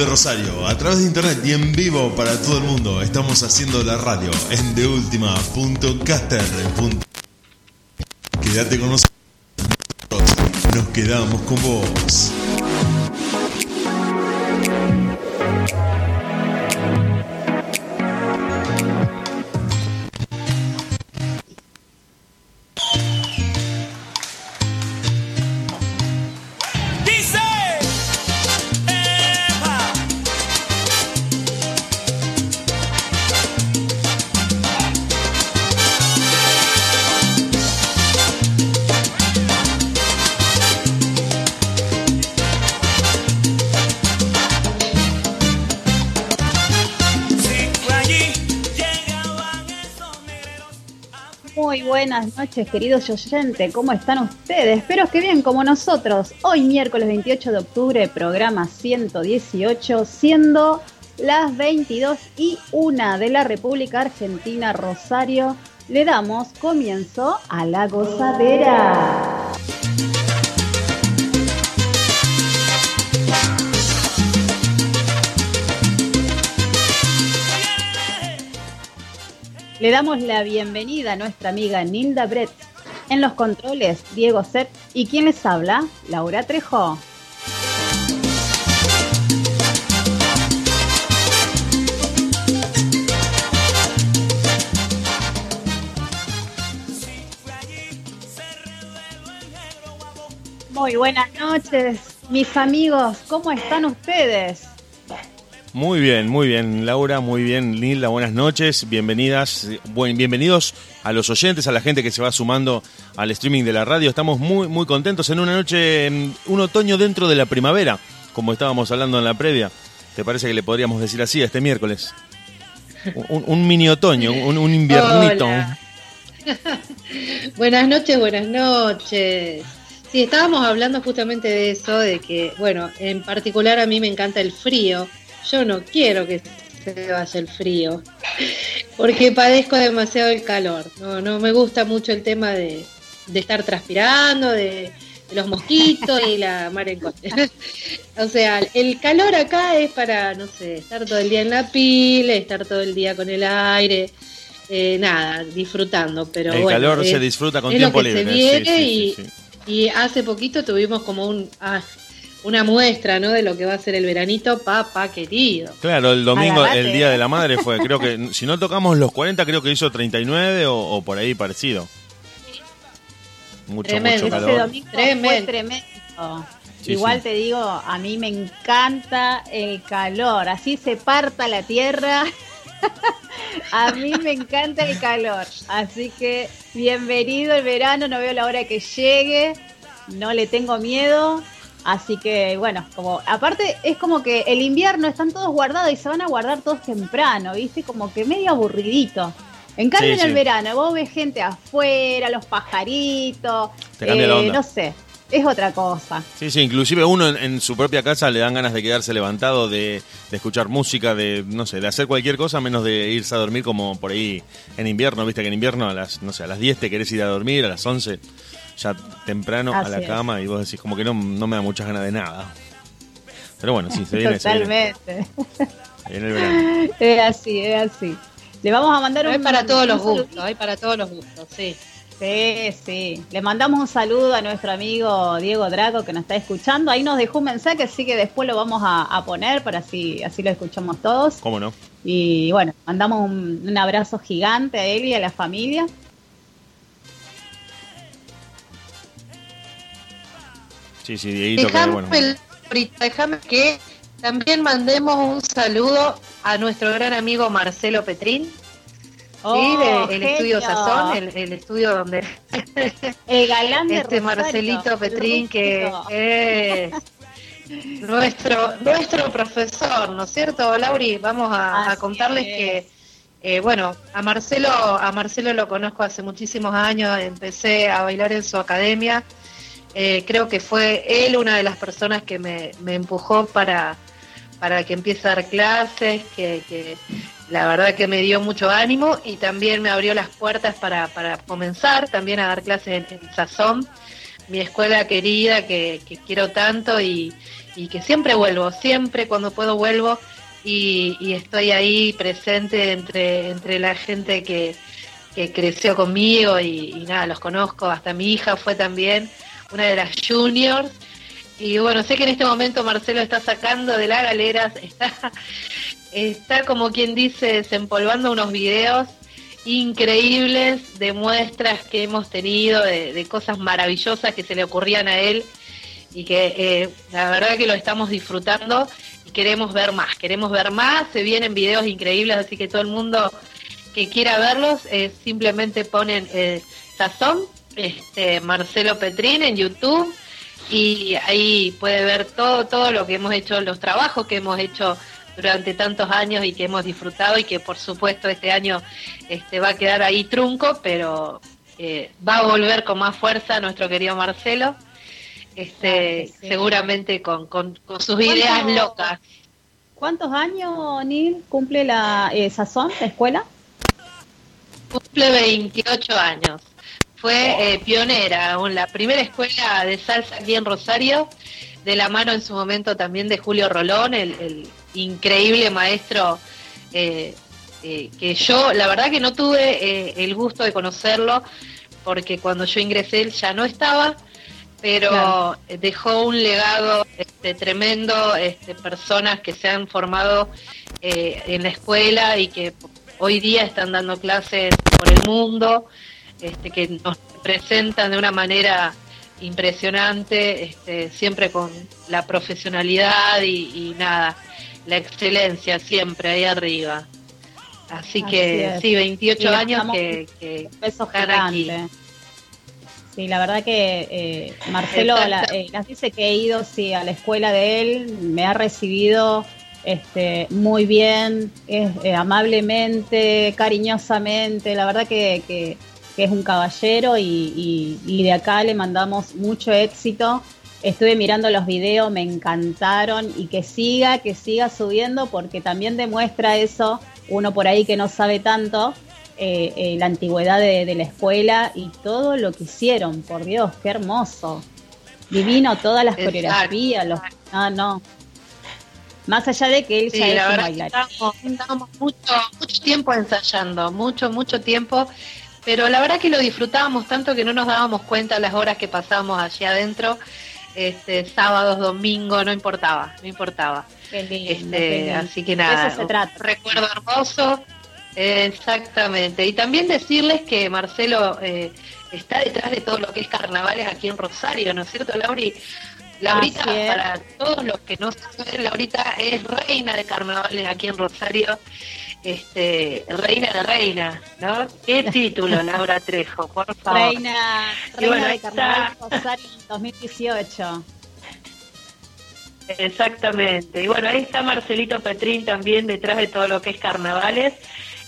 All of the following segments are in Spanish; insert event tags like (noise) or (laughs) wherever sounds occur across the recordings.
desde Rosario, a través de internet y en vivo para todo el mundo. Estamos haciendo la radio en deultima.caster. Quédate con nosotros. Nos quedamos con vos. Buenas noches, queridos oyentes. ¿Cómo están ustedes? Espero que bien, como nosotros. Hoy, miércoles 28 de octubre, programa 118, siendo las 22 y 1 de la República Argentina, Rosario, le damos comienzo a la gozadera. Le damos la bienvenida a nuestra amiga Nilda Brett. En los controles, Diego Set. ¿Y quién les habla? Laura Trejo. Muy buenas noches, mis amigos. ¿Cómo están ustedes? Muy bien, muy bien, Laura, muy bien, Nilda, buenas noches, bienvenidas, buen, bienvenidos a los oyentes, a la gente que se va sumando al streaming de la radio. Estamos muy, muy contentos en una noche, un otoño dentro de la primavera, como estábamos hablando en la previa. ¿Te parece que le podríamos decir así este miércoles? Un, mini otoño, un, un inviernito. (laughs) buenas noches, buenas noches. Sí, estábamos hablando justamente de eso, de que, bueno, en particular a mí me encanta el frío yo no quiero que se vaya el frío, porque padezco demasiado el calor. No, no me gusta mucho el tema de, estar transpirando, de, los mosquitos y la mar en (laughs) O sea, el calor acá es para, no sé, estar todo el día en la pila, estar todo el día con el aire. Eh, nada, disfrutando, pero el calor se disfruta con tiempo libre. y, y, hace poquito tuvimos como un, ah, una muestra, ¿no? De lo que va a ser el veranito, papá querido. Claro, el domingo, el Día de la Madre fue, creo que, (laughs) si no tocamos los 40, creo que hizo 39 o, o por ahí parecido. Mucho, tremendo. mucho calor. Ese domingo fue tremendo. Igual te digo, a mí me encanta el calor, así se parta la tierra. (laughs) a mí me encanta el calor, así que bienvenido el verano, no veo la hora que llegue, no le tengo miedo, Así que bueno, como aparte es como que el invierno están todos guardados y se van a guardar todos temprano, ¿viste? Como que medio aburridito. En cambio en el verano vos ves gente afuera, los pajaritos, eh, no sé, es otra cosa. Sí, sí, inclusive uno en, su propia casa le dan ganas de quedarse levantado, de, de, escuchar música, de, no sé, de hacer cualquier cosa menos de irse a dormir como por ahí en invierno, viste que en invierno a las, no sé, a las 10 te querés ir a dormir, a las 11 ya temprano a la cama y vos decís como que no, no me da muchas ganas de nada. Pero bueno, sí, se viene. Totalmente. (laughs) Es así, es así. Le vamos a mandar un. Hay para todos los gustos, hay para todos los gustos, sí. Sí, sí. Le mandamos un saludo a nuestro amigo Diego Drago que nos está escuchando. Ahí nos dejó un mensaje, así que después lo vamos a, poner para así, así lo escuchamos todos. ¿Cómo no? Y bueno, mandamos un, un abrazo gigante a él y a la familia. Sí, sí, déjame, que también mandemos un saludo a nuestro gran amigo Marcelo Petrín. sí, oh, el estudio Sazón, el, estudio donde (laughs) el galán de este Marcelito Petrín que es nuestro nuestro profesor, ¿no es cierto, Lauri? Vamos a, contarles que eh, bueno, a Marcelo a Marcelo lo conozco hace muchísimos años, empecé a bailar en su academia eh, creo que fue él una de las personas que me, empujó para, para que empiece a dar clases, que, la verdad que me dio mucho ánimo y también me abrió las puertas para, para comenzar también a dar clases en, Sazón. mi escuela querida que, quiero tanto y, que siempre vuelvo, siempre cuando puedo vuelvo y, estoy ahí presente entre, entre la gente que, creció conmigo y, nada, los conozco, hasta mi hija fue también una de las juniors. Y bueno, sé que en este momento Marcelo está sacando de la galera, (laughs) está, está como quien dice, desempolvando unos videos increíbles de muestras que hemos tenido, de, cosas maravillosas que se le ocurrían a él y que eh, la verdad que lo estamos disfrutando y queremos ver más, queremos ver más, se vienen videos increíbles, así que todo el mundo que quiera verlos eh, simplemente ponen eh, Sazón, este, Marcelo Petrín en YouTube y ahí puede ver todo, todo lo que hemos hecho, los trabajos que hemos hecho durante tantos años y que hemos disfrutado y que por supuesto este año este, va a quedar ahí trunco, pero eh, va a volver con más fuerza nuestro querido Marcelo, este, seguramente con, con, sus ideas locas. ¿Cuántos años, Nil, cumple la eh, Sazón, la escuela? Cumple 28 años. Fue eh, pionera, la primera escuela de salsa aquí en Rosario, de la mano en su momento también de Julio Rolón, el increíble maestro eh, eh, que yo, la verdad que no tuve el gusto de conocerlo, porque cuando yo ingresé él ya no estaba, pero dejó un legado este, tremendo, este, personas que se han formado en la escuela y que hoy día están dando clases por el mundo, este, que nos presentan de una manera impresionante, este, siempre con la profesionalidad y nada la excelencia siempre ahí arriba. Así, que sí, 28 años que, que están aquí. Sí, la verdad que eh, Marcelo eh, las dice que he ido sí, a la escuela de él, me ha recibido este, muy bien, eh, amablemente, cariñosamente, la verdad que, que, es un caballero y, y, de acá le mandamos mucho éxito Estuve mirando los videos, me encantaron y que siga, que siga subiendo porque también demuestra eso, uno por ahí que no sabe tanto, eh, eh, la antigüedad de, la escuela y todo lo que hicieron, por Dios, qué hermoso. Divino, todas las coreografías, los... Ah, no. Más allá de que él ya es un bailarín. Estábamos, mucho, mucho tiempo ensayando, mucho, mucho tiempo pero la verdad que lo disfrutábamos tanto que no nos dábamos cuenta las horas que pasábamos allí adentro este, sábados, domingos, no importaba, no importaba. este, Así que nada, recuerdo hermoso, exactamente. Y también decirles que Marcelo eh, está detrás de todo lo que es carnavales aquí en Rosario, ¿no es cierto, Lauri? Laurita, para todos los que no saben, Laurita es reina de carnavales aquí en Rosario este, reina de reina, ¿no? ¿Qué (laughs) título, Laura Trejo, por favor? Reina, reina de Carnaval 2018. Exactamente. Y bueno, ahí está Marcelito Petrín también detrás de todo lo que es carnavales,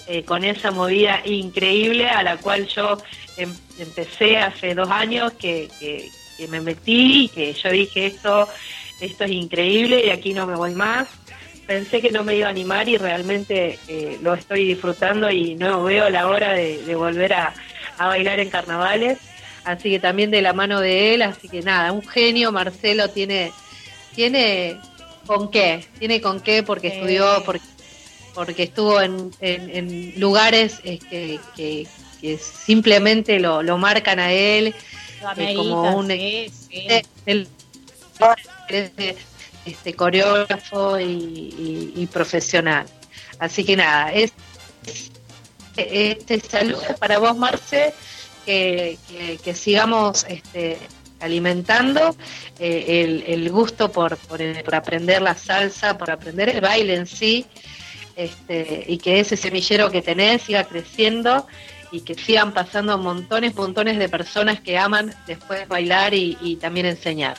eh, con esa movida increíble a la cual yo em, empecé hace dos años que, que, que me metí y que yo dije esto, esto es increíble y aquí no me voy más pensé que no me iba a animar y realmente eh, lo estoy disfrutando y no veo la hora de, volver a, bailar en carnavales. Así que también de la mano de él, así que nada, un genio, Marcelo tiene, tiene con qué, tiene con qué porque estudió, porque, porque estuvo en, lugares que, que, simplemente lo, lo marcan a él eh, como un este coreógrafo y, profesional. Así que nada, es, este saludo para vos, Marce, que, sigamos este, alimentando eh, el, gusto por, por, por, aprender la salsa, por aprender el baile en sí, este, y que ese semillero que tenés siga creciendo y que sigan pasando montones, montones de personas que aman después bailar y también enseñar.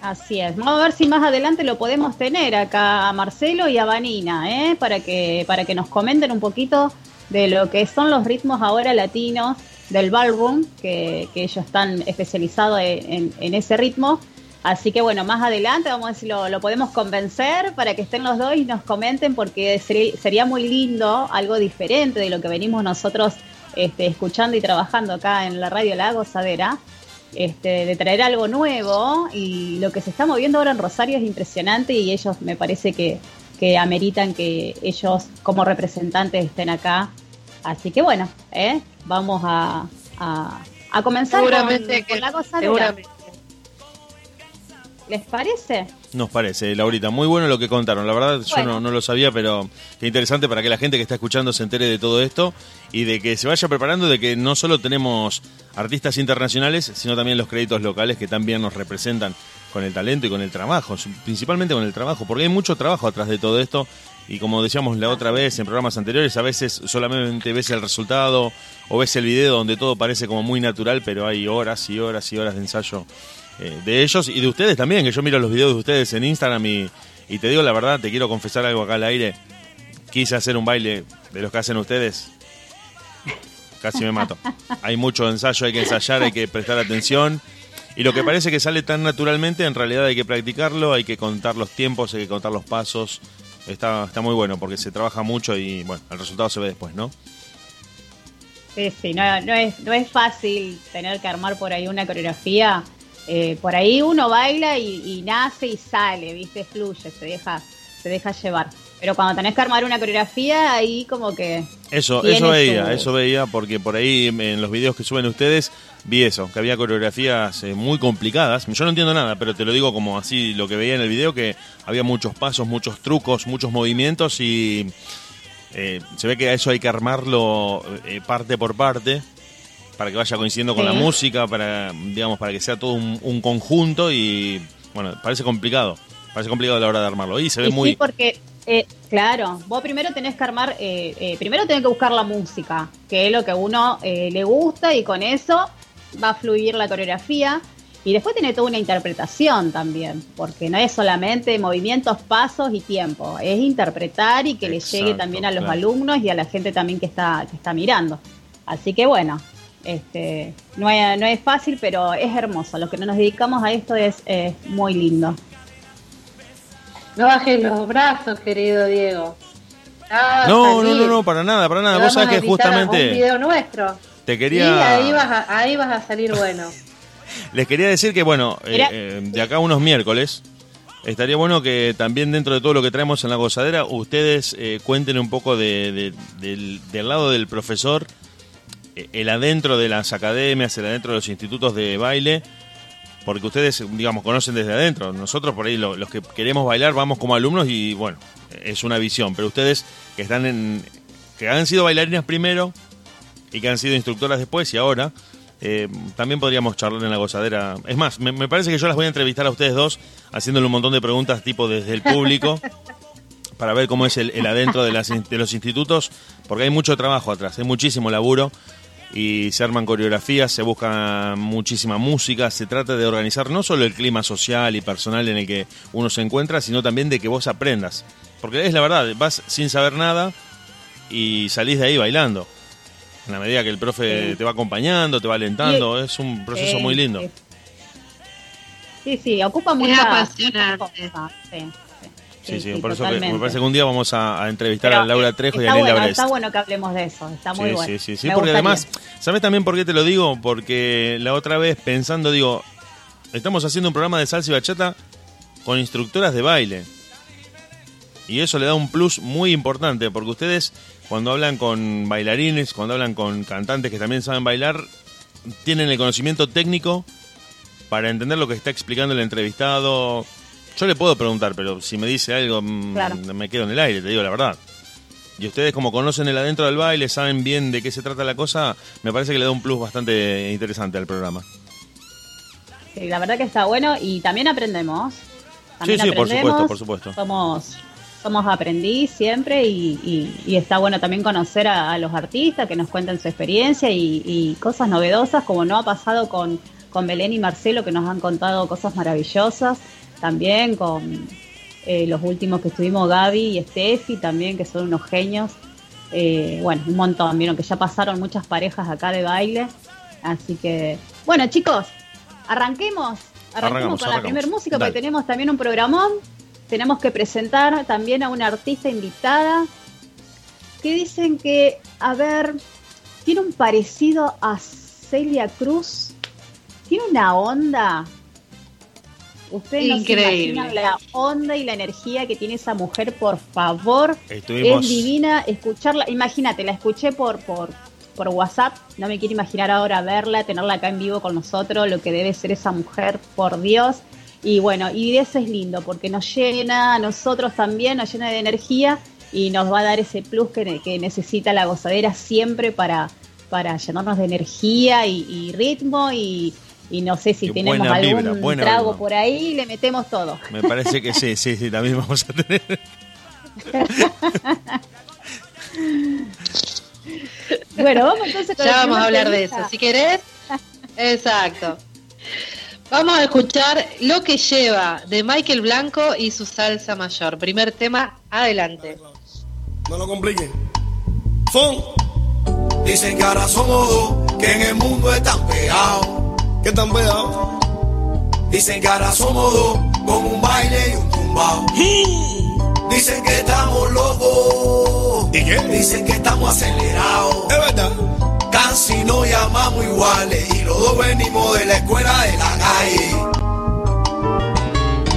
Así es. Vamos a ver si más adelante lo podemos tener acá a Marcelo y a Vanina, ¿eh? para, que, para que nos comenten un poquito de lo que son los ritmos ahora latinos del ballroom, que, que ellos están especializados en, ese ritmo. Así que bueno, más adelante vamos a ver si lo, podemos convencer para que estén los dos y nos comenten, porque sería, muy lindo, algo diferente de lo que venimos nosotros este, escuchando y trabajando acá en la Radio La Gozadera este, de traer algo nuevo y lo que se está moviendo ahora en Rosario es impresionante y ellos me parece que, que ameritan que ellos como representantes estén acá. Así que bueno, ¿eh? vamos a, a, comenzar con, la gozadera. ¿Les parece? Nos parece, Laurita. Muy bueno lo que contaron. La verdad, yo no, no, lo sabía, pero qué interesante para que la gente que está escuchando se entere de todo esto y de que se vaya preparando de que no solo tenemos artistas internacionales, sino también los créditos locales que también nos representan con el talento y con el trabajo, principalmente con el trabajo, porque hay mucho trabajo atrás de todo esto y como decíamos la otra vez en programas anteriores, a veces solamente ves el resultado o ves el video donde todo parece como muy natural, pero hay horas y horas y horas de ensayo eh, de ellos y de ustedes también, que yo miro los videos de ustedes en Instagram y, te digo la verdad, te quiero confesar algo acá al aire, quise hacer un baile de los que hacen ustedes, casi me mato. Hay mucho ensayo, hay que ensayar, hay que prestar atención. Y lo que parece que sale tan naturalmente, en realidad hay que practicarlo, hay que contar los tiempos, hay que contar los pasos, está, está muy bueno porque se trabaja mucho y bueno, el resultado se ve después, ¿no? Sí, sí, no, es, no es fácil tener que armar por ahí una coreografía. Eh, por ahí uno baila y, nace y sale, ¿viste? Fluye, se deja, se deja llevar. Pero cuando tenés que armar una coreografía, ahí como que... Eso, eso veía, eso veía, porque por ahí en los videos que suben ustedes vi eso, que había coreografías eh, muy complicadas. Yo no entiendo nada, pero te lo digo como así lo que veía en el video, que había muchos pasos, muchos trucos, muchos movimientos y eh, se ve que a eso hay que armarlo eh, parte por parte para que vaya coincidiendo con la música, para digamos para que sea todo un, conjunto y bueno, parece complicado, parece complicado a la hora de armarlo. Y se ve muy... Sí, porque eh, claro, vos primero tenés que armar, eh, eh, primero tenés que buscar la música, que es lo que a uno le gusta y con eso va a fluir la coreografía. Y después tiene toda una interpretación también, porque no es solamente movimientos, pasos y tiempo, es interpretar y que le llegue también a los alumnos y a la gente también que está, que está mirando. Así que bueno, este, no, es, no es fácil, pero es hermoso. Lo que nos dedicamos a esto es muy lindo. No bajes los brazos, querido Diego. No, no, no, no, para nada, para nada. Vos sabés que justamente. Un video nuestro. Te quería. ahí vas a, ahí vas a salir bueno. (laughs) Les quería decir que, bueno, eh, eh, de acá unos miércoles. Estaría bueno que también dentro de todo lo que traemos en la gozadera, ustedes eh, cuenten un poco de, del, del, lado del profesor, el adentro de las academias, el adentro de los institutos de baile, porque ustedes, digamos, conocen desde adentro. Nosotros por ahí los que queremos bailar vamos como alumnos y bueno, es una visión. Pero ustedes que están en, que han sido bailarinas primero y que han sido instructoras después y ahora, eh, también podríamos charlar en la gozadera. Es más, me, parece que yo las voy a entrevistar a ustedes dos haciéndole un montón de preguntas tipo desde el público. (laughs) para ver cómo es el, adentro de, las, de los institutos, porque hay mucho trabajo atrás, hay muchísimo laburo y se arman coreografías, se busca muchísima música, se trata de organizar no solo el clima social y personal en el que uno se encuentra, sino también de que vos aprendas. Porque es la verdad, vas sin saber nada y salís de ahí bailando. En la medida que el profe te va acompañando, te va alentando, es un proceso muy lindo. Sí, sí, ocupa mucha, Sí, sí, por eso me parece que un día vamos a, entrevistar a Laura Trejo y a Lila bueno, Está bueno que hablemos de eso, está muy bueno. Sí, sí, sí, porque además, ¿sabes también por qué te lo digo? Porque la otra vez pensando, digo, estamos haciendo un programa de salsa y bachata con instructoras de baile. Y eso le da un plus muy importante, porque ustedes cuando hablan con bailarines, cuando hablan con cantantes que también saben bailar, tienen el conocimiento técnico para entender lo que está explicando el entrevistado, yo le puedo preguntar, pero si me dice algo, mm, me quedo en el aire, te digo la verdad. Y ustedes como conocen el adentro del baile, saben bien de qué se trata la cosa, me parece que le da un plus bastante interesante al programa. Sí, la verdad que está bueno y también aprendemos. sí, sí, por supuesto, por supuesto. Somos, somos aprendiz siempre y, está bueno también conocer a, los artistas que nos cuenten su experiencia y, cosas novedosas, como no ha pasado con, con Belén y Marcelo, que nos han contado cosas maravillosas también con eh, los últimos que estuvimos, Gaby y Steffi también, que son unos genios. Eh, bueno, un montón, vieron que ya pasaron muchas parejas acá de baile. Así que, bueno, chicos, arranquemos. Arranquemos con la primera música, porque tenemos también un programón. Tenemos que presentar también a una artista invitada que dicen que, a ver, tiene un parecido a Celia Cruz tiene una onda. Ustedes no se imaginan la onda y la energía que tiene esa mujer, por favor. Es divina escucharla. Imagínate, la escuché por, por, por WhatsApp. No me quiero imaginar ahora verla, tenerla acá en vivo con nosotros, lo que debe ser esa mujer, por Dios. Y bueno, y eso es lindo, porque nos llena, a nosotros también, nos llena de energía y nos va a dar ese plus que, que necesita la gozadera siempre para, para llenarnos de energía y, ritmo y, no sé si tenemos algún trago por ahí, le metemos todo. Me parece que sí, sí, sí, también vamos a tener. (laughs) bueno, vamos entonces Ya vamos a hablar de eso, si querés. Exacto. Vamos a escuchar Lo que lleva de Michael Blanco y su salsa mayor. Primer tema, adelante. No lo compliquen. Son Dicen que ahora somos dos, que en el mundo están pegados. ¿Qué están pegados? Dicen que ahora somos dos, con un baile y un tumbao. Dicen que estamos locos. ¿Y qué? Dicen que estamos acelerados. Es verdad. Casi nos llamamos iguales y los dos venimos de la escuela de la calle.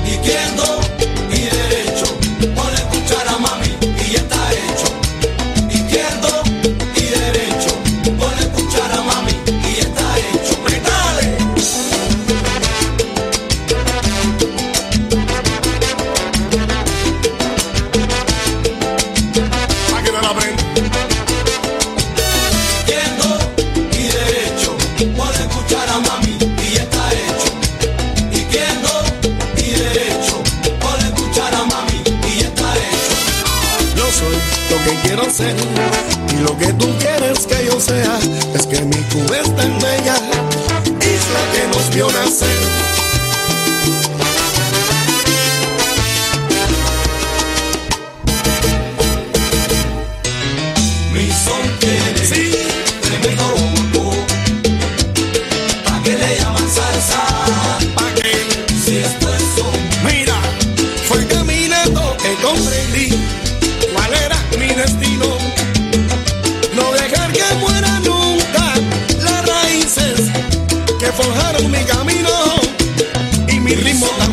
Y derecho, Y lo que tú quieres que yo sea es que mi cubeta en bella isla que nos vio nacer.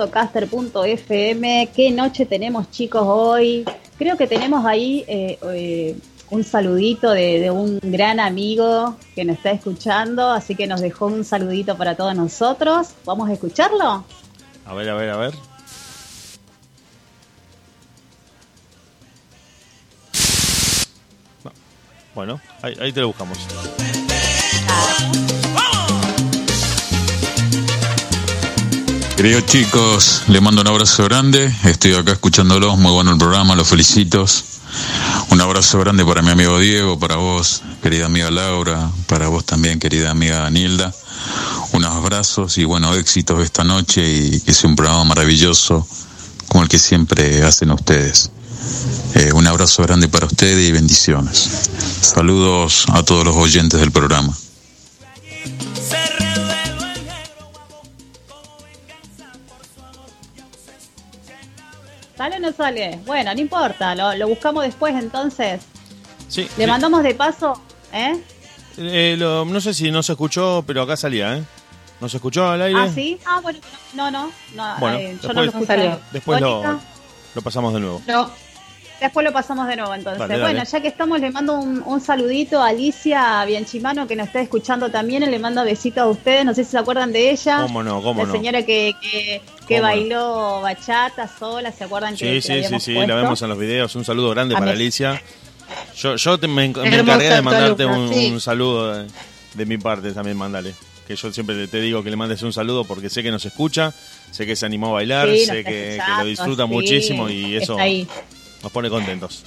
última.caster.fm. ¿Qué noche tenemos chicos hoy? Creo que tenemos ahí eh, eh, un saludito de, un gran amigo que nos está escuchando, así que nos dejó un saludito para todos nosotros. ¿Vamos a escucharlo? A ver, a ver, a ver. Bueno, ahí, ahí te lo buscamos. Queridos chicos, les mando un abrazo grande. Estoy acá escuchándolos, muy bueno el programa, los felicito. Un abrazo grande para mi amigo Diego, para vos, querida amiga Laura, para vos también, querida amiga Nilda. Unos abrazos y bueno, éxitos esta noche y que sea un programa maravilloso como el que siempre hacen ustedes. Eh, un abrazo grande para ustedes y bendiciones. Saludos a todos los oyentes del programa. ¿Sale o no sale? Bueno, no importa, lo, buscamos después entonces. Sí. Le mandamos de paso, ¿eh? ¿eh? no sé si no se escuchó, pero acá salía, ¿eh? ¿No se escuchó al aire? Ah, sí. Ah, bueno, no, no. no bueno, eh, yo no lo escuché. Después lo, lo pasamos de nuevo. No. Después lo pasamos de nuevo, entonces. bueno, ya que estamos, le mando un, saludito a Alicia Bianchimano, que nos está escuchando también. le mando besitos a ustedes. No sé si se acuerdan de ella. ¿Cómo no? ¿Cómo la señora que, que, bailó bachata sola, ¿se acuerdan? Sí, que, sí, sí, sí, la vemos en los videos. Un saludo grande para Alicia. Yo, yo me, encargué de mandarte un, saludo de, mi parte también, mandale que yo siempre te digo que le mandes un saludo porque sé que nos escucha, sé que se animó a bailar, sé que, lo disfruta muchísimo y eso nos pone contentos.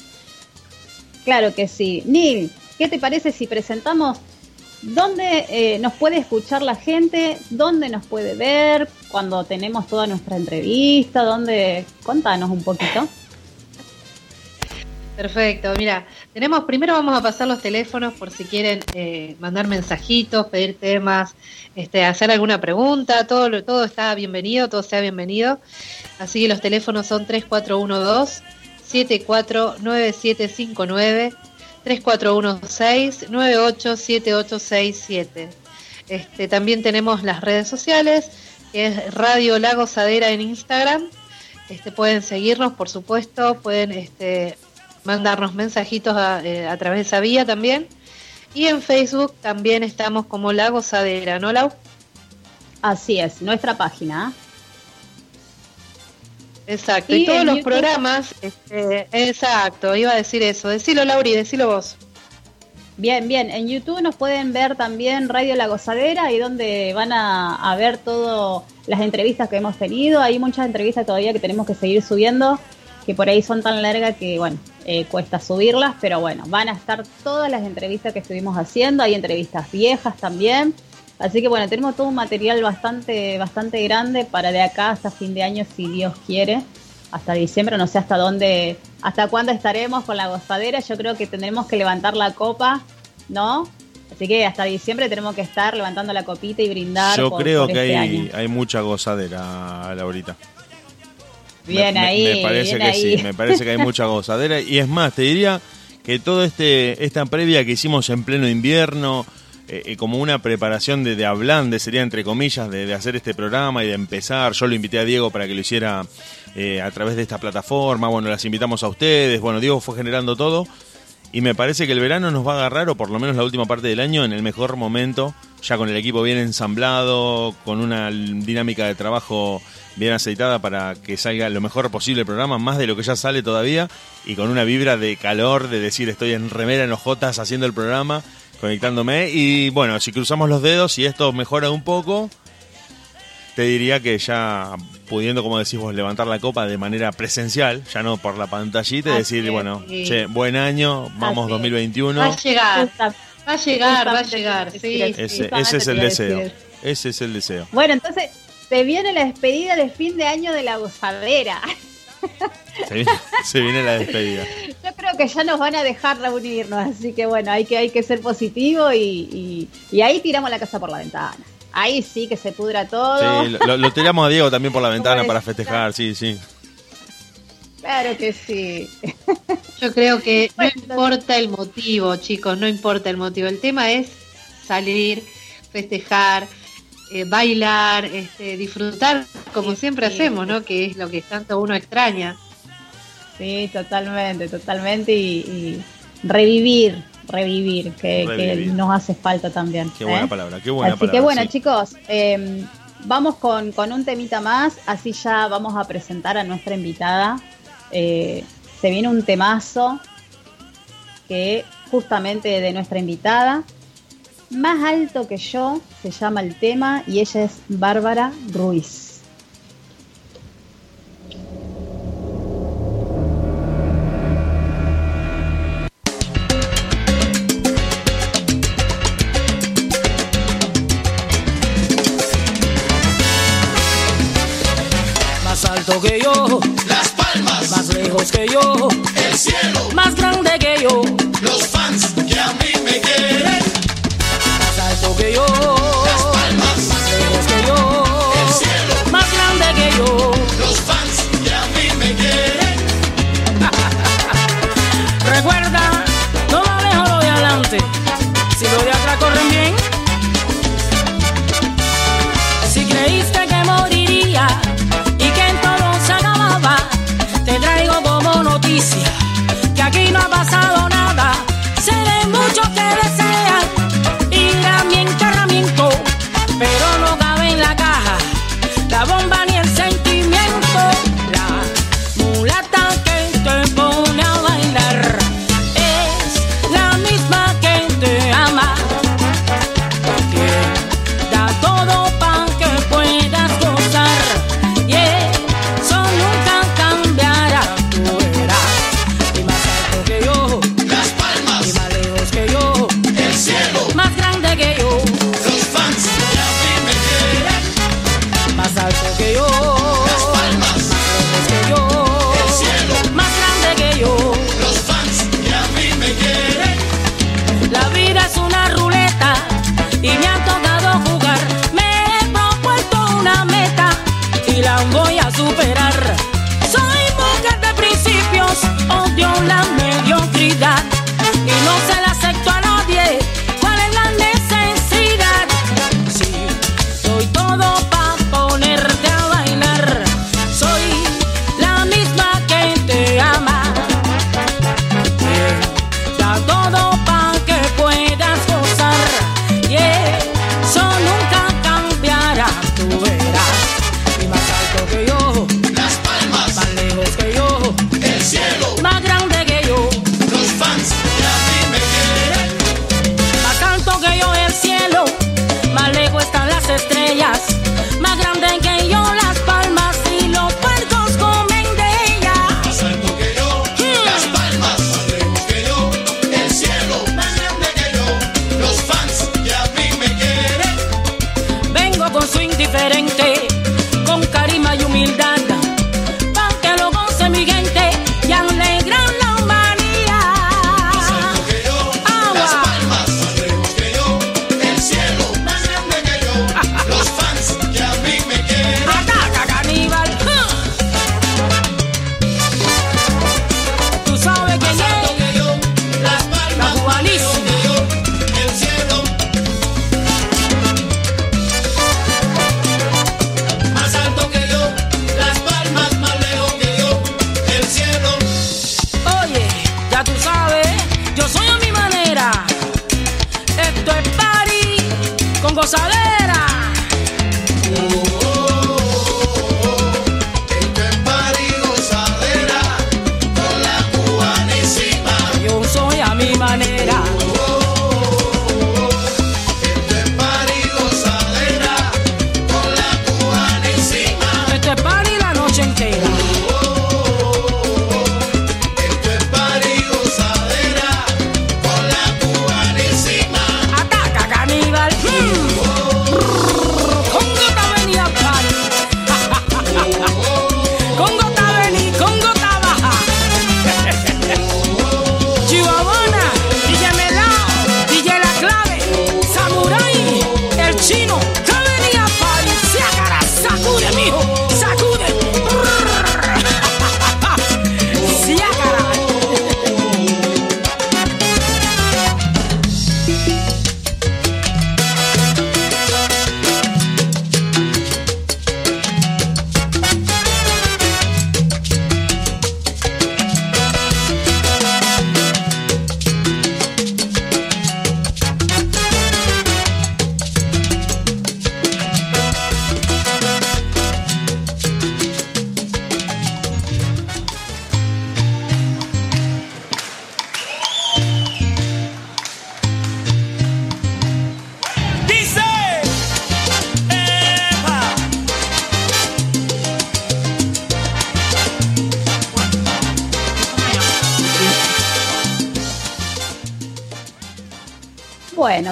Claro que sí. Neil, ¿qué te parece si presentamos dónde eh, nos puede escuchar la gente, dónde nos puede ver, cuando tenemos toda nuestra entrevista, dónde... Contanos un poquito. Perfecto, mira, tenemos, primero vamos a pasar los teléfonos por si quieren eh, mandar mensajitos, pedir temas, este, hacer alguna pregunta, todo, todo está bienvenido, todo sea bienvenido. Así que los teléfonos son 3412 749759 3416 987867. Este, también tenemos las redes sociales, que es Radio Lago Sadera en Instagram. Este, pueden seguirnos, por supuesto, pueden este, mandarnos mensajitos a, eh, a, través de esa vía también. Y en Facebook también estamos como Lago Sadera, ¿no, Lau? Así es, nuestra página. Exacto, y, todos los programas, este, exacto, iba a decir eso. Decilo, Lauri, decilo vos. Bien, bien. En YouTube nos pueden ver también Radio La Gozadera, y donde van a, ver todas las entrevistas que hemos tenido. Hay muchas entrevistas todavía que tenemos que seguir subiendo, que por ahí son tan largas que, bueno, eh, cuesta subirlas, pero bueno, van a estar todas las entrevistas que estuvimos haciendo. Hay entrevistas viejas también. Así que bueno, tenemos todo un material bastante, bastante grande para de acá hasta fin de año, si Dios quiere, hasta diciembre, no sé hasta dónde, hasta cuándo estaremos con la gozadera, yo creo que tendremos que levantar la copa, ¿no? Así que hasta diciembre tenemos que estar levantando la copita y brindar. Yo creo que este hay, hay mucha gozadera, Laurita. Bien ahí. Me parece que sí, me parece que hay mucha gozadera. Y es más, te diría que todo este esta previa que hicimos en pleno invierno, eh, eh, como una preparación de, de sería entre comillas, de, hacer este programa y de empezar. Yo lo invité a Diego para que lo hiciera eh, a través de esta plataforma. Bueno, las invitamos a ustedes. Bueno, Diego fue generando todo. Y me parece que el verano nos va a agarrar, o por lo menos la última parte del año, en el mejor momento, ya con el equipo bien ensamblado, con una dinámica de trabajo bien aceitada para que salga lo mejor posible el programa, más de lo que ya sale todavía, y con una vibra de calor, de decir estoy en remera, en hojotas haciendo el programa, conectándome. Y bueno, si cruzamos los dedos y esto mejora un poco, te diría que ya pudiendo, como decís vos, levantar la copa de manera presencial, ya no por la pantallita, y decir, bueno, che, buen año, vamos 2021. Va a llegar, va a llegar, va a llegar. ese, es el deseo. Ese es el deseo. Bueno, entonces, se viene la despedida de fin de año de la gozadera. (laughs) Se viene, la despedida. Yo creo que ya nos van a dejar reunirnos, así que bueno, hay que, hay que ser positivo y, ahí tiramos la casa por la ventana. Ahí sí que se pudra todo. Sí, lo, tiramos a Diego también por la (laughs) ventana para festejar, sí, sí. Claro que sí. (laughs) Yo creo que no importa el motivo, chicos, no importa el motivo. El tema es salir, festejar, eh, bailar, este, disfrutar como siempre hacemos, ¿no? Que es lo que tanto uno extraña. Sí, totalmente, totalmente y, revivir, revivir que, nos hace falta también. Qué buena ¿eh? palabra, qué buena palabra. Así que bueno, chicos, em, vamos con, con, un temita más, así ya vamos a presentar a nuestra invitada. Eh, se viene un temazo que justamente de nuestra invitada. Más alto que yo se llama el tema y ella es Bárbara Ruiz. Más alto que yo, las palmas, más lejos que yo, el cielo, más grande que yo, los fans que a mí me quieren yo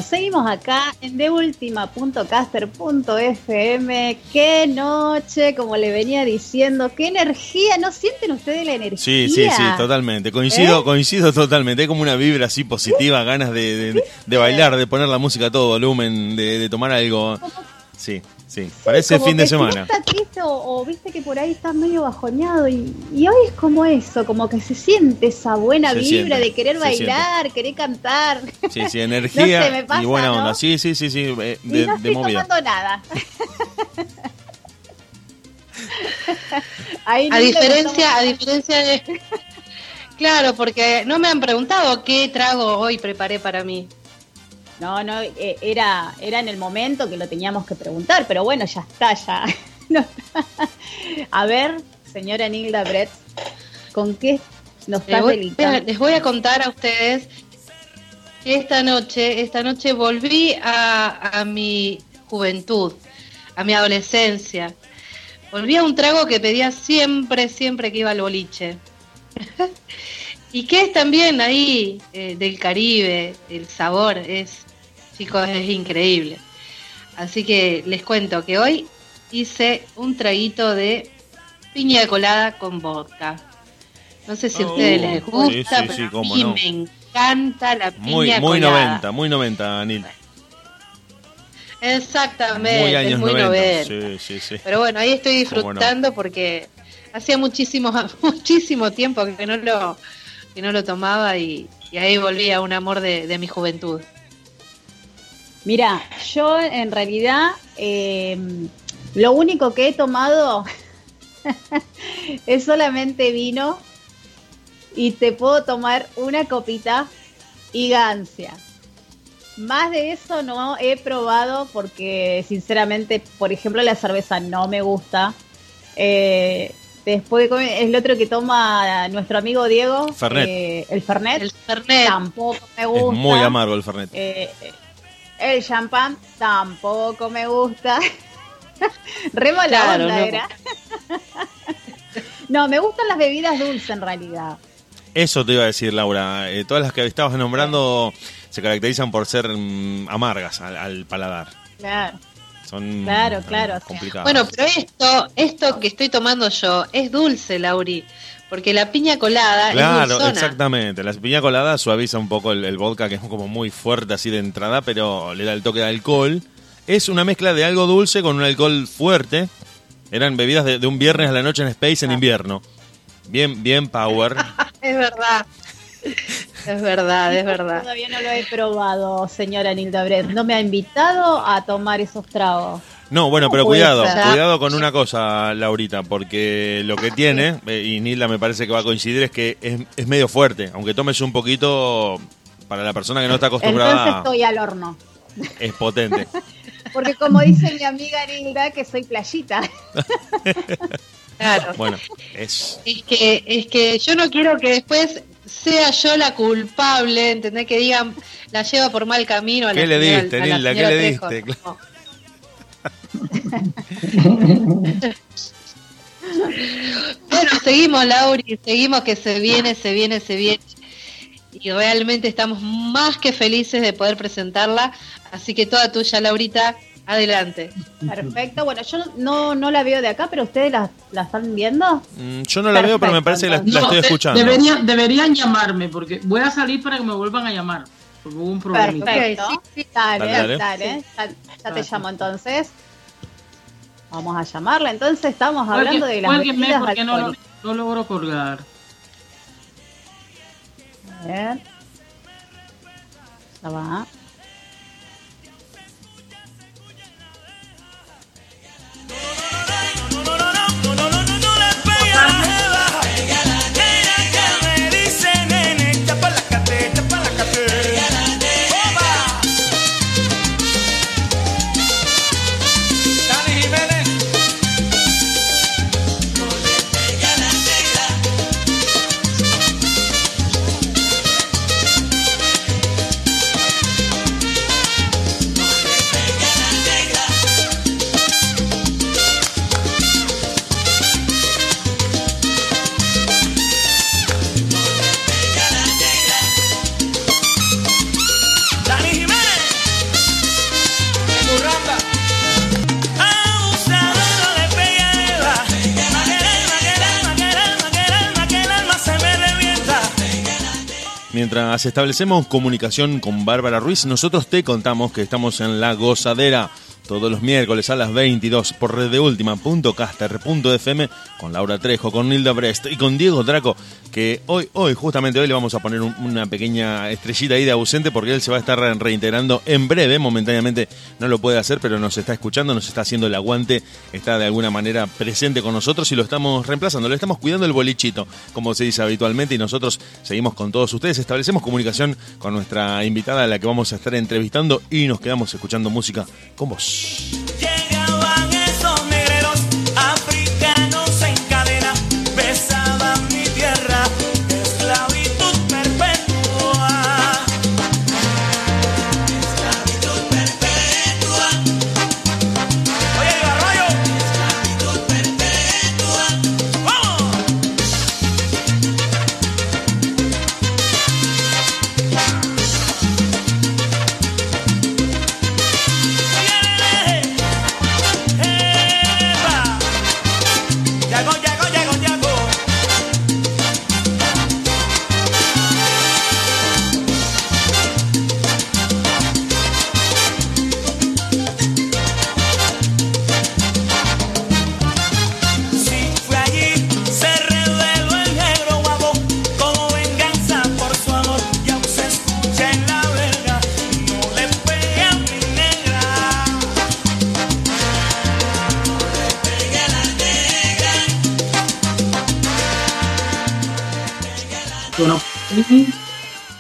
Bueno, seguimos acá en deultima.caster.fm. Qué noche, como le venía diciendo, qué energía. ¿No sienten ustedes la energía? Sí, sí, sí, totalmente. Coincido, ¿Eh? coincido totalmente. Hay como una vibra así positiva, ganas de, bailar, de poner la música a todo volumen, de, de tomar algo. Sí. Sí, parece fin de semana. o, viste que por ahí está medio bajoñado y, hoy es como eso, como que se siente esa buena vibra de querer bailar, querer cantar. Sí, sí, (laughs) energía y buena onda. Sí, sí, sí, sí, de, y no estoy tomando nada. (laughs) a diferencia, a diferencia de (laughs) Claro, porque no me han preguntado qué trago hoy preparé para mí. No, no, eh, era, era en el momento que lo teníamos que preguntar, pero bueno, ya está, ya. (laughs) A ver, señora Nilda Brett, ¿con qué nos está les les voy a contar a ustedes que esta noche, esta noche volví a, a mi juventud, a mi adolescencia. Volví a un trago que pedía siempre, siempre que iba al boliche. (laughs) y que es también ahí eh, del Caribe, el sabor es chicos, es increíble. Así que les cuento que hoy hice un traguito de piña colada con vodka. No sé si a ustedes les oh, gusta, pero a mí me encanta la piña muy, muy colada. 90, muy 90, Anil. Exactamente, muy 90. Sí, sí, Pero bueno, ahí estoy disfrutando porque hacía muchísimo, (laughs) muchísimo tiempo que no lo, que no lo tomaba y, ahí volví a un amor de mi juventud. Mira, yo en realidad eh, lo único que he tomado (laughs) es solamente vino y te puedo tomar una copita y gancia. Más de eso no he probado porque sinceramente, por ejemplo, la cerveza no me gusta. Eh, después el otro que toma nuestro amigo Diego, eh, el Fernet, el Fernet, tampoco me gusta. Es muy amargo el Fernet. El champán tampoco me gusta. (laughs) Re mala onda no. era. (laughs) no, me gustan las bebidas dulces en realidad. Eso te iba a decir, Laura. Eh, todas las que estabas nombrando se caracterizan por ser mm, amargas al, paladar. Claro. Son claro, claro. complicadas. Bueno, pero esto, esto que estoy tomando yo es dulce, Lauri. Porque la piña colada claro, exactamente. La piña colada suaviza un poco el, vodka, que es como muy fuerte así de entrada, pero le da el toque de alcohol. Es una mezcla de algo dulce con un alcohol fuerte. Eran bebidas de, un viernes a la noche en Space en ah. invierno. Bien, bien power. (laughs) es verdad. Es verdad, es verdad. Todavía no lo he probado, señora Nilda Brett. No me ha invitado a tomar esos tragos. No, bueno, pero cuidado, cuidado con una cosa, Laurita, porque lo que tiene, eh, y Nilda me parece que va a coincidir, es que es, medio fuerte. Aunque tomes un poquito, para la persona que no está acostumbrada. Entonces estoy al horno. Es potente. (laughs) porque como dice mi amiga Nilda, que soy playita. (laughs) Claro. Bueno, es... es que es que yo no quiero que después sea yo la culpable, ¿entendés? Que digan, la lleva por mal camino a ¿Qué le diste, Nilda? ¿Qué le diste? Bueno, seguimos, Lauri, seguimos que se viene, se viene, se viene. Y realmente estamos más que felices de poder presentarla. Así que toda tuya, Laurita, adelante. Perfecto. Bueno, yo no, no la veo de acá, pero ustedes la, la están viendo. Mm, yo no la veo, pero me parece que la, estoy escuchando. Deberían, deberían llamarme, porque voy a salir para que me vuelvan a llamar. Porque hubo un problema. Perfecto. Dale, dale, Ya, te llamo entonces. Vamos a llamarla. Entonces estamos hablando de las bebidas porque no, no, logro colgar. A ver. Ya va. no, no, no, no. Mientras establecemos comunicación con Bárbara Ruiz, nosotros te contamos que estamos en La Gozadera todos los miércoles a las 22 por reddeultima.caster.fm con Laura Trejo, con Nilda Brest y con Diego Draco, que hoy, hoy, justamente hoy le vamos a poner una pequeña estrellita ahí de ausente porque él se va a estar reintegrando en breve, momentáneamente no lo puede hacer, pero nos está escuchando, nos está haciendo el aguante, está de alguna manera presente con nosotros y lo estamos reemplazando, le estamos cuidando el bolichito, como se dice habitualmente, y nosotros seguimos con todos ustedes, establecemos comunicación con nuestra invitada a la que vamos a estar entrevistando y nos quedamos escuchando música con vos. Yeah.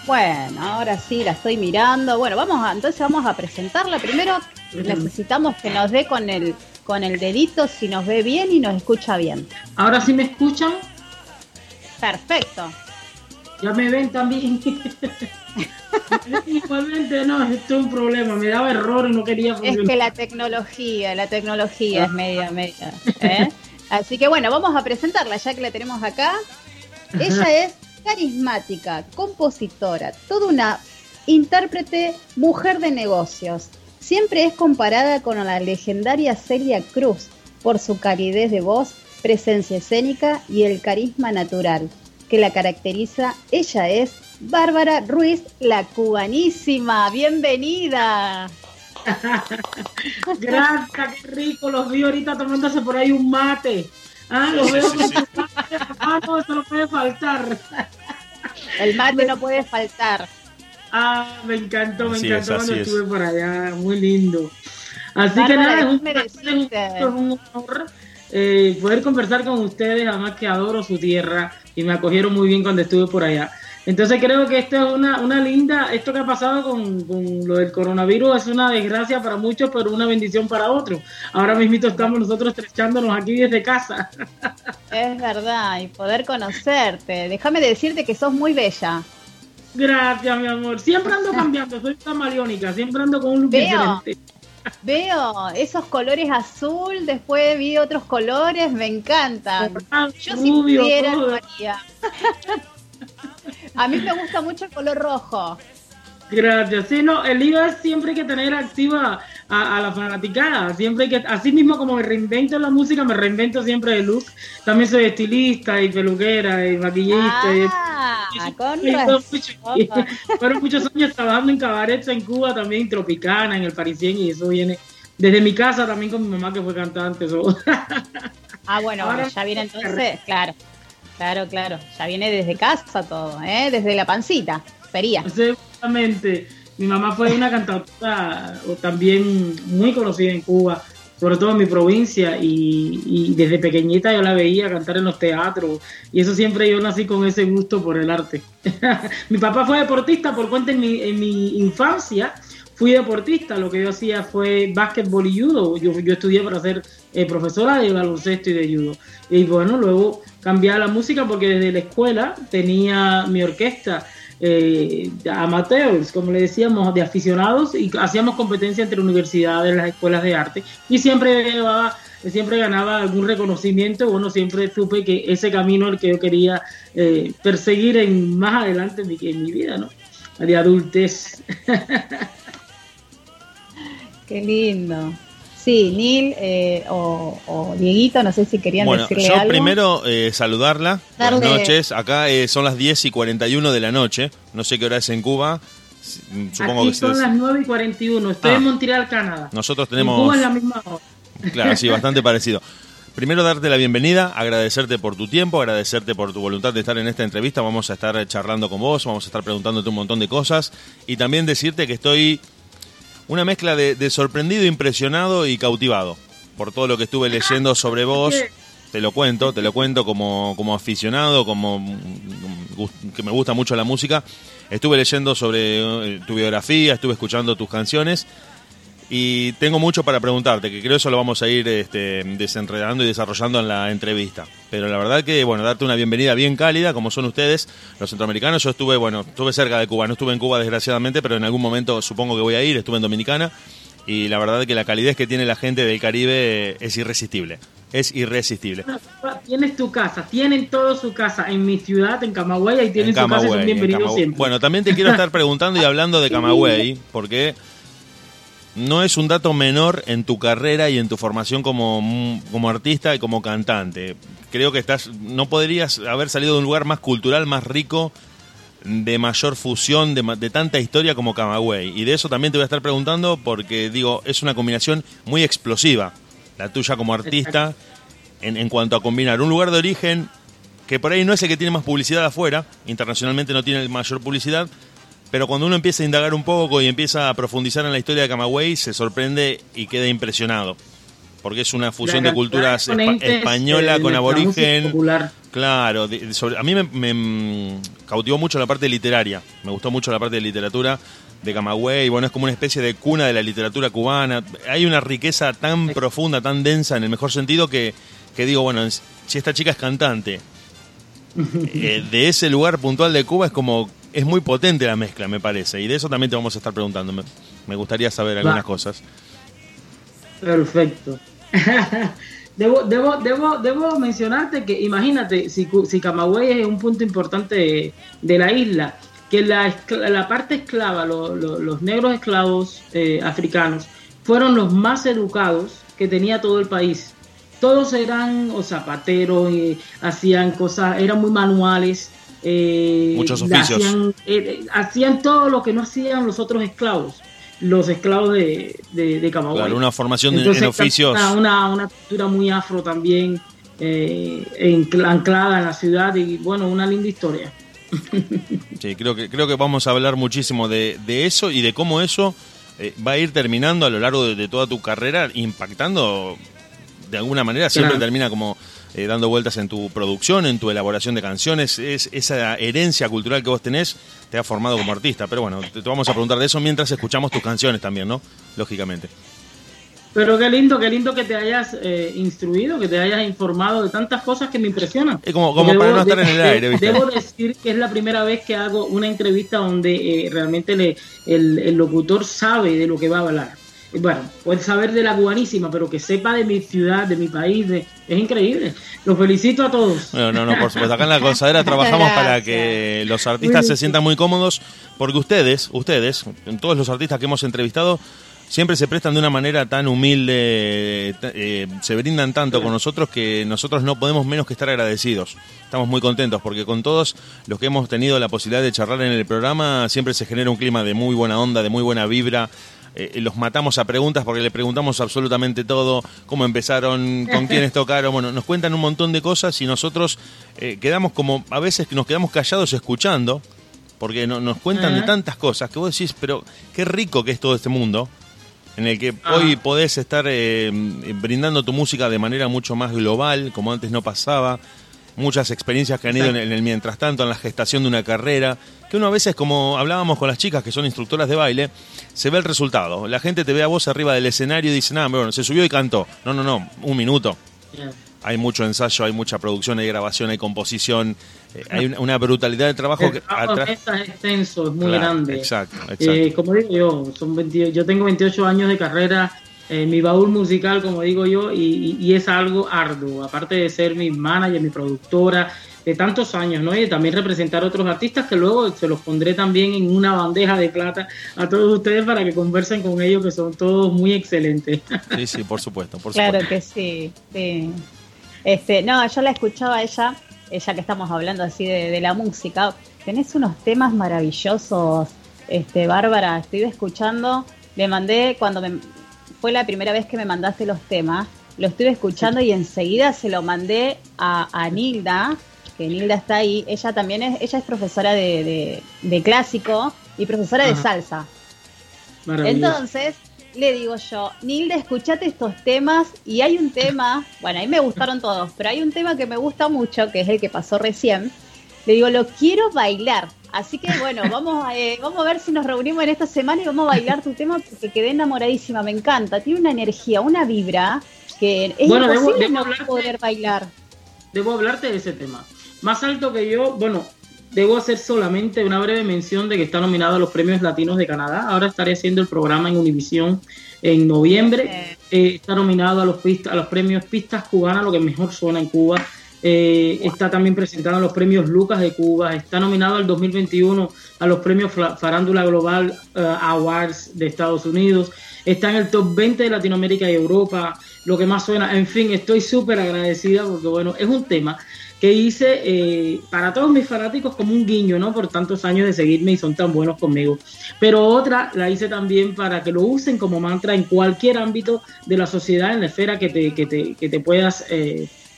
Bueno, ahora sí la estoy mirando. Bueno, vamos a, entonces vamos a presentarla. Primero necesitamos que nos dé con el con el dedito si nos ve bien y nos escucha bien. Ahora sí me escuchan, Perfecto. ya me ven también. (laughs) Igualmente no, esto es un problema, me daba error y no quería Es que la tecnología, la tecnología es media, media. ¿eh? Así que bueno, vamos a presentarla ya que la tenemos acá. (laughs) Ella es carismática, compositora, toda una intérprete, mujer de negocios. Siempre es comparada con la legendaria Celia Cruz por su calidez de voz, presencia escénica y el carisma natural que la caracteriza. Ella es Bárbara Ruiz, la cubanísima. Bienvenida. (laughs) Gracias, qué rico, los vi ahorita tomándose por ahí un mate. Ah, los veo con. (laughs) Ah, no, eso no puede faltar. El mate no puede faltar. Ah, me encantó, me Así encantó es, cuando así es. estuve por allá, muy lindo. Así que nada, es un, placer, es un honor eh, poder conversar con ustedes, además que adoro su tierra y me acogieron muy bien cuando estuve por allá. Entonces creo que esto es una, una linda, esto que ha pasado con, con lo del coronavirus es una desgracia para muchos, pero una bendición para otros. Ahora mismito estamos nosotros estrechándonos aquí desde casa. (laughs) Es verdad, y poder conocerte. Déjame decirte que sos muy bella. Gracias, mi amor. Siempre ando cambiando, soy camaleónica, siempre ando con un look Veo. diferente. Veo esos colores azul, después vi otros colores, me encantan. Yo si pudiera todo. (laughs) A mí me gusta mucho el color rojo. Gracias. Sí, no, el IVA es siempre hay que tener activa a, a la fanaticada. Siempre hay que, así mismo como me reinvento en la música, me reinvento siempre de look. También soy estilista y peluquera y maquillista. y- Ah, con y muchos- (laughs) fueron muchos años trabajando en cabarets en Cuba, también en Tropicana, en el Parisien, y eso viene desde mi casa también con mi mamá que fue cantante. (laughs) Ah, bueno, Ahora- bueno, ya viene entonces, claro. Claro, claro. Ya viene desde casa todo, ¿eh? Desde la pancita. Sería. Seguramente. Mi mamá fue una cantautora también muy conocida en Cuba, sobre todo en mi provincia, y, y desde pequeñita yo la veía cantar en los teatros, y eso siempre yo nací con ese gusto por el arte. (laughs) mi papá fue deportista, por cuenta en mi, en mi infancia, fui deportista, lo que yo hacía fue básquetbol y judo, yo, yo estudié para ser eh, profesora de baloncesto y de judo, y bueno, luego cambié a la música porque desde la escuela tenía mi orquesta, eh, amateurs, como le decíamos, de aficionados y hacíamos competencia entre universidades, las escuelas de arte y siempre llevaba, siempre ganaba algún reconocimiento. Bueno, siempre supe que ese camino el que yo quería eh, perseguir en más adelante en mi, en mi vida, ¿no? De adultez. (laughs) Qué lindo. Sí, Neil eh, o, Dieguito, no sé si querían bueno, decirle yo primero eh, saludarla. Buenas noches. Acá eh, son las 10 y 41 de la noche. No sé qué hora es en Cuba. Supongo Aquí que son las 9 y 41. Estoy en ah. Montreal, Canadá. Nosotros tenemos. En Cuba es la misma hora. Claro, sí, bastante (laughs) parecido. Primero darte la bienvenida, agradecerte por tu tiempo, agradecerte por tu voluntad de estar en esta entrevista. Vamos a estar charlando con vos, vamos a estar preguntándote un montón de cosas y también decirte que estoy una mezcla de, sorprendido, impresionado y cautivado por todo lo que estuve leyendo sobre vos. Te lo cuento, te lo cuento como, como aficionado, como que me gusta mucho la música. Estuve leyendo sobre eh, tu biografía, estuve escuchando tus canciones y tengo mucho para preguntarte, que creo eso lo vamos a ir este, desenredando y desarrollando en la entrevista. Pero la verdad que, bueno, darte una bienvenida bien cálida, como son ustedes, los centroamericanos. Yo estuve, bueno, estuve cerca de Cuba, no estuve en Cuba desgraciadamente, pero en algún momento supongo que voy a ir, estuve en Dominicana. Y la verdad que la calidez que tiene la gente del Caribe es irresistible. Es irresistible. Tienes tu casa, tienen todo su casa en mi ciudad, en Camagüey, y tienen su casa y son bienvenidos siempre. Bueno, también te quiero estar (laughs) preguntando y hablando de Camagüey, porque no es un dato menor en tu carrera y en tu formación como, como artista y como cantante. Creo que estás, no podrías haber salido de un lugar más cultural, más rico, de mayor fusión, de, de tanta historia como Camagüey. Y de eso también te voy a estar preguntando porque, digo, es una combinación muy explosiva, la tuya como artista, en, en cuanto a combinar un lugar de origen que por ahí no es el que tiene más publicidad afuera, internacionalmente no tiene mayor publicidad, pero cuando uno empieza a indagar un poco y empieza a profundizar en la historia de Camagüey, se sorprende y queda impresionado. Porque es una fusión de culturas española con aborigen. Claro, a mí me, mm, cautivó mucho la parte literaria. Me gustó mucho la parte de literatura de Camagüey. Bueno, es como una especie de cuna de la literatura cubana. Hay una riqueza tan profunda, tan densa, en el mejor sentido, que, que digo, bueno, si esta chica es cantante, eh, de ese lugar puntual de Cuba es como es muy potente la mezcla, me parece. Y de eso también te vamos a estar preguntando. Me, gustaría saber algunas cosas. Perfecto. (laughs) debo, debo, debo, debo mencionarte que, imagínate, si, si Camagüey es un punto importante de, la isla, que la, la parte esclava, los negros esclavos eh, africanos, fueron los más educados que tenía todo el país. Todos eran o zapateros, y hacían cosas, eran muy manuales, eh, Muchos oficios. Eh, hacían, todo lo que no hacían los otros esclavos, los esclavos de, de, Camagüey. una formación en oficios. Una, una, cultura muy afro también, eh, anclada en la ciudad y bueno, una linda historia. (laughs) Sí, creo que, creo que vamos a hablar muchísimo de, de eso y de cómo eso eh, va a ir terminando a lo largo de, toda tu carrera, impactando de alguna manera, siempre termina como eh, dando vueltas en tu producción, en tu elaboración de canciones. Es, esa herencia cultural que vos tenés te ha formado como artista. Pero bueno, te, vamos a preguntar de eso mientras escuchamos tus canciones también, ¿no? Lógicamente. Pero qué lindo, qué lindo que te hayas eh, instruido, que te hayas informado de tantas cosas que me impresionan. Es como, como para no estar en el aire, ¿viste? Debo decir que es la primera vez que hago una entrevista donde eh, realmente le, el, el, locutor sabe de lo que va a hablar bueno, puede saber de la cubanísima, pero que sepa de mi ciudad, de mi país, es increíble. Los felicito a todos. No, no, no, por supuesto. Acá en la Consadera trabajamos para que los artistas se sientan muy cómodos, porque ustedes, ustedes, todos los artistas que hemos entrevistado, siempre se prestan de una manera tan humilde, eh, se brindan tanto con nosotros que nosotros no podemos menos que estar agradecidos. Estamos muy contentos porque con todos los que hemos tenido la posibilidad de charlar en el programa siempre se genera un clima de muy buena onda, de muy buena vibra, eh, los matamos a preguntas porque le preguntamos absolutamente todo, cómo empezaron, con (laughs) quiénes tocaron, bueno, nos cuentan un montón de cosas y nosotros eh, quedamos como, a veces nos quedamos callados escuchando, porque nos cuentan de tantas cosas que vos decís, pero qué rico que es todo este mundo, en el que hoy podés estar eh, brindando tu música de manera mucho más global, como antes no pasaba, muchas experiencias que han ido en el, mientras tanto, en la gestación de una carrera, que uno a veces, como hablábamos con las chicas que son instructoras de baile, se ve el resultado. La gente te ve a vos arriba del escenario y dice, nada, bueno, se subió y cantó. No, no, no, un minuto. Hay mucho ensayo, hay mucha producción, hay grabación, hay composición, eh, hay una, brutalidad de trabajo. El trabajo que es extenso, es muy grande. Exacto, eh, como digo yo, son yo tengo 28 años de carrera eh, mi baúl musical, como digo yo, y, es algo arduo. Aparte de ser mi manager, mi productora, de tantos años, ¿no? Y también representar a otros artistas que luego se los pondré también en una bandeja de plata a todos ustedes para que conversen con ellos, que son todos muy excelentes. (laughs) Sí, sí, por supuesto, por claro que sí, sí. Este, no, yo la escuchaba a ella, ella que estamos hablando así de, de la música. Tenés unos temas maravillosos, este, Bárbara, estoy escuchando, le mandé cuando me, fue la primera vez que me mandaste los temas, lo estuve escuchando y enseguida se lo mandé a, Nilda, que Nilda está ahí, ella también es, ella es profesora de, clásico y profesora de salsa. Entonces, le digo yo, Nilda, escuchate estos temas y hay un tema, (laughs) bueno, a mí me gustaron todos, pero hay un tema que me gusta mucho, que es el que pasó recién. Le digo, lo quiero bailar. Así que bueno, vamos a, eh, vamos a ver si nos reunimos en esta semana y vamos a bailar tu tema porque quedé enamoradísima, me encanta. Tiene una energía, una vibra que es bueno, imposible debo, no poder bailar. Debo hablarte de ese tema. Más alto que yo, bueno, debo hacer solamente una breve mención de que está nominado a los premios latinos de Canadá. Ahora estaré haciendo el programa en Univisión en noviembre. Eh, está nominado a los, a los premios Pistas Cubanas, lo que mejor suena en Cuba. Eh, está también presentado en los premios Lucas de Cuba, está nominado al 2021 a los premios Farándula Global eh, Awards de Estados Unidos, está en el top 20 de Latinoamérica y Europa, lo que más suena, en fin, estoy súper agradecida porque bueno, es un tema que hice eh, para todos mis fanáticos como un guiño, ¿no? Por tantos años de seguirme y son tan buenos conmigo. Pero otra la hice también para que lo usen como mantra en cualquier ámbito de la sociedad, en la esfera que te, que te, que te puedas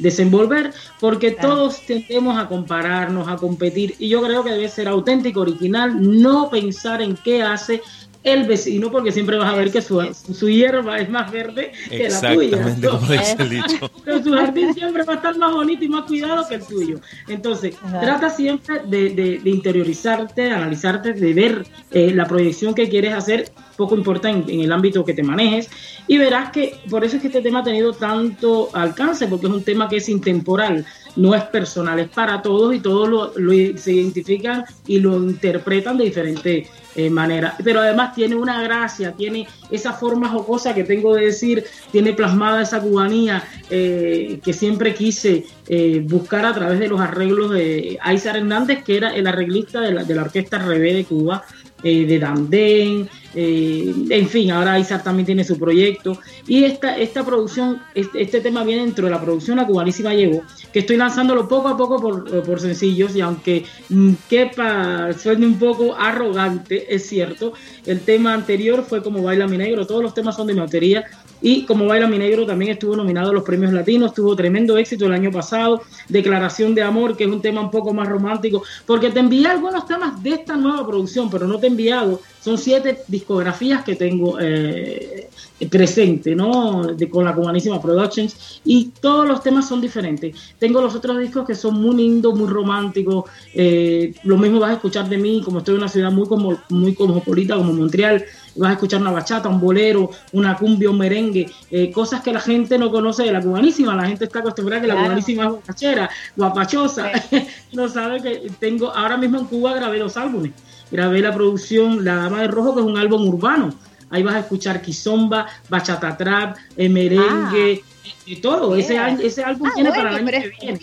desenvolver, porque todos tendemos a compararnos, a competir, y yo creo que debe ser auténtico, original, no pensar en qué hace el vecino, porque siempre vas a ver que su, su hierba es más verde que la tuya. como dice el dicho. (laughs) Pero su jardín siempre va a estar más bonito y más cuidado que el tuyo. Entonces, trata siempre de, de, de, interiorizarte, analizarte, de ver eh, la proyección que quieres hacer poco importa en, el ámbito que te manejes, y verás que por eso es que este tema ha tenido tanto alcance, porque es un tema que es intemporal, no es personal, es para todos y todos lo, se identifican y lo interpretan de diferentes eh, maneras. Pero además tiene una gracia, tiene esa forma jocosa que tengo de decir, tiene plasmada esa cubanía eh, que siempre quise eh, buscar a través de los arreglos de Aizar Hernández, que era el arreglista de la, de la Orquesta Rebé de Cuba eh, de Dandén, eh, en fin, ahora Isaac también tiene su proyecto. Y esta, esta producción, este, tema viene dentro de la producción La Cubanísima Llegó, que estoy lanzándolo poco a poco por, por sencillos, y aunque mm, quepa, suene un poco arrogante, es cierto, el tema anterior fue como Baila Mi Negro, todos los temas son de mi autoría, y como Baila Mi Negro también estuvo nominado a los premios latinos, tuvo tremendo éxito el año pasado. Declaración de Amor, que es un tema un poco más romántico, porque te envié algunos temas de esta nueva producción, pero no te he enviado. Son siete discografías que tengo eh, presente, ¿no? De, con la Cubanísima Productions, y todos los temas son diferentes. Tengo los otros discos que son muy lindos, muy románticos. Eh, lo mismo vas a escuchar de mí, como estoy en una ciudad muy, como, muy cosmopolita como Montreal vas a escuchar una bachata, un bolero, una cumbia, un merengue, eh, cosas que la gente no conoce de la cubanísima. La gente está acostumbrada a que la cubanísima es guapachera, guapachosa. (laughs) no sabe que tengo, ahora mismo en Cuba grabé dos álbumes. Grabé la producción La Dama de Rojo, que es un álbum urbano. Ahí vas a escuchar quizomba, bachata trap, eh, merengue, ah. y todo. Ese, ese álbum ah, tiene para el año que viene.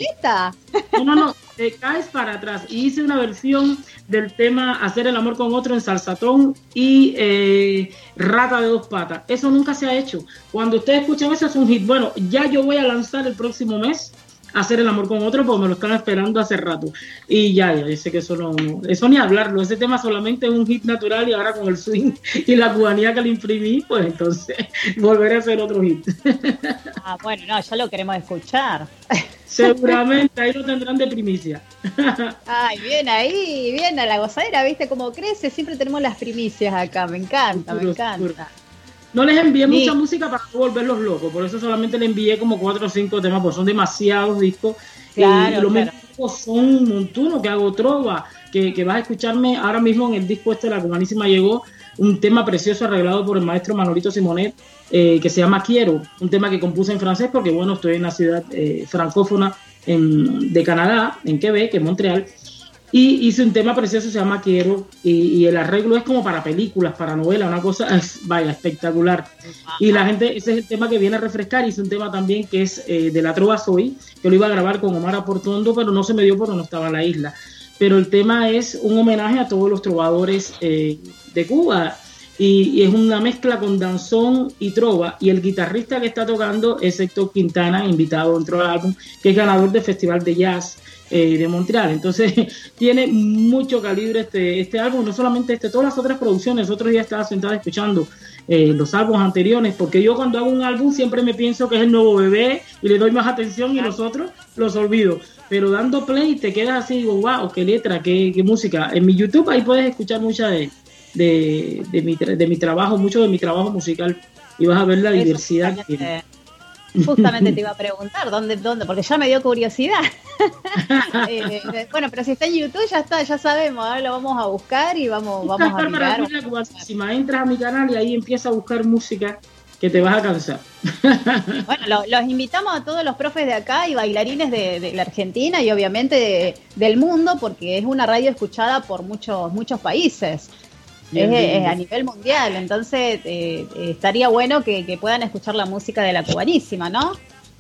No, no, no, te caes para atrás. hice una versión del tema Hacer el amor con otro en salsatón y eh, Rata de dos patas. Eso nunca se ha hecho. Cuando ustedes escuchan eso es un hit. Bueno, ya yo voy a lanzar el próximo mes hacer el amor con otro porque me lo están esperando hace rato. Y ya, ya, sé que eso no, eso ni hablarlo, ese tema solamente es un hit natural y ahora con el swing (laughs) y la cubanía que le imprimí, pues entonces (laughs) volveré a hacer otro hit. (laughs) Ah, bueno, no, ya lo queremos escuchar. Seguramente, ahí lo tendrán de primicia. Ay, bien ahí, bien a la gozadera, ¿viste cómo crece? Siempre tenemos las primicias acá, me encanta, me encanta. No les envié mucha música para no volverlos locos, por eso solamente les envié como cuatro o cinco temas, porque son demasiados discos. Claro, y los son montuno que hago trova, que, que, vas a escucharme ahora mismo en el disco este de La Cubanísima llegó un tema precioso arreglado por el maestro Manolito Simonet, eh, que se llama Quiero, un tema que compuse en francés porque bueno, estoy en la ciudad eh, francófona en, de Canadá, en Quebec, en Montreal, Y hice un tema precioso, se llama Quiero, y, el arreglo es como para películas, para novelas, una cosa, (laughs) vaya, espectacular. Y la gente, ese es el tema que viene a refrescar, hice un tema también que es eh, de la Trova Soy, que lo iba a grabar con Omar Aportondo, pero no se me dio porque no estaba en la isla. Pero el tema es un homenaje a todos los trovadores eh, de Cuba, y, es una mezcla con danzón y trova, y el guitarrista que está tocando es Héctor Quintana, invitado dentro del álbum, que es ganador del Festival de Jazz eh, de Montreal. Entonces (laughs) tiene mucho calibre este, este álbum, no solamente este, todas las otras producciones. Otros días estaba sentado escuchando eh, los álbumes anteriores, porque yo cuando hago un álbum siempre me pienso que es el nuevo bebé y le doy más atención y los otros los olvido. Pero dando play te quedas así, digo, wow, qué letra, qué, qué música. En mi YouTube ahí puedes escuchar mucha de, de, de, mi, de mi trabajo, mucho de mi trabajo musical y vas a ver la diversidad que Justamente te iba a (laughs) preguntar, ¿dónde, dónde? Porque ya me dio curiosidad. (laughs) Eh, bueno, pero si está en YouTube ya está, ya sabemos, ahora lo vamos a buscar y vamos, vamos a mirar. Me entras a mi canal y ahí empieza a buscar música que te vas a cansar. (laughs) bueno, los invitamos a todos los profes de acá y bailarines de, la Argentina y obviamente del mundo porque es una radio escuchada por muchos, muchos países es, a nivel mundial, entonces eh, eh, estaría bueno que, puedan escuchar la música de la cubanísima, ¿no?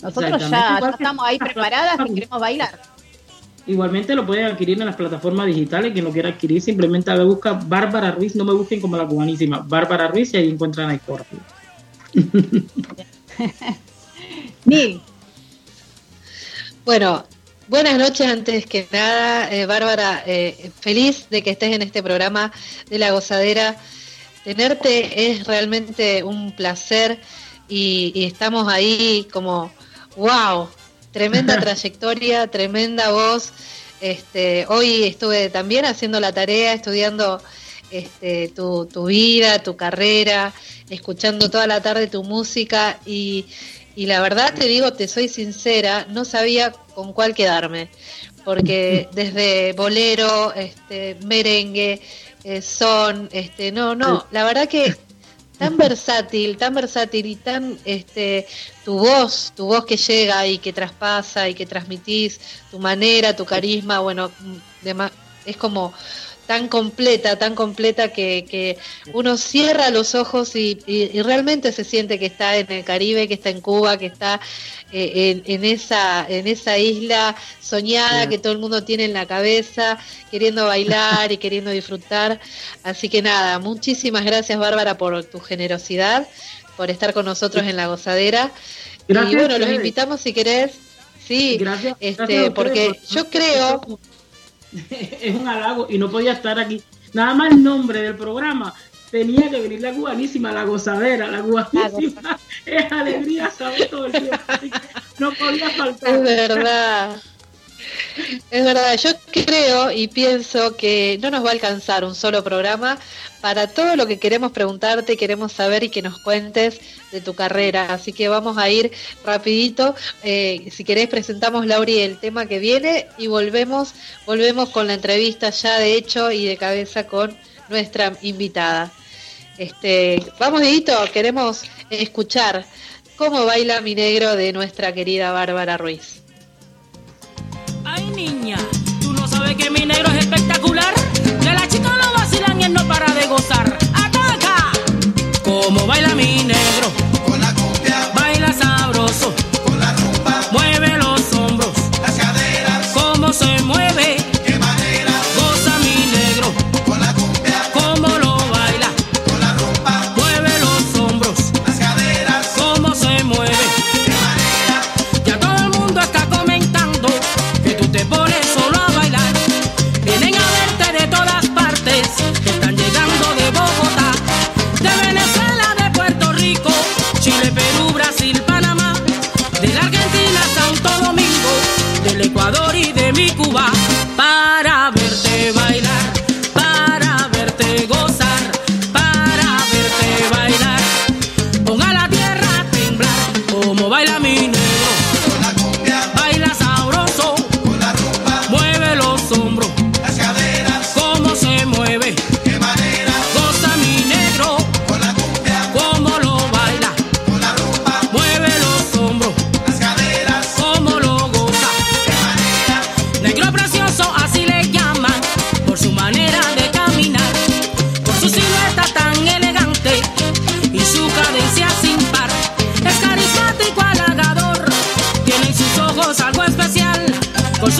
Nosotros ya, estamos ahí preparadas y queremos bailar. Igualmente lo pueden adquirir en las plataformas digitales, quien lo quiera adquirir simplemente me busca Bárbara Ruiz, no me busquen como la cubanísima, Bárbara Ruiz y ahí encuentran el corte. (laughs) Nil. Bueno, Buenas noches, antes que nada, eh, Bárbara, eh, feliz de que estés en este programa de La Gozadera. Tenerte es realmente un placer y, estamos ahí como, wow, tremenda (laughs) trayectoria, tremenda voz. Este, hoy estuve también haciendo la tarea, estudiando este, tu, tu vida, tu carrera, escuchando toda la tarde tu música y y la verdad te digo, te soy sincera, no sabía con cuál quedarme, porque (laughs) desde bolero, este, merengue, eh, son, este, no, no, la verdad que tan versátil, tan versátil y tan, este, tu voz, tu voz que llega y que traspasa y que transmitís, tu manera, tu carisma, bueno, es como tan completa, tan completa que, uno cierra los ojos y, realmente se siente que está en el Caribe, que está en Cuba, que está eh, en, esa, en esa isla soñada que todo el mundo tiene en la cabeza, queriendo bailar y queriendo disfrutar. Así que nada, muchísimas gracias Bárbara por tu generosidad, por estar con nosotros en la gozadera. y bueno, los invitamos si querés. Sí, gracias, este, porque yo creo (laughs) es un halago y no podía estar aquí. Nada más el nombre del programa tenía que venir la cubanísima, la gozadera, la cubanísima. (laughs) Es alegría saber todo el tiempo. (laughs) no podía faltar. Es verdad. Es verdad, yo creo y pienso que no nos va a alcanzar un solo programa para todo lo que queremos preguntarte, queremos saber y que nos cuentes de tu carrera. Así que vamos a ir rapidito. Eh, si querés presentamos, Lauri, el tema que viene y volvemos, volvemos con la entrevista ya de hecho y de cabeza con nuestra invitada. Este, vamos, Edito, queremos escuchar cómo baila mi negro de nuestra querida Bárbara Ruiz. Ay, niña, ¿tú no sabes que mi negro es espectacular? Que la chica lo vacilan y él no para de gozar. ¡Ataca! Como baila mi negro.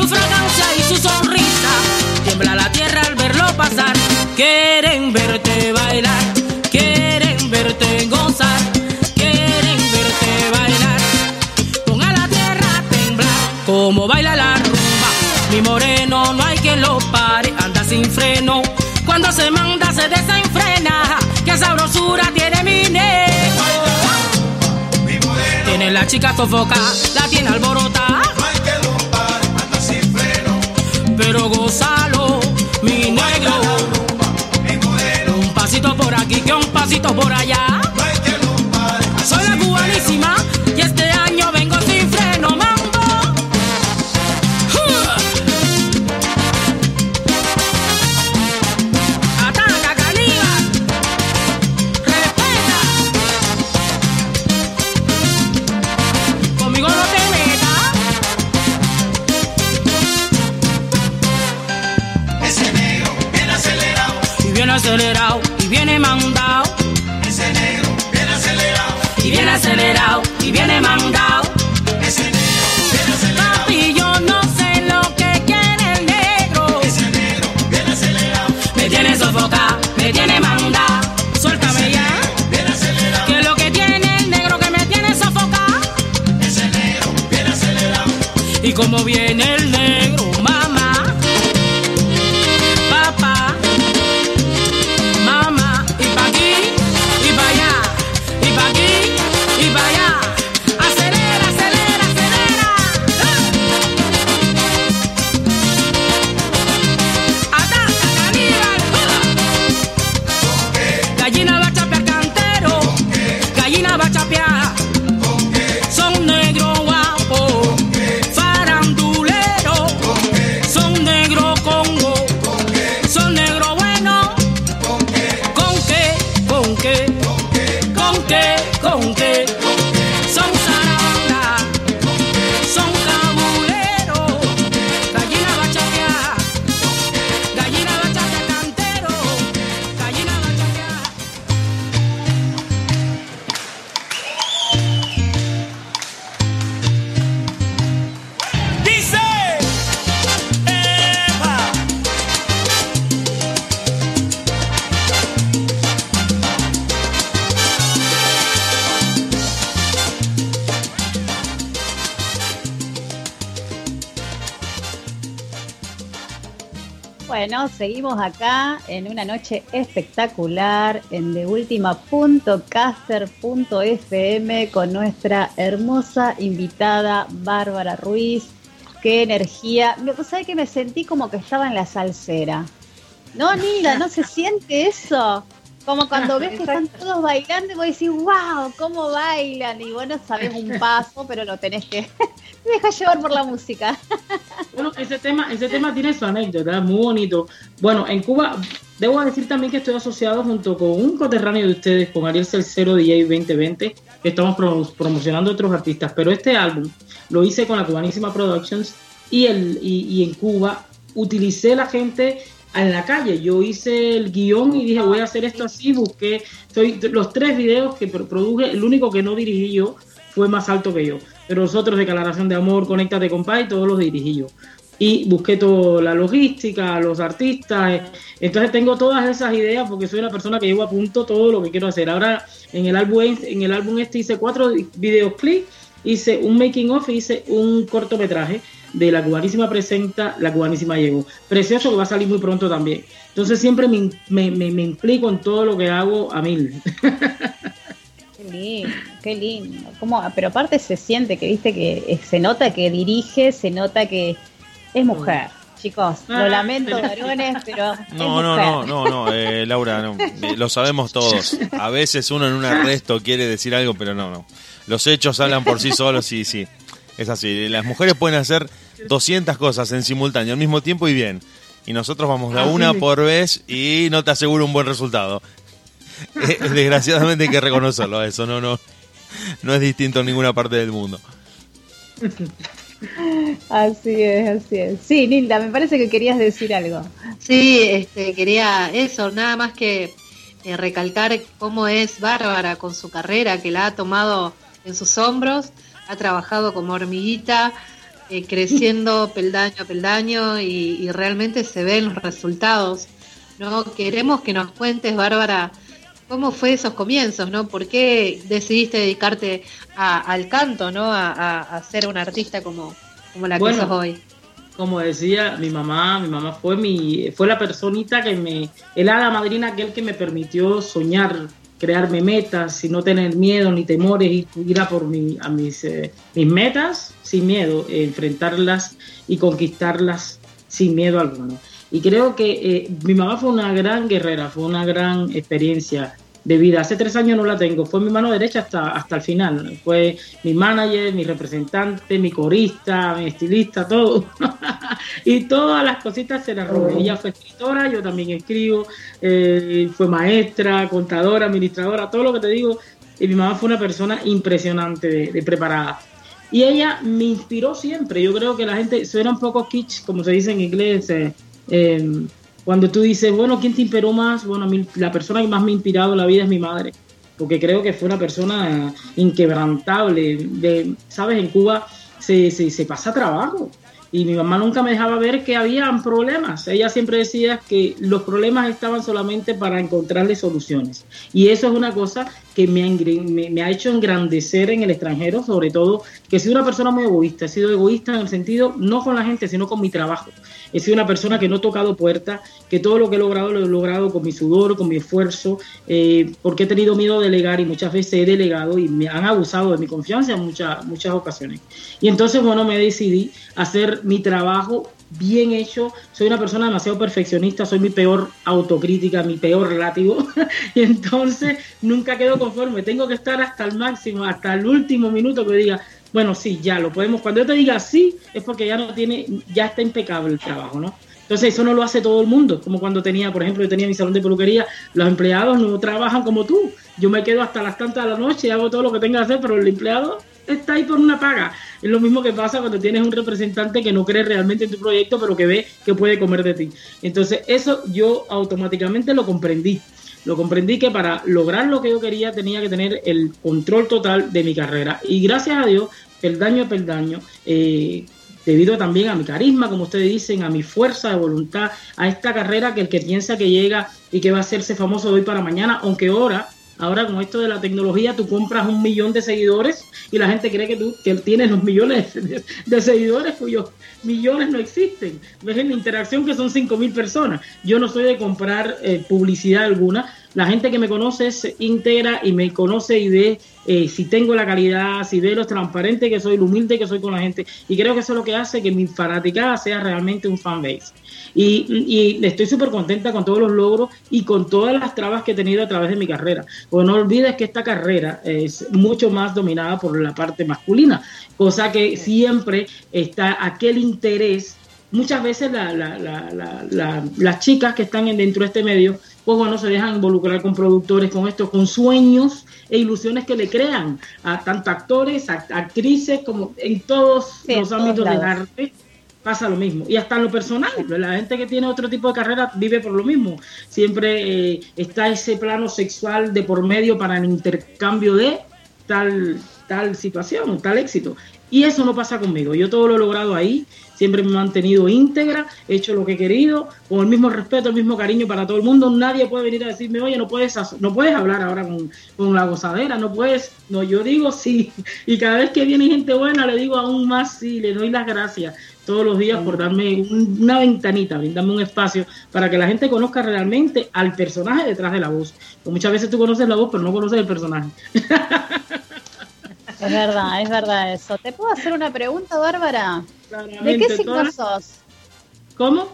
su fragancia y su sonrisa. Tiembla la tierra al verlo pasar. Quieren verte bailar, quieren verte gozar, quieren verte bailar. Ponga la tierra a temblar, como baila la rumba. Mi moreno no hay quien lo pare, anda sin freno. Cuando se manda se desenfrena. Qué sabrosura tiene mi nene. Tiene la chica sofoca, la tiene alborotada pero gózalo, mi negro. Un pasito por aquí que un pasito por allá. Soy la cubanísima acelerado, y viene mandado. ese negro viene acelerado, Y viene acelerado, y viene mandado. ese negro viene acelerado, Papi, yo no sé lo que quiere el negro. ese negro viene acelerado, Me tiene sofocado, me tiene mandado. Suéltame ya. viene acelerado, Que lo que tiene el negro que me tiene sofocado. ese negro viene acelerado, Y como viene el negro, Seguimos acá en una noche espectacular en deultima.caster.fm con nuestra hermosa invitada Bárbara Ruiz. Qué energía. Sabes que me sentí como que estaba en la salsera. No, Nila, no se siente eso. Como cuando ves que están todos bailando y vos decís, wow, cómo bailan. Y vos no sabés un paso, pero lo tenés que (laughs) dejar llevar por la música. (laughs) Bueno, ese tema, ese tema tiene su anécdota, muy bonito. Bueno, en Cuba, debo decir también que estoy asociado junto con un coterráneo de ustedes, con Ariel Celcero DJ 2020, que estamos promo- promocionando otros artistas. Pero este álbum lo hice con la Cubanísima Productions y, el, y, y en Cuba utilicé la gente en la calle. Yo hice el guion y dije, voy a hacer esto así. Busqué estoy, los tres videos que pro- produje, el único que no dirigí yo fue más alto que yo. Pero los otros, Declaración de Amor, Conéctate compadre, todos los dirigí yo. Y busqué toda la logística, los artistas. eh. Entonces tengo todas esas ideas porque soy una persona que llevo a punto todo lo que quiero hacer. Ahora en el álbum, en el álbum este hice cuatro videoclips, hice un making of, hice un cortometraje de La Cubanísima Presenta, La Cubanísima Llegó. Precioso que va a salir muy pronto también. Entonces siempre me, me, me, me implico en todo lo que hago a mil. Qué lindo, qué lindo. ¿Cómo? Pero aparte se siente que, viste, que eh, se nota que dirige, se nota que es mujer. Chicos, lo lamento, varones, pero. (laughs) No, no, no, no, no, eh, Laura, no, eh, lo sabemos todos. A veces uno en un arresto quiere decir algo, pero no, no. Los hechos hablan por sí solos y sí, es así. Las mujeres pueden hacer 200 cosas en simultáneo al mismo tiempo y bien. Y nosotros vamos de a Así una por vez y no te aseguro un buen resultado. (laughs) Eh, Desgraciadamente hay que reconocerlo, eso no, no, no es distinto en ninguna parte del mundo. (laughs) Así es, así es. Sí, Nilda, me parece que querías decir algo. Sí, este, quería eso, nada más que eh, recalcar cómo es Bárbara con su carrera, que la ha tomado en sus hombros, ha trabajado como hormiguita, eh, creciendo (laughs) peldaño a peldaño y, y realmente se ven los resultados ¿no? Queremos que nos cuentes, Bárbara, cómo fue esos comienzos, ¿no? ¿Por qué decidiste dedicarte al canto, ¿no? A, ser una artista como, como la que sos hoy. Como decía mi mamá, mi mamá fue mi, fue la personita que me, el hada madrina aquel que me permitió soñar, crearme metas y no tener miedo ni temores ir a por mi, a mis, eh, mis metas sin miedo, enfrentarlas y conquistarlas sin miedo alguno. Y creo que eh, mi mamá fue una gran guerrera, fue una gran experiencia de vida. Hace tres años no la tengo, fue mi mano derecha hasta, hasta el final. Fue mi manager, mi representante, mi corista, mi estilista, todo. (laughs) y todas las cositas se las robé. Ella fue escritora, yo también escribo, eh, fue maestra, contadora, administradora, todo lo que te digo. Y mi mamá fue una persona impresionante de, preparada. Y ella me inspiró siempre. Yo creo que la gente suena un poco kitsch, como se dice en inglés. Eh, Em, cuando tú dices, bueno, ¿quién te inspiró más? Bueno, la persona que más me ha inspirado en la vida es mi madre, porque creo que fue una persona inquebrantable. De, ¿Sabes? En Cuba se, se, se pasa trabajo y mi mamá nunca me dejaba ver que habían problemas. Ella siempre decía que los problemas estaban solamente para encontrarle soluciones. Y eso es una cosa que me, me, ha hecho engrandecer en el extranjero, sobre todo que he sido una persona muy egoísta. He sido egoísta en el sentido, no con la gente, sino con mi trabajo. He sido una persona que no he tocado puertas, que todo lo que he logrado lo he logrado con mi sudor, con mi esfuerzo, eh, porque he tenido miedo de delegar y muchas veces he delegado y me han abusado de mi confianza en muchas, muchas ocasiones. Y entonces, bueno, me decidí hacer mi trabajo bien hecho. Soy una persona demasiado perfeccionista, soy mi peor autocrítica, mi peor látigo. (laughs) y entonces nunca quedo conforme. Tengo que estar hasta el máximo, hasta el último minuto que diga, bueno, sí, ya lo podemos. Cuando yo te diga sí, es porque ya no tiene, ya está impecable el trabajo, ¿no? Entonces eso no lo hace todo el mundo, como cuando tenía, por ejemplo, yo tenía mi salón de peluquería, los empleados no trabajan como tú. Yo me quedo hasta las tantas de la noche y hago todo lo que tenga que hacer, pero el empleado está ahí por una paga. Es lo mismo que pasa cuando tienes un representante que no cree realmente en tu proyecto, pero que ve que puede comer de ti. Entonces, eso yo automáticamente lo comprendí. Lo comprendí que para lograr lo que yo quería tenía que tener el control total de mi carrera. Y gracias a Dios, peldaño a peldaño, eh, debido también a mi carisma, como ustedes dicen, a mi fuerza de voluntad, a esta carrera que el que piensa que llega y que va a hacerse famoso de hoy para mañana, aunque ahora Ahora con esto de la tecnología, tú compras un millón de seguidores y la gente cree que tú que tienes los millones de, seguidores cuyos millones no existen. Ves en la interacción que son 5 mil personas. Yo no soy de comprar eh, publicidad alguna. La gente que me conoce es íntegra y me conoce y ve eh, si tengo la calidad, si ve lo transparente que soy, lo humilde que soy con la gente. Y creo que eso es lo que hace que mi fanaticada sea realmente un fanbase. Y, estoy súper contenta con todos los logros y con todas las trabas que he tenido a través de mi carrera. Porque no olvides que esta carrera es mucho más dominada por la parte masculina, cosa que siempre está aquel interés. Muchas veces las chicas que están dentro de este medio, pues bueno, se dejan involucrar con productores, con estos, con sueños e ilusiones que le crean a tanto actores, actrices, como en todos los ámbitos del arte pasa lo mismo. Y hasta en lo personal, la gente que tiene otro tipo de carrera vive por lo mismo. Siempre eh, está ese plano sexual de por medio para el intercambio de tal, tal situación, tal éxito. Y eso no pasa conmigo. Yo todo lo he logrado ahí siempre me he mantenido íntegra, he hecho lo que he querido, con el mismo respeto, el mismo cariño para todo el mundo. Nadie puede venir a decirme, oye, no puedes, no puedes hablar ahora con, con la gozadera, no puedes. No, yo digo sí. (laughs) Y cada vez que viene gente buena, le digo aún más sí, le doy las gracias todos los días por darme una ventanita, brindarme un espacio para que la gente conozca realmente al personaje detrás de la voz. Porque muchas veces tú conoces la voz, pero no conoces el personaje. (laughs) Es verdad, es verdad eso. ¿Te puedo hacer una pregunta, Bárbara? ¿De qué signo sos? ¿Cómo?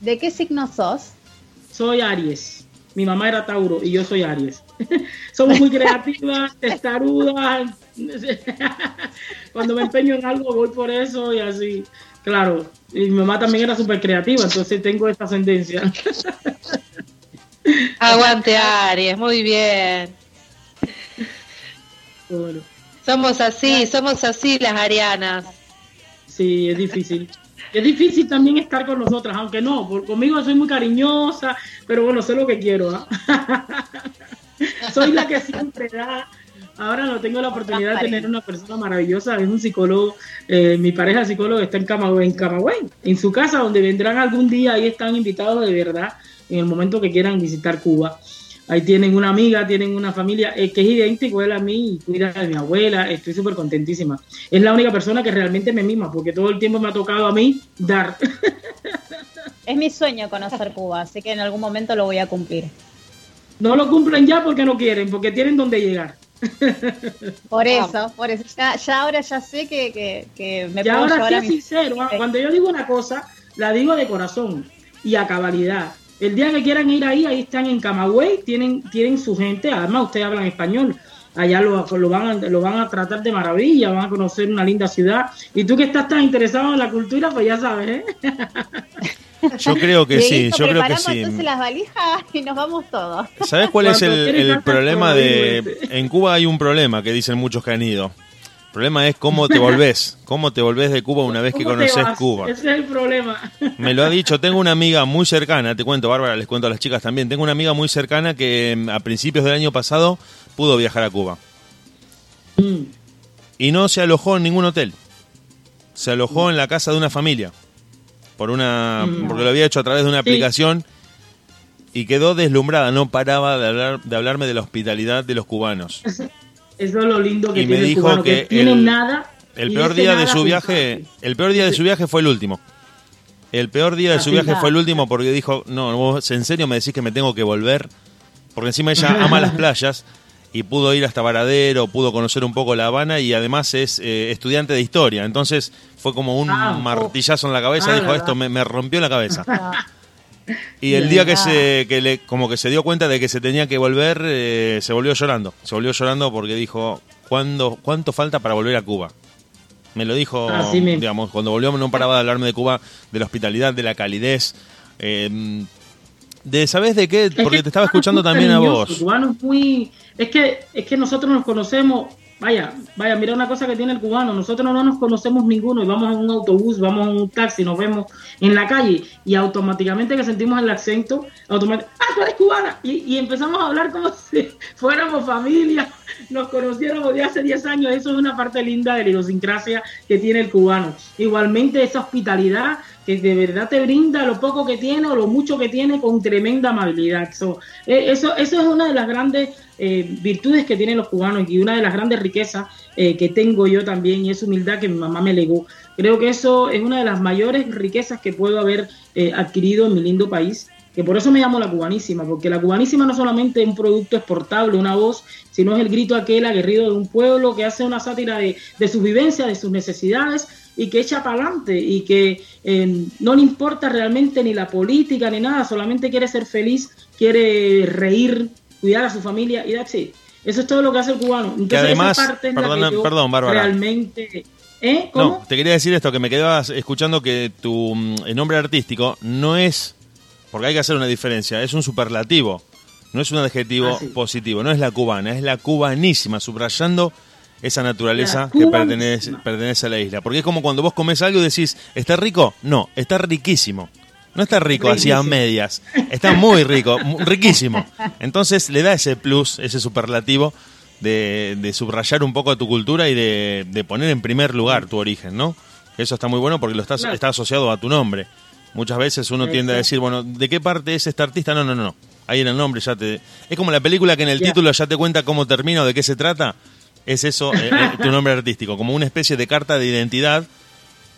¿De qué signo sos? Soy Aries. Mi mamá era Tauro y yo soy Aries. (laughs) Somos muy creativas, (laughs) testarudas. Cuando me empeño en algo voy por eso y así. Claro, y mi mamá también era súper creativa, entonces tengo esta ascendencia. (laughs) Aguante Aries, muy bien. Bueno. Somos así, somos así las arianas. Sí, es difícil. Es difícil también estar con nosotras, aunque no, por, conmigo soy muy cariñosa, pero bueno, sé lo que quiero. (laughs) soy la que siempre da. Ahora no tengo la oportunidad de tener una persona maravillosa, es un psicólogo, eh, mi pareja psicólogo está en Camagüey, en Camagüey, en su casa, donde vendrán algún día, ahí están invitados de verdad en el momento que quieran visitar Cuba. Ahí tienen una amiga, tienen una familia eh, que es idéntico él a mí cuida de mi abuela. Estoy súper contentísima. Es la única persona que realmente me mima, porque todo el tiempo me ha tocado a mí dar. (laughs) Es mi sueño conocer Cuba, así que en algún momento lo voy a cumplir. No lo cumplen ya porque no quieren, porque tienen donde llegar. (laughs) Por eso, por eso. Ya, ya ahora ya sé que, que, que me Y puedo ahora llevar sí es sincero, cuando yo digo una cosa, la digo de corazón y a cabalidad. El día que quieran ir ahí, ahí están en Camagüey, tienen, tienen su gente, además ustedes hablan español, allá lo, lo, van a, lo van a tratar de maravilla, van a conocer una linda ciudad. Y tú que estás tan interesado en la cultura, pues ya sabes, ¿eh? (laughs) Yo creo que (laughs) sí, yo creo que sí. entonces las valijas y nos vamos todos. ¿Sabes cuál es el, problema de... En Cuba hay un problema que dicen muchos que han ido. El problema es cómo te volvés, cómo te volvés de Cuba una vez que ¿Cómo te conoces? Cuba. Ese es el problema. Me lo ha dicho, tengo una amiga muy cercana, te cuento Bárbara, les cuento a las chicas también, tengo una amiga muy cercana que mm, a principios del año pasado pudo viajar a Cuba. Mm. Y no se alojó en ningún hotel. Se alojó en la casa de una familia. Por una, Mm. porque lo había hecho a través de una Sí. aplicación y quedó deslumbrada, no paraba de, hablar, de hablarme de la hospitalidad de los cubanos. (laughs) Eso es lo lindo que Y me tiene el dijo cubano, que el- nada. El y peor día de su viaje, el peor día de su viaje fue el último. El peor día de su Así viaje fue el último porque dijo, no, vos en serio me decís que me tengo que volver. Porque encima ella ama las playas (laughs) y pudo ir hasta Varadero, pudo conocer un poco La Habana y además es eh, estudiante de historia. Entonces fue como un Ah, martillazo en la cabeza, Ah, dijo, verdad. esto me, me rompió la cabeza. (laughs) Ah, Y el día que se que le como que se dio cuenta de que se tenía que volver, eh, se volvió llorando. Se volvió llorando porque dijo, ¿cuándo, ¿cuánto falta para volver a Cuba? Me lo dijo, digamos, cuando volvió no paraba de hablarme de Cuba, de la hospitalidad, de la calidez, eh, de, ¿sabes de qué? Es Porque que te estaba escuchando es también a vos. cubano es muy. Es que, es que nosotros nos conocemos. Vaya, vaya, mira una cosa que tiene el cubano. Nosotros no nos conocemos ninguno y vamos en un autobús, vamos en un taxi, nos vemos en la calle y automáticamente que sentimos el acento, automáticamente, ¡ah, tú eres cubana! Y, y empezamos a hablar como (laughs) si fuéramos familia, nos conociéramos de hace 10 años. Eso es una parte linda de la idiosincrasia que tiene el cubano. Igualmente, esa hospitalidad que de verdad te brinda lo poco que tiene o lo mucho que tiene con tremenda amabilidad. So, eh, eso, eso es una de las grandes eh, virtudes que tienen los cubanos y una de las grandes riquezas eh, que tengo yo también y es humildad que mi mamá me legó. Creo que eso es una de las mayores riquezas que puedo haber eh, adquirido en mi lindo país. Que por eso me llamo la cubanísima, porque la cubanísima no solamente es un producto exportable, una voz, sino es el grito aquel aguerrido de un pueblo que hace una sátira de, de sus vivencias, de sus necesidades y que echa para adelante y que eh, no le importa realmente ni la política ni nada, solamente quiere ser feliz, quiere reír, cuidar a su familia y that's it. Eso es todo lo que hace el cubano. Entonces, además, esa parte es la que yo perdón, Bárbara. realmente... ¿Eh? ¿Cómo? No, te quería decir esto, que me quedabas escuchando que tu mm, el nombre artístico no es, porque hay que hacer una diferencia, es un superlativo, no es un adjetivo Ah, sí. positivo, no es la cubana, es la cubanísima, subrayando esa naturaleza que pertenece, pertenece a la isla. Porque es como cuando vos comes algo y decís, ¿está rico? No, está riquísimo. No está rico así a medias, está muy rico, (laughs) riquísimo. Entonces le da ese plus, ese superlativo de, de subrayar un poco a tu cultura y de, de poner en primer lugar tu origen, ¿no? Eso está muy bueno porque lo estás, está asociado a tu nombre. Muchas veces uno tiende a decir, bueno, ¿de qué parte es este artista? No, no, no. Ahí en el nombre ya te... Es como la película que en el título ya te cuenta cómo termina o de qué se trata. Es eso, eh, eh, tu nombre artístico, como una especie de carta de identidad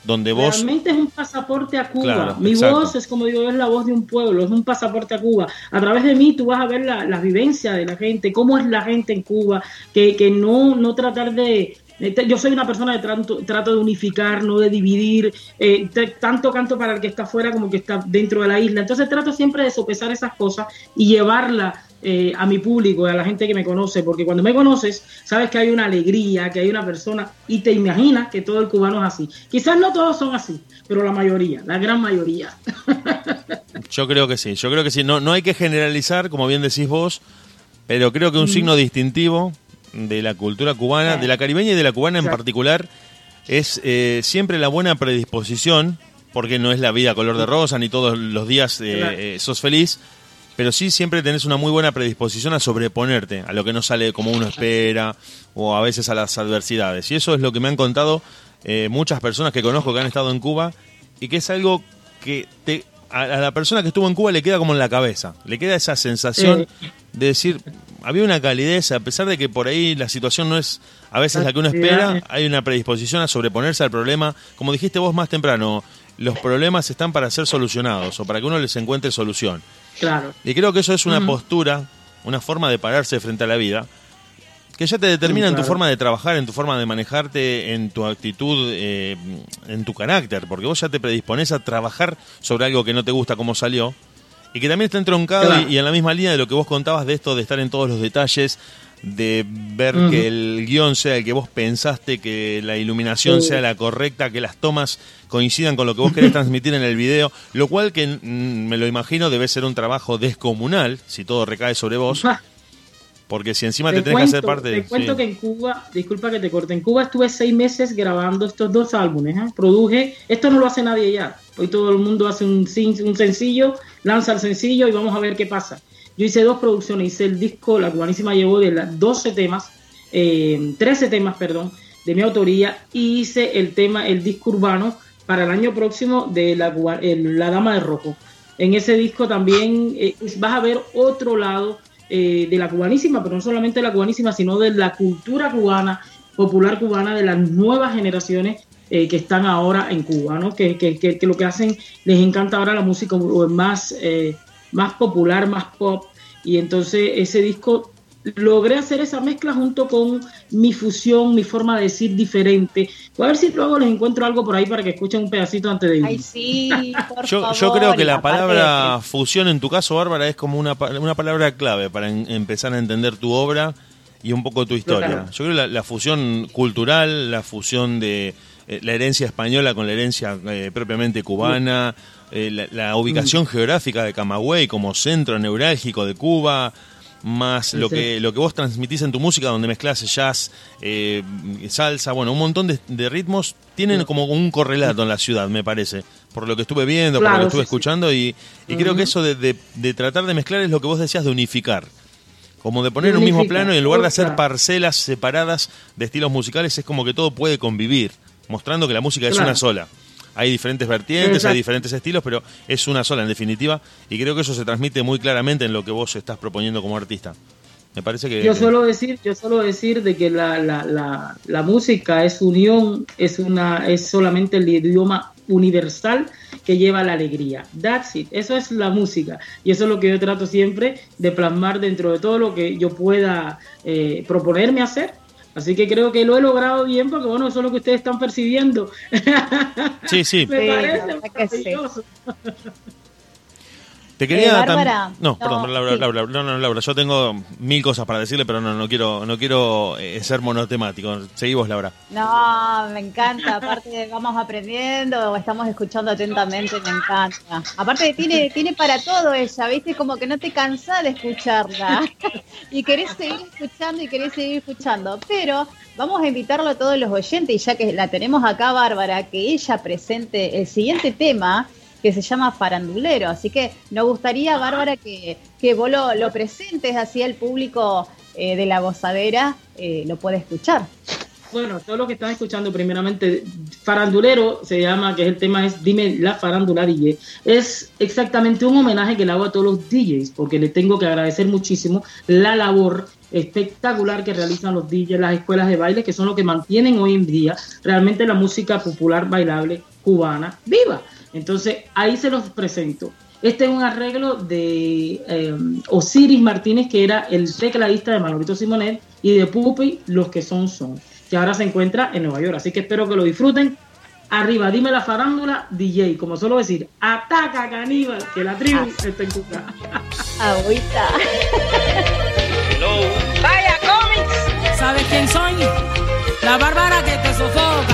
donde vos... Realmente es un pasaporte a Cuba. Claro, Mi exacto. voz es como digo, es la voz de un pueblo, es un pasaporte a Cuba. A través de mí tú vas a ver la, la vivencia de la gente, cómo es la gente en Cuba, que, que no, no tratar de... Yo soy una persona que trato, trato de unificar, no de dividir, eh, te- tanto canto para el que está afuera como el que está dentro de la isla. Entonces trato siempre de sopesar esas cosas y llevarla eh, a mi público, a la gente que me conoce, porque cuando me conoces, sabes que hay una alegría, que hay una persona y te imaginas que todo el cubano es así. Quizás no todos son así, pero la mayoría, la gran mayoría. (laughs) Yo creo que sí, yo creo que sí. No, no hay que generalizar, como bien decís vos, pero creo que un signo distintivo de la cultura cubana, de la caribeña y de la cubana en particular, es eh, siempre la buena predisposición, porque no es la vida color de rosa, ni todos los días eh, Claro. eh, sos feliz, pero sí siempre tenés una muy buena predisposición a sobreponerte a lo que no sale como uno espera, o a veces a las adversidades. Y eso es lo que me han contado eh, muchas personas que conozco que han estado en Cuba, y que es algo que te a, la persona que estuvo en Cuba le queda como en la cabeza, le queda esa sensación de decir, había una calidez, a pesar de que por ahí la situación no es a veces la que uno espera, hay una predisposición a sobreponerse al problema. Como dijiste vos más temprano, los problemas están para ser solucionados o para que uno les encuentre solución. Claro. Y creo que eso es una postura, una forma de pararse frente a la vida, que ya te determina en tu forma de trabajar, en tu forma de manejarte, en tu actitud, eh, en tu carácter, porque vos ya te predispones a trabajar sobre algo que no te gusta como salió, y que también está entroncado y, en la misma línea de lo que vos contabas de esto de estar en todos los detalles, de ver que el guion sea el que vos pensaste, que la iluminación sea la correcta, que las tomas coincidan con lo que vos querés (laughs) transmitir en el video, lo cual que mm, me lo imagino debe ser un trabajo descomunal, si todo recae sobre vos. Porque si encima te, tenés que hacer parte de... Te cuento que en Cuba, disculpa que te corte, en Cuba estuve seis meses grabando estos dos álbumes. ¿eh? Produje, esto no lo hace nadie ya. Hoy todo el mundo hace un, un sencillo, lanza el sencillo y vamos a ver qué pasa. Yo hice dos producciones, hice el disco, la cubanísima llevó de las 12 temas, eh, 13 temas, perdón, de mi autoría, y hice el tema, el disco urbano, para el año próximo de la, la Dama de Rojo. En ese disco también eh, vas a ver otro lado eh, de la cubanísima, pero no solamente de la cubanísima, sino de la cultura cubana, popular cubana, de las nuevas generaciones eh, que están ahora en Cuba, ¿no? Que, que, que, lo que hacen, les encanta ahora la música más, más popular, más pop, y entonces ese disco logré hacer esa mezcla junto con mi fusión, mi forma de decir diferente. a ver si luego les encuentro algo por ahí para que escuchen un pedacito antes de ir. Ay, sí, (laughs) por yo, favor, yo creo que la palabra fusión en tu caso, Bárbara, es como una, una palabra clave para empezar a entender tu obra y un poco tu historia. Yo creo que la, fusión cultural, la fusión de eh, la herencia española con la herencia eh, propiamente cubana, eh, la, ubicación mm. geográfica de Camagüey como centro neurálgico de Cuba, más lo que lo que vos transmitís en tu música, donde mezclas jazz, eh, salsa, bueno, un montón de, ritmos, tienen como un correlato en la ciudad, me parece, por lo que estuve viendo, por lo que estuve escuchando, y, creo que eso de, tratar de mezclar es lo que vos decías de unificar. Como de poner un mismo plano y en lugar de hacer parcelas separadas de estilos musicales, es como que todo puede convivir, mostrando que la música es una sola hay diferentes vertientes, hay diferentes estilos, pero es una sola en definitiva y creo que eso se transmite muy claramente en lo que vos estás proponiendo como artista. Me parece que yo suelo decir, yo suelo decir de que la, la, la, la música es unión, es una es solamente el idioma universal que lleva la alegría. That's it. Eso es la música. Y eso es lo que yo trato siempre de plasmar dentro de todo lo que yo pueda eh, proponerme hacer Así que creo que lo he logrado bien porque, bueno, eso es lo que ustedes están percibiendo. Sí, sí. (laughs) Me parece maravilloso. (laughs) Te quería eh, no, perdón, Laura, Laura, no, no, Laura, yo tengo mil cosas para decirle, pero no, no quiero, no quiero eh, ser monotemático. Seguimos, Laura. No, me encanta. Aparte vamos aprendiendo, estamos escuchando atentamente, me encanta. Aparte tiene, tiene para todo ella, viste, como que no te cansas de escucharla (laughs) y querés seguir escuchando y querés seguir escuchando. Pero vamos a invitarlo a todos los oyentes y ya que la tenemos acá, Bárbara, que ella presente el siguiente tema que se llama Farandulero. Así que nos gustaría, Bárbara, que, que vos lo, presentes así al público eh, de la gozadera eh, lo puede escuchar. Bueno, todo lo que están escuchando, primeramente, Farandulero se llama, que es el tema es Dime la Farándula DJ. Es exactamente un homenaje que le hago a todos los DJs, porque le tengo que agradecer muchísimo la labor espectacular que realizan los DJs, las escuelas de baile, que son lo que mantienen hoy en día realmente la música popular bailable cubana viva. Entonces, ahí se los presento. Este es un arreglo de eh, Osiris Martínez, que era el tecladista de Manolito Simonet, y de Pupi, Los que son son, que ahora se encuentra en Nueva York. Así que espero que lo disfruten. Arriba, dime la farándula, DJ, como suelo decir, ataca caníbal, que la tribu ah. está en Cuca. (laughs) Agüita. Vaya cómics. ¿Sabes quién soy? La bárbara que te sofoca.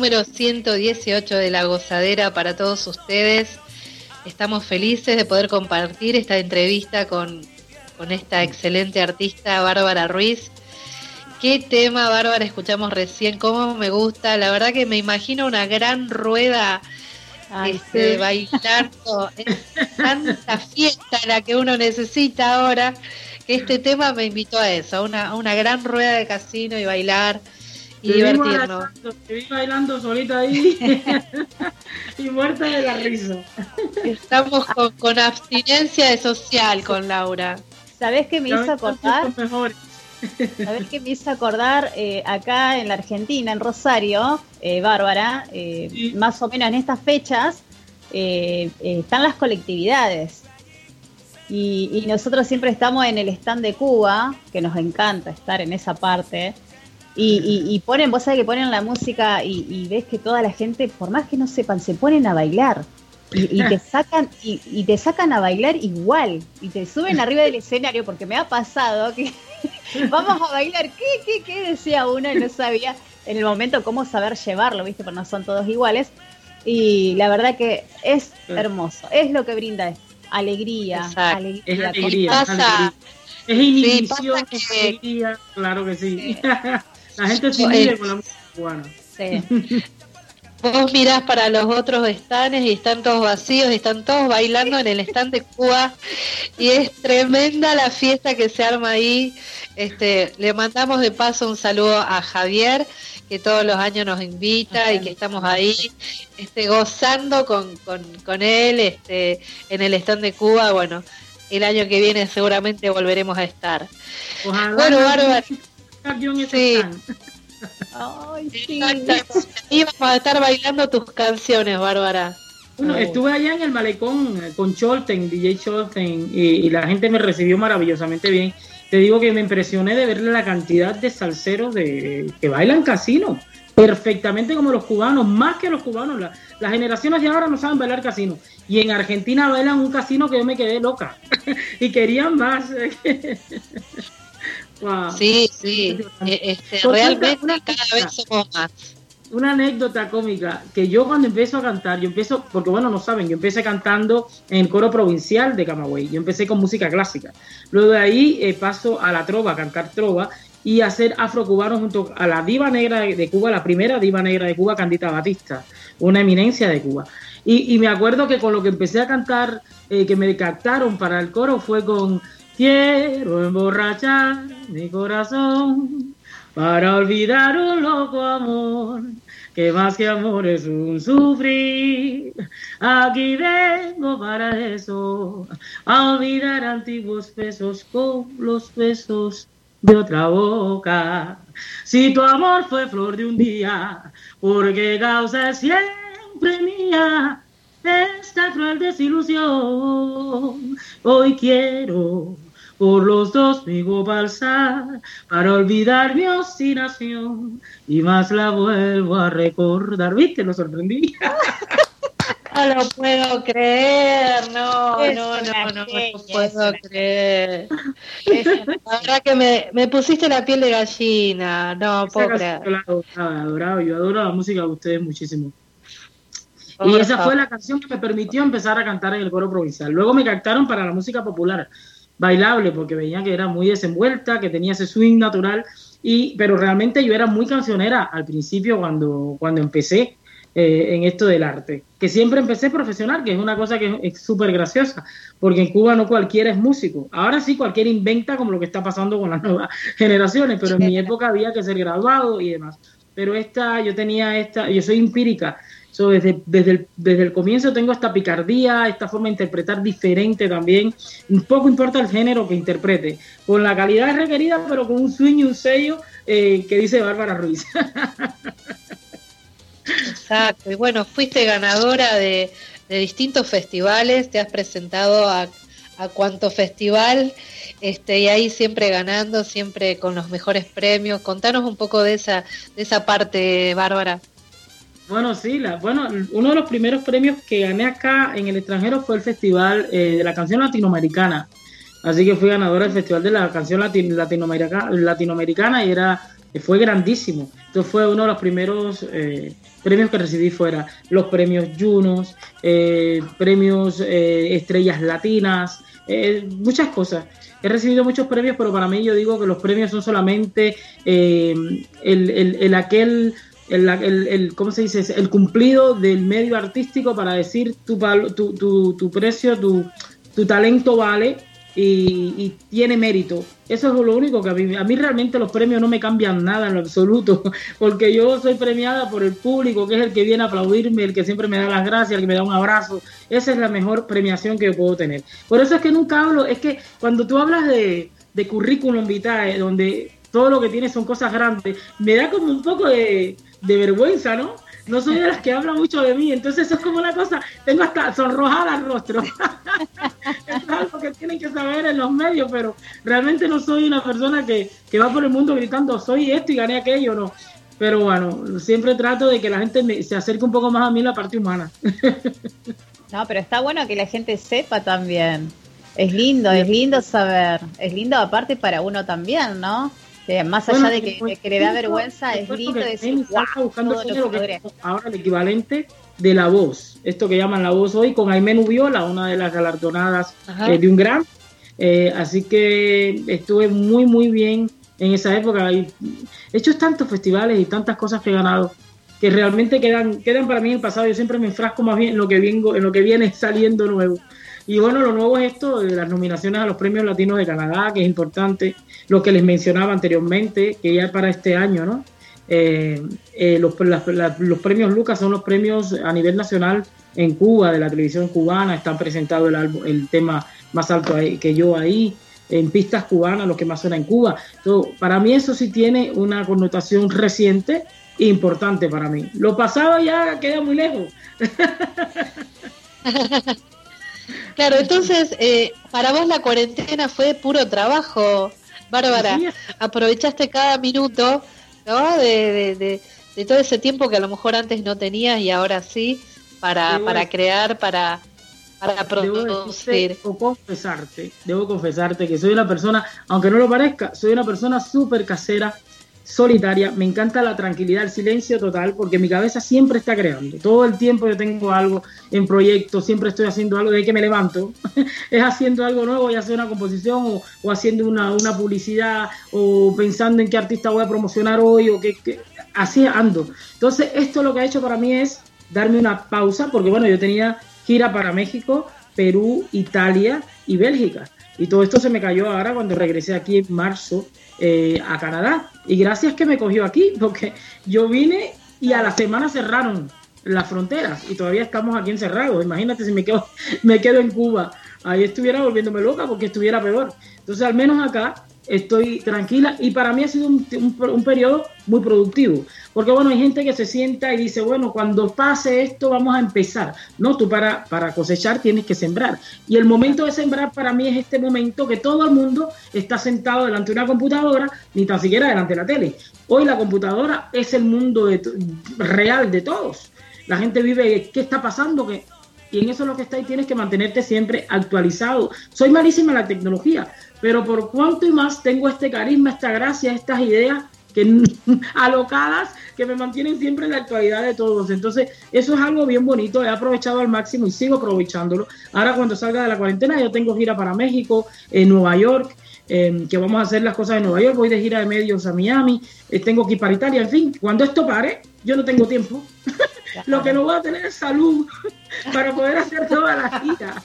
Número 118 de La Gozadera para todos ustedes. Estamos felices de poder compartir esta entrevista con, con esta excelente artista Bárbara Ruiz. Qué tema, Bárbara, escuchamos recién, cómo me gusta. La verdad que me imagino una gran rueda Ay, este, sí. bailando. (laughs) Es tanta fiesta la que uno necesita ahora que este tema me invitó a eso, a una, a una gran rueda de casino y bailar y divertirnos. bailando, Te vi bailando solita ahí (laughs) y muerta de la risa. Estamos con, con abstinencia de social con Laura. ¿Sabés qué me hizo acordar? ¿Sabés qué me hizo acordar? Eh, acá en la Argentina, en Rosario, eh, Bárbara, eh, Sí. más o menos en estas fechas, eh, eh, están las colectividades. Y, y nosotros siempre estamos en el stand de Cuba, que nos encanta estar en esa parte. Y, y- y ponen, vos sabés que ponen la música y, y ves que toda la gente, por más que no sepan, se ponen a bailar. Y, y te (laughs) sacan y, y te sacan a bailar igual y te suben arriba del escenario porque me ha pasado que (laughs) vamos a bailar qué qué qué decía uno y no sabía en el momento cómo saber llevarlo viste porque no son todos iguales y la verdad que es hermoso es lo que brinda alegría Exacto. alegría, Es alegría. alegría. Es inhibición, pasa que- es alegría, claro que sí. (laughs) la gente se inhibe con la música cubana. sí. (laughs) Vos mirás para los otros stands y están todos vacíos, y están todos bailando en el stand de Cuba y es tremenda la fiesta que se arma ahí. Este, le mandamos de paso un saludo a Javier que todos los años nos invita y que estamos ahí este, gozando con, con, con él este, en el stand de Cuba. Bueno, el año que viene seguramente volveremos a estar. Ojalá Bueno, no Bárbara. Ese Sí. Ay, sí. Vamos a estar bailando tus canciones, Bárbara. Bueno, estuve allá en el malecón eh, con Cholten, DJ Cholten, y, y la gente me recibió maravillosamente bien. Te digo que me impresioné de ver la cantidad de salseros de, que bailan casino, perfectamente como los cubanos, más que los cubanos. La- las generaciones de ahora no saben bailar casino. Y en Argentina bailan un casino que yo me quedé loca. (laughs) y querían más. (laughs) Wow. Sí, sí. eh, Este, realmente una cada vez somos más. una anécdota cómica que yo cuando empiezo a cantar, yo empiezo, porque bueno, no saben, yo empecé cantando en el coro provincial de Camagüey, yo empecé con música clásica. Luego de ahí eh, paso a la trova, a cantar trova y a hacer afrocubano junto a la diva negra de Cuba, la primera diva negra de Cuba, Candita Batista, una eminencia de Cuba. Y, y me acuerdo que con lo que empecé a cantar, eh, que me captaron para el coro, fue con Quiero emborrachar mi corazón para olvidar un loco amor, que más que amor es un sufrir. Aquí vengo para eso, a olvidar antiguos besos con los besos de otra boca. Si tu amor fue flor de un día, porque causa siempre mía esta cruel desilusión. Hoy quiero por los dos mi balsar para olvidar mi obstinación y más la vuelvo a recordar. ¿Viste? Lo sorprendí. (laughs) No lo puedo creer, no, Es no, no, no, no genia, puedo es una- creer. Es- (laughs) La verdad que me, me pusiste la piel de gallina, no Esa puedo creer. yo la adoraba, adoraba, yo adoro la música de ustedes muchísimo. Y esa fue la canción que me permitió empezar a cantar en el coro provincial. Luego me captaron para la música popular, bailable, porque veían que era muy desenvuelta, que tenía ese swing natural, y, pero realmente yo era muy cancionera al principio cuando, cuando empecé. eh, en esto del arte. Que siempre empecé profesional, que es una cosa que es súper graciosa, porque en Cuba no cualquiera es músico. Ahora sí cualquiera inventa como lo que está pasando con las nuevas (laughs) generaciones, pero en mi época había que ser graduado y demás. Pero esta, yo tenía esta, yo soy empírica, desde, desde, el, desde el comienzo tengo esta picardía, esta forma de interpretar diferente también. Un poco importa el género que interprete, con la calidad requerida, pero con un swing y un sello eh, que dice Bárbara Ruiz. Exacto, y bueno, fuiste ganadora de, distintos festivales, te has presentado a, a cuánto festival, este, y ahí siempre ganando, siempre con los mejores premios. Contanos un poco de esa, de esa parte, Bárbara. Bueno, sí, la, bueno, uno de los primeros premios que gané acá en el extranjero fue el Festival eh, de la Canción Latinoamericana. Así que fui ganadora del Festival de la Canción Latinoamericana, Latinoamericana y era fue grandísimo. Entonces fue uno de los primeros eh, premios que recibí fuera. Los premios Junos, eh, premios Estrellas Latinas, muchas cosas. He recibido muchos premios, pero para mí yo digo que los premios son solamente el, el aquel el, el, ¿cómo se dice? el cumplido del medio artístico para decir tu, tu, tu, tu precio, tu, tu talento vale y, tiene mérito. Eso es lo único que a mí, a mí realmente los premios no me cambian nada en lo absoluto, (laughs) porque yo soy premiada por el público, que es el que viene a aplaudirme, el que siempre me da las gracias, el que me da un abrazo. Esa es la mejor premiación que yo puedo tener. Por eso es que nunca hablo, es que cuando tú hablas de, de currículum vitae, donde todo lo que tienes son cosas grandes, me da como un poco de vergüenza, ¿no? No soy de las que habla mucho de mí, entonces eso es como una cosa, tengo hasta sonrojada el rostro. (laughs) es algo que tienen que saber en los medios, pero realmente no soy una persona que, va por el mundo gritando, soy esto y gané aquello, no. Pero bueno, siempre trato de que la gente se acerque un poco más a mí la parte humana. (laughs) no, pero está bueno que la gente sepa también. Es lindo, es lindo saber. Es lindo aparte para uno también, ¿no? Más allá de que, le da vergüenza, es lindo decir, buscando ahora el equivalente de la voz, esto que llaman la voz hoy, con Aimé Nubiola, una de las galardonadas eh, de un gran. Eh, así que estuve muy, muy bien en esa época. he hecho tantos festivales y tantas cosas que he ganado que realmente quedan, quedan para mí en el pasado. Yo siempre me enfrasco más bien en lo que, vengo, en lo que viene (laughs) saliendo nuevo. Y bueno, lo nuevo es esto de las nominaciones a los premios latinos de Canadá, que es importante, lo que les mencionaba anteriormente, que ya para este año, ¿no? Eh, eh, los, los, premios Lucas son los premios a nivel nacional en Cuba, de la televisión cubana, están presentados el, el tema más alto que yo ahí, en pistas cubanas, lo que más suena en Cuba. Entonces, para mí eso sí tiene una connotación reciente e importante para mí. Lo pasado ya queda muy lejos. (laughs) Claro, entonces, eh, para vos la cuarentena fue puro trabajo, Bárbara. Aprovechaste cada minuto de, todo ese tiempo que a lo mejor antes no tenías y ahora sí, para, para crear, para, para producir. Debo confesarte, debo confesarte que soy una persona, aunque no lo parezca, soy una persona súper casera solitaria, me encanta la tranquilidad, el silencio total, porque mi cabeza siempre está creando. Todo el tiempo yo tengo algo en proyecto, siempre estoy haciendo algo, de que me levanto, (laughs) es haciendo algo nuevo, ya sea una composición o, haciendo una, publicidad o pensando en qué artista voy a promocionar hoy o qué, así ando. Entonces, esto lo que ha hecho para mí es darme una pausa, porque bueno, yo tenía gira para México, Perú, Italia y Bélgica. Y todo esto se me cayó ahora cuando regresé aquí en marzo eh, a Canadá. Y gracias que me cogió aquí, (laughs) porque yo vine y a la semana cerraron las fronteras y todavía estamos aquí encerrados. Imagínate si me quedo, (laughs) me quedo en Cuba. Ahí estuviera volviéndome loca porque estuviera peor. Entonces, al menos acá estoy tranquila y para mí ha sido un, un, periodo muy productivo. Porque bueno, hay gente que se sienta y dice, bueno, cuando pase esto vamos a empezar. No, tú para, para cosechar tienes que sembrar. Y el momento de sembrar para mí es este momento que todo el mundo está sentado delante de una computadora, ni tan siquiera delante de la tele. Hoy la computadora es el mundo real de todos. La gente vive, ¿qué está pasando? que y en eso es lo que está y tienes que mantenerte siempre actualizado. Soy malísima en la tecnología, pero por cuanto y más tengo este carisma, esta gracia, estas ideas que (laughs) alocadas que me mantienen siempre en la actualidad de todos. Entonces, eso es algo bien bonito, he aprovechado al máximo y sigo aprovechándolo. Ahora cuando salga de la cuarentena, yo tengo gira para México, en Nueva York, em, que vamos a hacer las cosas en Nueva York, voy de gira de medios a Miami, eh, tengo que ir para Italia, en fin, cuando esto pare, yo no tengo tiempo. (laughs) Lo que no voy a tener es salud (laughs) para poder hacer toda la gira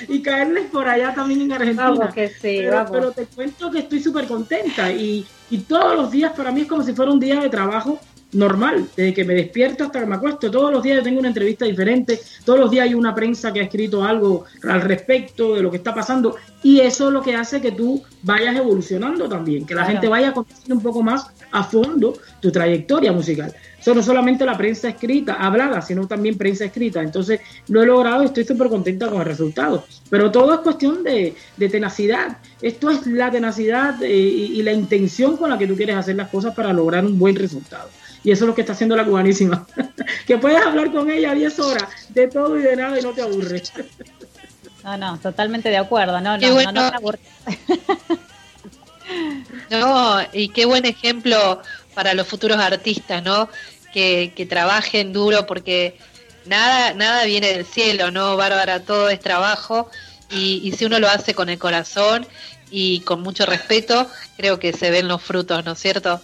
(laughs) y caerles por allá también en Argentina. que sí, pero, pero, te cuento que estoy súper contenta y, y todos los días para mí es como si fuera un día de trabajo normal, desde que me despierto hasta que me acuesto. Todos los días yo tengo una entrevista diferente, todos los días hay una prensa que ha escrito algo al respecto de lo que está pasando y eso es lo que hace que tú vayas evolucionando también, que la gente vaya conociendo un poco más a fondo tu trayectoria musical. Eso no solamente la prensa escrita, hablada, sino también prensa escrita. Entonces lo he logrado y estoy súper contenta con el resultado. Pero todo es cuestión de, tenacidad. Esto es la tenacidad eh, y la intención con la que tú quieres hacer las cosas para lograr un buen resultado. Y eso es lo que está haciendo la cubanísima. (laughs) que puedes hablar con ella 10 horas de todo y de nada y no te aburres. no, no, totalmente de acuerdo. No, no, no, no (laughs) No, y qué buen ejemplo para los futuros artistas, ¿no? Que, que trabajen duro porque nada, nada viene del cielo, ¿no, Bárbara? Todo es trabajo y, y si uno lo hace con el corazón y con mucho respeto, creo que se ven los frutos, ¿no es cierto?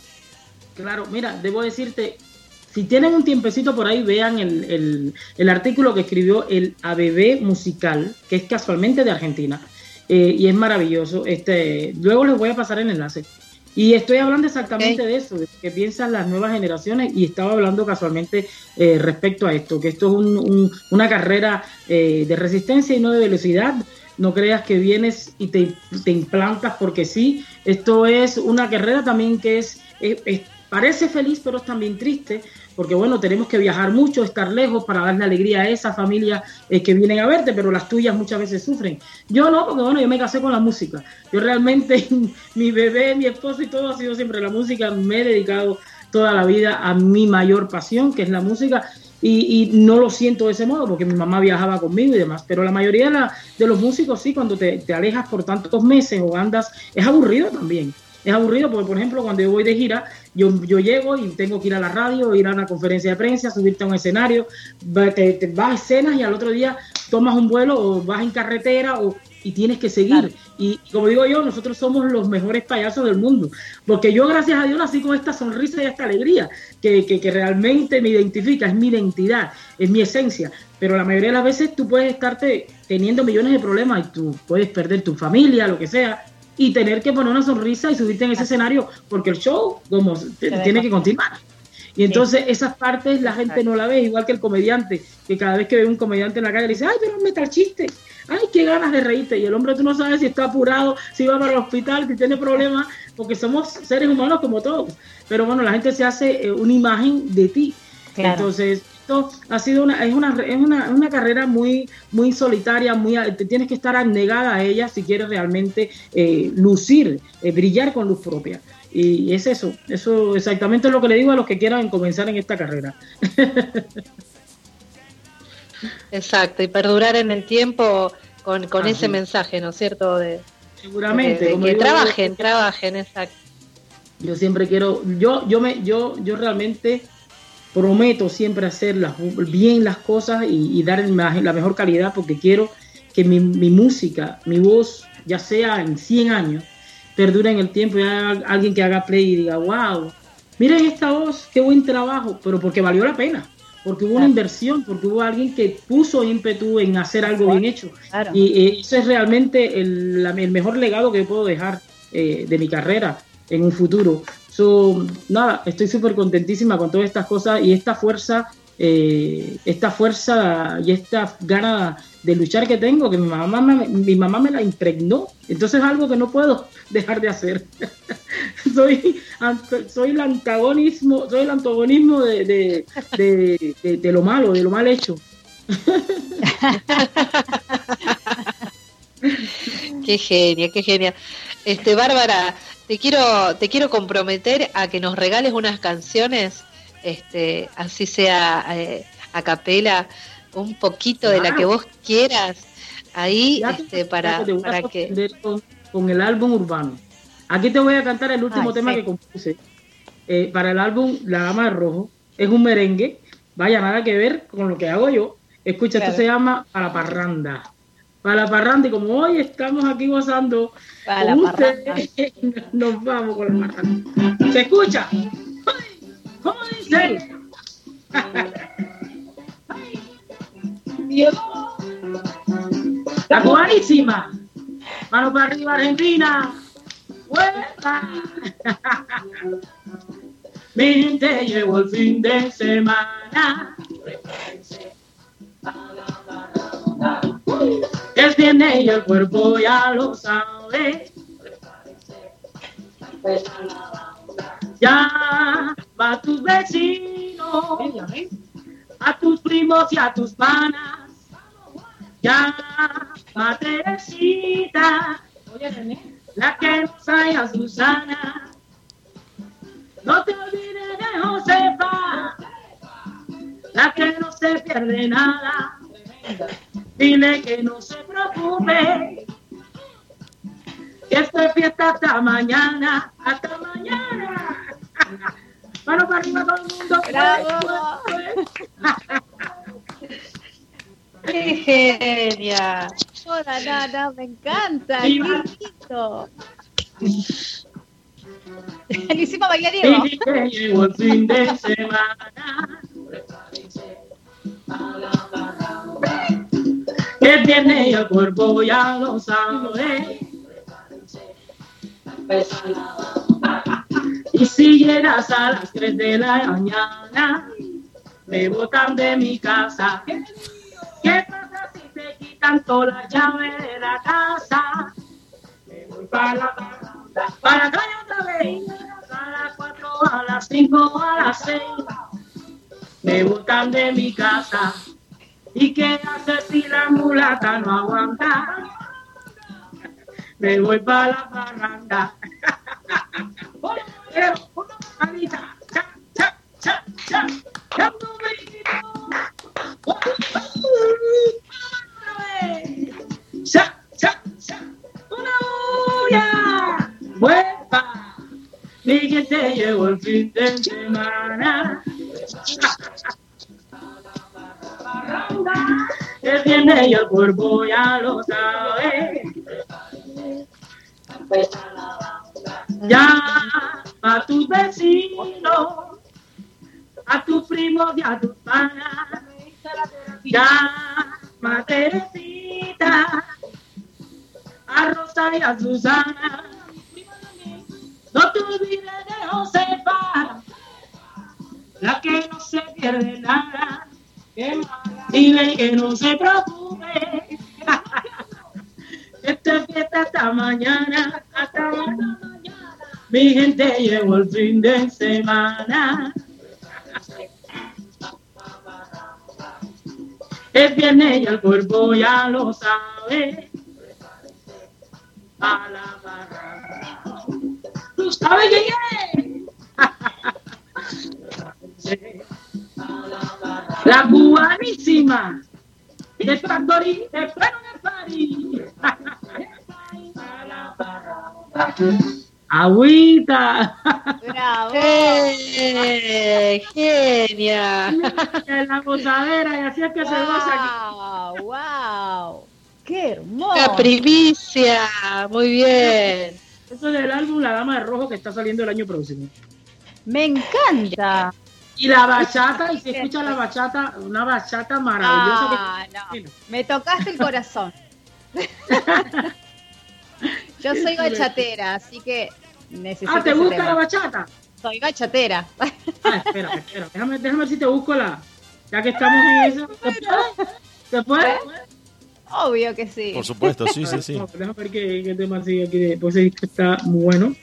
Claro, mira, debo decirte, si tienen un tiempecito por ahí, vean el, el, artículo que escribió el ABB Musical, que es casualmente de Argentina, eh, y es maravilloso. Este, luego les voy a pasar el enlace. Y estoy hablando exactamente de eso, de que piensan las nuevas generaciones, y estaba hablando casualmente eh, respecto a esto, que esto es un, una carrera eh, de resistencia y no de velocidad. No creas que vienes y te, te implantas porque sí. Esto es una carrera también que es, es Parece feliz, pero es también triste, porque bueno, tenemos que viajar mucho, estar lejos para darle alegría a esa familia eh, que vienen a verte, pero las tuyas muchas veces sufren. Yo no, porque bueno, yo me casé con la música. Yo realmente, (laughs) mi bebé, mi esposo y todo ha sido siempre la música. Me he dedicado toda la vida a mi mayor pasión, que es la música. Y, no lo siento de ese modo porque mi mamá viajaba conmigo y demás, pero la mayoría de, de los músicos sí, cuando te, alejas por tantos meses o andas, es aburrido también es aburrido porque, por ejemplo, cuando yo voy de gira, yo, yo llego y tengo que ir a la radio, ir a una conferencia de prensa, subirte a un escenario, te, vas a escenas y al otro día tomas un vuelo o vas en carretera o, y tienes que seguir. Y como digo yo, nosotros somos los mejores payasos del mundo. Porque yo, gracias a Dios, nací con esta sonrisa y esta alegría que, que, que realmente me identifica, es mi identidad, es mi esencia. Pero la mayoría de las veces tú puedes estarte teniendo millones de problemas y tú puedes perder tu familia, lo que sea, y tener que poner una sonrisa y subirte en ese escenario porque el show como tiene que continuar. Y entonces esas partes la gente no la ve, igual que el comediante, que cada vez que ve un comediante en la calle le dice, ay, pero me está el chiste, ay, qué ganas de reírte. Y el hombre tú no sabes si está apurado, si va para el hospital, si tiene problemas, porque somos seres humanos como todos. Pero bueno, la gente se hace eh, una imagen de ti. Entonces, ha sido una, es una, es una, una carrera muy, muy solitaria, muy, te tienes que estar abnegada a ella si quieres realmente eh, lucir, eh, brillar con luz propia. Y es eso, eso exactamente es lo que le digo a los que quieran comenzar en esta carrera. (laughs) Exacto, y perdurar en el tiempo con, con ese mensaje, ¿no es cierto? De, Seguramente. que trabajen, trabajen, exacto. Yo siempre quiero, yo, yo me, yo, yo realmente prometo siempre hacer bien las cosas y, dar la mejor calidad porque quiero que mi, música, mi voz, ya sea en 100 años, perdure en el tiempo y haya alguien que haga play y diga, wow, miren esta voz, qué buen trabajo, pero porque valió la pena, porque hubo una inversión, porque hubo alguien que puso ímpetu en hacer algo bien hecho. Y eh, eso es realmente el, el, mejor legado que puedo dejar eh, de mi carrera en un futuro. So, nada, estoy súper contentísima con todas estas cosas y esta fuerza, eh, esta fuerza y esta gana de luchar que tengo, que mi mamá, me, mi mamá me la impregnó. Entonces es algo que no puedo (laughs) dejar de hacer. (laughs) soy, soy el antagonismo, soy el antagonismo de, de, de, de lo malo, de lo mal hecho. (laughs) qué genia, qué genia. Este, Bárbara, te quiero, te quiero comprometer a que nos regales unas canciones, este, así sea eh, a capela, un poquito de la que vos quieras, ahí, este, para, para que... Con, el álbum urbano. Aquí te voy a cantar el último tema que compuse. Eh, para el álbum La Dama de Rojo. Es un merengue. Vaya, nada que ver con lo que hago yo. Escucha, esto se llama Para la Parranda para la parranda y como hoy estamos aquí gozando para con ustedes, (laughs) nos vamos con la parranda. ¿Se escucha? ¡Ay! ¡Ay! La cubanísima. Mano para arriba, Argentina. ¡Vuelta! (laughs) Mi gente llegó el fin de semana. El tiene y el cuerpo ya lo sabe. Ya va a tus vecinos, a tus primos y a tus panas. Ya va Teresita, la que nos haya Susana. No te olvides de Josefa, la que no se pierde nada. Dile que no se preocupe, que esta fiesta hasta mañana, hasta mañana. (laughs) Mano para arriba todo el mundo. Bravo. ¡Qué genia! Hola, me encanta. Qué Viva. lindo. (laughs) Le hicimos bailar Diego. Y que llegó el fin de semana. (laughs) Que tiene el cuerpo ya lo sabe. Y si llegas a las 3 de la mañana, me botan de mi casa. ¿Qué pasa si te quitan toda la llave de la casa? Me voy para la baranda, para acá otra vez. A las 4, a las 5, a las 6. Me botan de mi casa. ¿Y qué haces si la mulata no aguanta? Me voy para la barranda. Mi gente llegó el fin de semana. El tiene y el cuerpo ya lo sabe. Ya a tus vecinos, a tus primos y a tus panas. Ya a Teresita, a Rosa y a Susana. No te olvides de Josefa, la que no se pierde nada. Dile que no se preocupe. (laughs) Esta fiesta hasta mañana, hasta mañana. Mi gente llegó el fin de semana. Es viernes y el cuerpo ya lo sabe. A la barra. ¿Tú sabes quién es? (laughs) La cubanísima. De Factory, de Plano de París. Agüita. Bravo. ¡Eh! ¡Genia! En la gozadera y así es que se goza aquí. Wow, wow. Qué hermoso. La primicia. Muy bien. Eso es del álbum La Dama de Rojo que está saliendo el año próximo. Me encanta. Y la bachata, y se escucha la bachata, una bachata maravillosa. Ah, no. Me tocaste el corazón. (laughs) Yo soy bachatera, así que necesito. ah, ¿te gusta tema. la bachata? Soy bachatera. Ah, espera, espera. Déjame, déjame ver si te busco la. Ya que estamos en eso. ¿Se puede? ¿Se puede? Obvio que sí. Por supuesto, sí, sí, sí. No, (laughs) déjame ver qué, qué tema sigue aquí. Pues sí, que está muy bueno.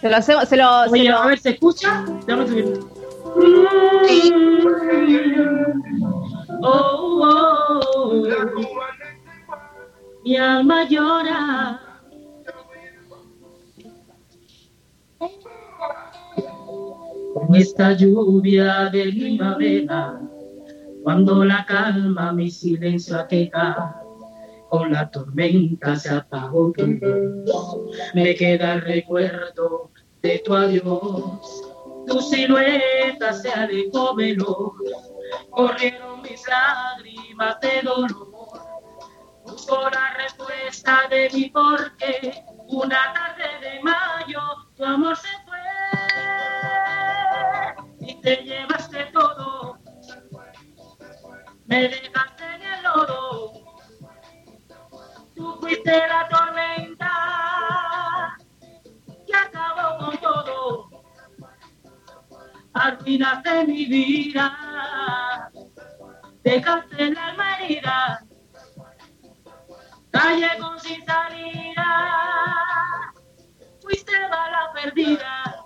Se lo hacemos, se lo, se Oye, lo- a ver, ¿se escucha? Déjame subir. Oh, oh. Mi alma llora. Con esta lluvia de primavera, cuando la calma mi silencio aqueja, con la tormenta se apagó tu luz. Me queda el recuerdo de tu adiós. Tu silueta se alejó veloz, corrieron mis lágrimas de dolor. Busco la respuesta de mi porqué. Una tarde de mayo, tu amor se fue y te llevaste todo. Me dejaste en el lodo. Tú fuiste la tormenta Arruinaste mi vida. Dejaste la alma herida. Calle con sin salida. Fuiste bala perdida.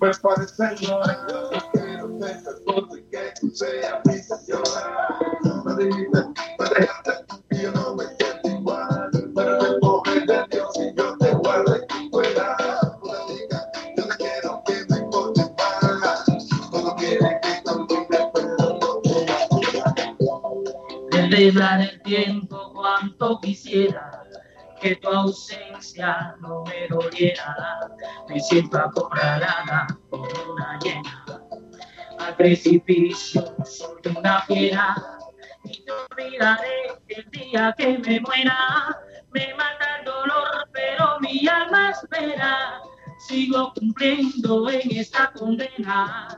Me parece señora, yo quiero ser todo y que tú seas mi señora. Me me celebrar el tiempo cuanto quisiera que tu ausencia no me doliera. Me siento acorralada como una llena. Al precipicio soy una fiera y te olvidaré el día que me muera. Me mata el dolor, pero mi alma espera. Sigo cumpliendo en esta condena.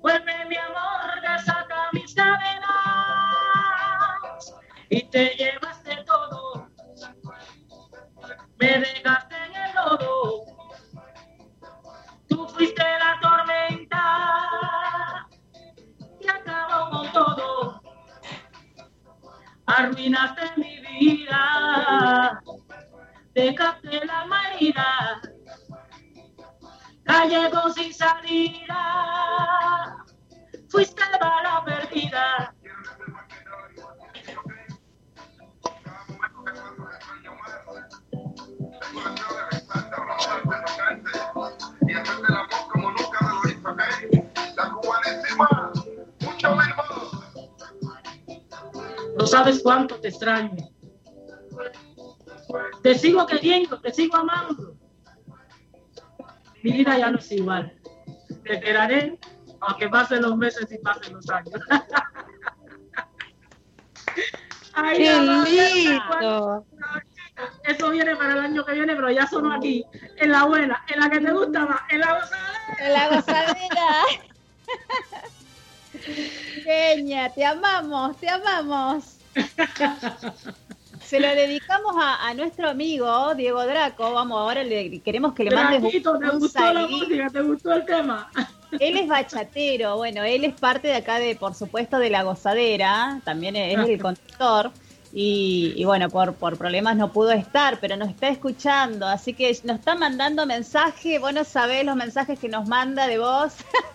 Vuelve mi amor, desata mis cadenas y te llevaste todo. Me dejaste en el lodo. Tú fuiste la tormenta que acabó con todo. Arruinaste mi vida. Dejaste la herida. Callego sin salida. Fuiste bala perdida. No sabes cuánto te extraño. Te sigo queriendo, te sigo amando. Mi vida ya no es igual. Te esperaré aunque pasen los meses y pasen los años. (laughs) Ay, ¡Qué lindo! Eso viene para el año que viene, pero ya sonó aquí, en la buena, en la que te gusta más, en la gozadera. En la gozadera. Peña, te amamos, te amamos. Se lo dedicamos a, a nuestro amigo Diego Draco. Vamos, ahora le queremos que le mandes Draquito, un, ¿te gustó la música? ¿Te gustó el tema? Él es bachatero, bueno, él es parte de acá de, por supuesto, de la gozadera, también es el conductor. Y, y bueno, por, por problemas no pudo estar, pero nos está escuchando, así que nos está mandando mensaje, vos no sabés los mensajes que nos manda de voz,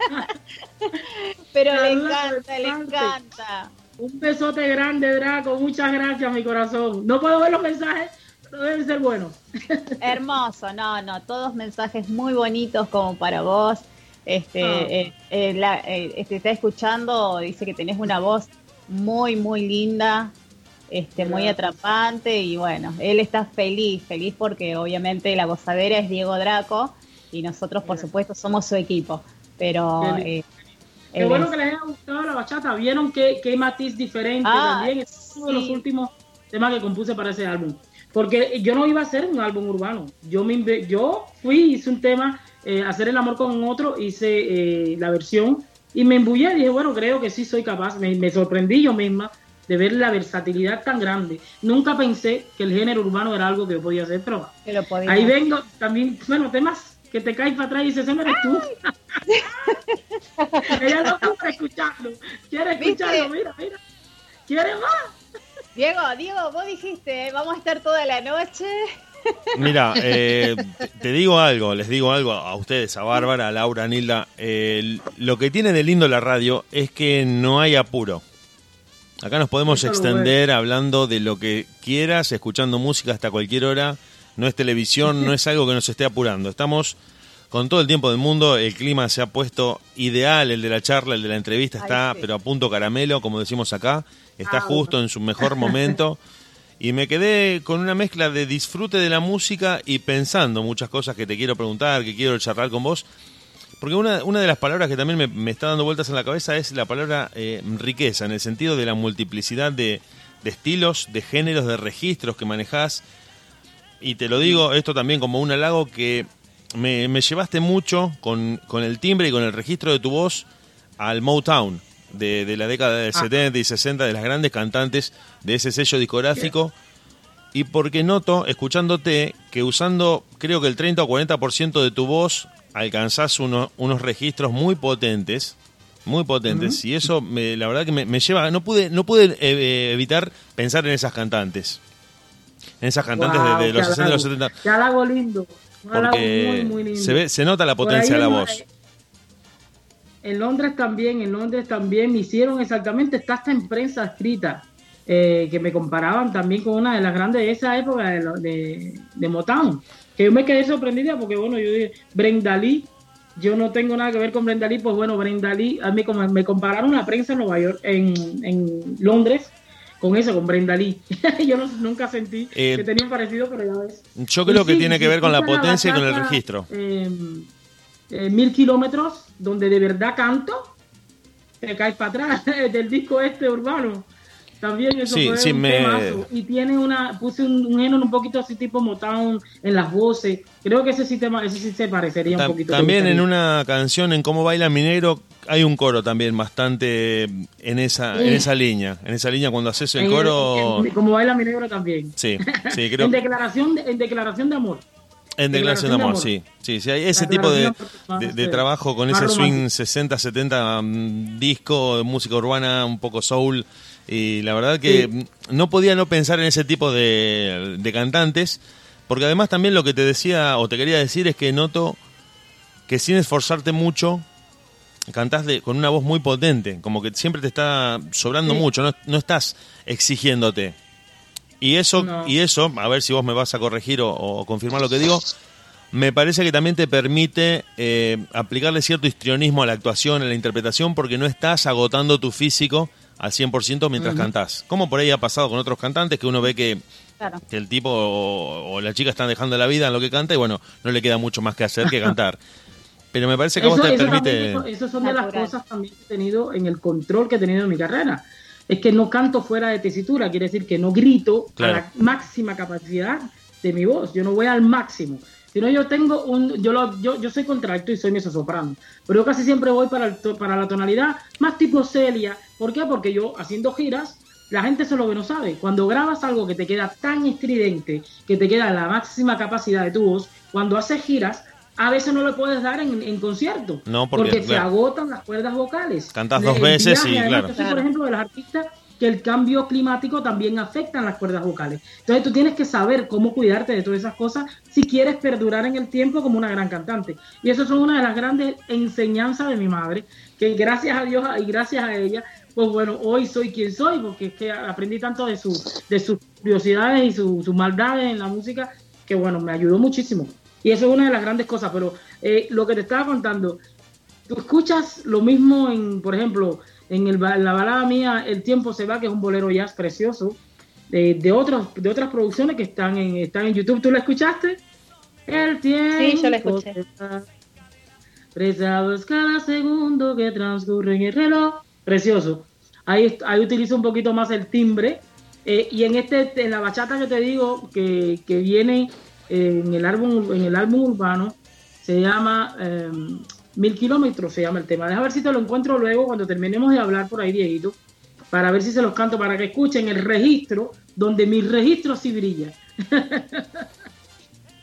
(laughs) pero le encanta, le encanta. Un besote grande, Draco. Muchas gracias, mi corazón. No puedo ver los mensajes, pero deben ser buenos. (laughs) Hermoso, no, no, todos mensajes muy bonitos como para vos. Este, Ah. eh, eh, la- eh, este, está escuchando, dice que tenés una voz muy, muy linda, este, muy atrapante y bueno, él está feliz, feliz porque obviamente la gozadera es Diego Draco y nosotros por supuesto somos su equipo, pero Qué eh, Qué bueno es- que les haya gustado la bachata. Vieron qué, qué matiz diferente Ah, también. Es uno de los sí. últimos temas que compuse para ese álbum. Porque yo no iba a hacer un álbum urbano. Yo me yo fui, hice un tema, eh, Hacer el amor con otro, hice eh, la versión y me embullé dije, bueno, creo que sí soy capaz. Me, me sorprendí yo misma de ver la versatilidad tan grande. Nunca pensé que el género urbano era algo que yo podía hacer, pero que lo podía- ahí vengo también, bueno, temas que te caes para atrás y dices, ese no eres tú. (laughs) Ella no quiere escucharlo. Quiere ¿Viste? escucharlo, mira, mira. Quiere más. Diego, Diego, vos dijiste, eh, vamos a estar toda la noche. Mira, (laughs) eh, te- te digo algo, les digo algo a ustedes, a Bárbara, a Laura, a Nilda. eh, lo que tiene de lindo la radio es que no hay apuro. Acá nos podemos extender hablando de lo que quieras, escuchando música hasta cualquier hora. No es televisión, no es algo que nos esté apurando. Estamos con todo el tiempo del mundo, el clima se ha puesto ideal, el de la charla, el de la entrevista Ay, está, sí. pero a punto caramelo, como decimos acá. Está Ah, justo en su mejor momento. (laughs) Y me quedé con una mezcla de disfrute de la música y pensando muchas cosas que te quiero preguntar, que quiero charlar con vos. Porque una, una de las palabras que también me, me está dando vueltas en la cabeza es la palabra eh, riqueza, en el sentido de la multiplicidad de, de estilos, de géneros, de registros que manejás. y te lo digo esto también como un halago, que me, me llevaste mucho con, con el timbre y con el registro de tu voz al Motown de, de la década del Ah. 70 y 60 de las grandes cantantes de ese sello discográfico. Y porque noto, escuchándote, que usando creo que el 30 o 40% de tu voz alcanzás uno- unos registros muy potentes, muy potentes. Y eso, me, la verdad que me, me lleva, no pude, no pude eh, evitar pensar en esas cantantes. En esas cantantes de- Wow, de, los qué 60 y los halago. 70. Qué halago lindo. Un halago Porque muy, muy lindo. se, ve, se nota la potencia de la voz. En Londres también, en Londres también me hicieron exactamente, está hasta en prensa escrita, eh, que me comparaban también con una de las grandes de esa época de, de, de Motown. Que yo me quedé sorprendida porque, bueno, yo dije, Brenda Lee, yo no tengo nada que ver con Brenda Lee, pues bueno, Brenda Lee, a mí como me compararon la prensa en Nueva York, en, en Londres, con eso, con Brenda Lee. (laughs) yo no- nunca sentí Eh, que tenían parecido, pero ya ves. Yo creo Y que sí, tiene que ver con la potencia y con el registro. eh, eh, mil kilómetros donde de verdad canto, te caes para atrás (laughs) del disco este urbano. También eso Sí, fue sí, un me- temazo. Y tiene una, puse un, un género un poquito así tipo Motown en las voces. Creo que ese sí, tema, ese sí se parecería Ta- un poquito. También ¿te en una canción en Cómo baila mi negro hay un coro también bastante en esa, en Sí. esa línea. En esa línea cuando haces el En- coro... en- como baila mi negro también. Sí, sí, (laughs) creo en, declaración de, en declaración de amor. En Declaración de Amor, sí. Sí, sí, hay ese tipo de, de de- trabajo con ese swing romántico. 60, 70 mm, disco música urbana, un poco soul. Y la verdad que Sí. no podía no pensar en ese tipo de, de cantantes, porque además también lo que te decía o te quería decir es que noto que sin esforzarte mucho, cantás de, con una voz muy potente, como que siempre te está sobrando Sí. mucho, no, no estás exigiéndote. Y eso, No. y eso, a ver si vos me vas a corregir o, o confirmar lo que digo, me parece que también te permite eh, aplicarle cierto histrionismo a la actuación, a la interpretación, porque no estás agotando tu físico al 100% mientras Ujú. cantás. Como por ahí ha pasado con otros cantantes que uno ve que, Claro. que el tipo o, o la chica están dejando la vida en lo que canta y bueno, no le queda mucho más que hacer que cantar. (laughs) Pero me parece que a vos Eso- te eso permite... también- eso- eso son de las Natural. cosas también que he tenido en el control que he tenido en mi carrera. Es que no canto fuera de tesitura, quiere decir que no grito Claro. a la máxima capacidad de mi voz. Yo no voy al máximo. Sino yo tengo un, yo, lo, yo, yo soy contralto y soy mezzosoprano, pero yo casi siempre voy para, el to- para la tonalidad más tipo Celia. ¿Por qué? Porque yo haciendo giras, la gente solo ve no sabe. Cuando grabas algo que te queda tan estridente, que te queda la máxima capacidad de tu voz, cuando haces giras, a veces no lo puedes dar en, en concierto. No, porque, se claro. agotan las cuerdas vocales. Cantás De- dos el veces y, claro. Yo soy, por ejemplo, de los artistas que el cambio climático también afecta en las cuerdas vocales. Entonces tú tienes que saber cómo cuidarte de todas esas cosas si quieres perdurar en el tiempo como una gran cantante. Y eso son una de las grandes enseñanzas de mi madre, que gracias a Dios y gracias a ella, pues bueno, hoy soy quien soy, porque es que aprendí tanto de, su, de sus curiosidades y su- sus maldades en la música, que bueno, me ayudó muchísimo. Y eso es una de las grandes cosas, pero eh, lo que te estaba contando, tú escuchas lo mismo en, por ejemplo, en, el, la balada mía El tiempo se va, que es un bolero jazz precioso, de, de, otros, de otras producciones que están en, están en YouTube. ¿Tú la escuchaste? El tiempo Sí, yo la escuché. cada segundo que transcurre en el reloj. Precioso. Ahí, ahí utilizo un poquito más el timbre. Eh, y en este, en la bachata que te digo, que, que viene en el álbum, en el álbum urbano, se llama eh, Mil Kilómetros, se llama el tema. Deja ver si te lo encuentro luego cuando terminemos de hablar por ahí, Dieguito, para ver si se los canto, para que escuchen el registro, donde mi registro sí brilla. (laughs)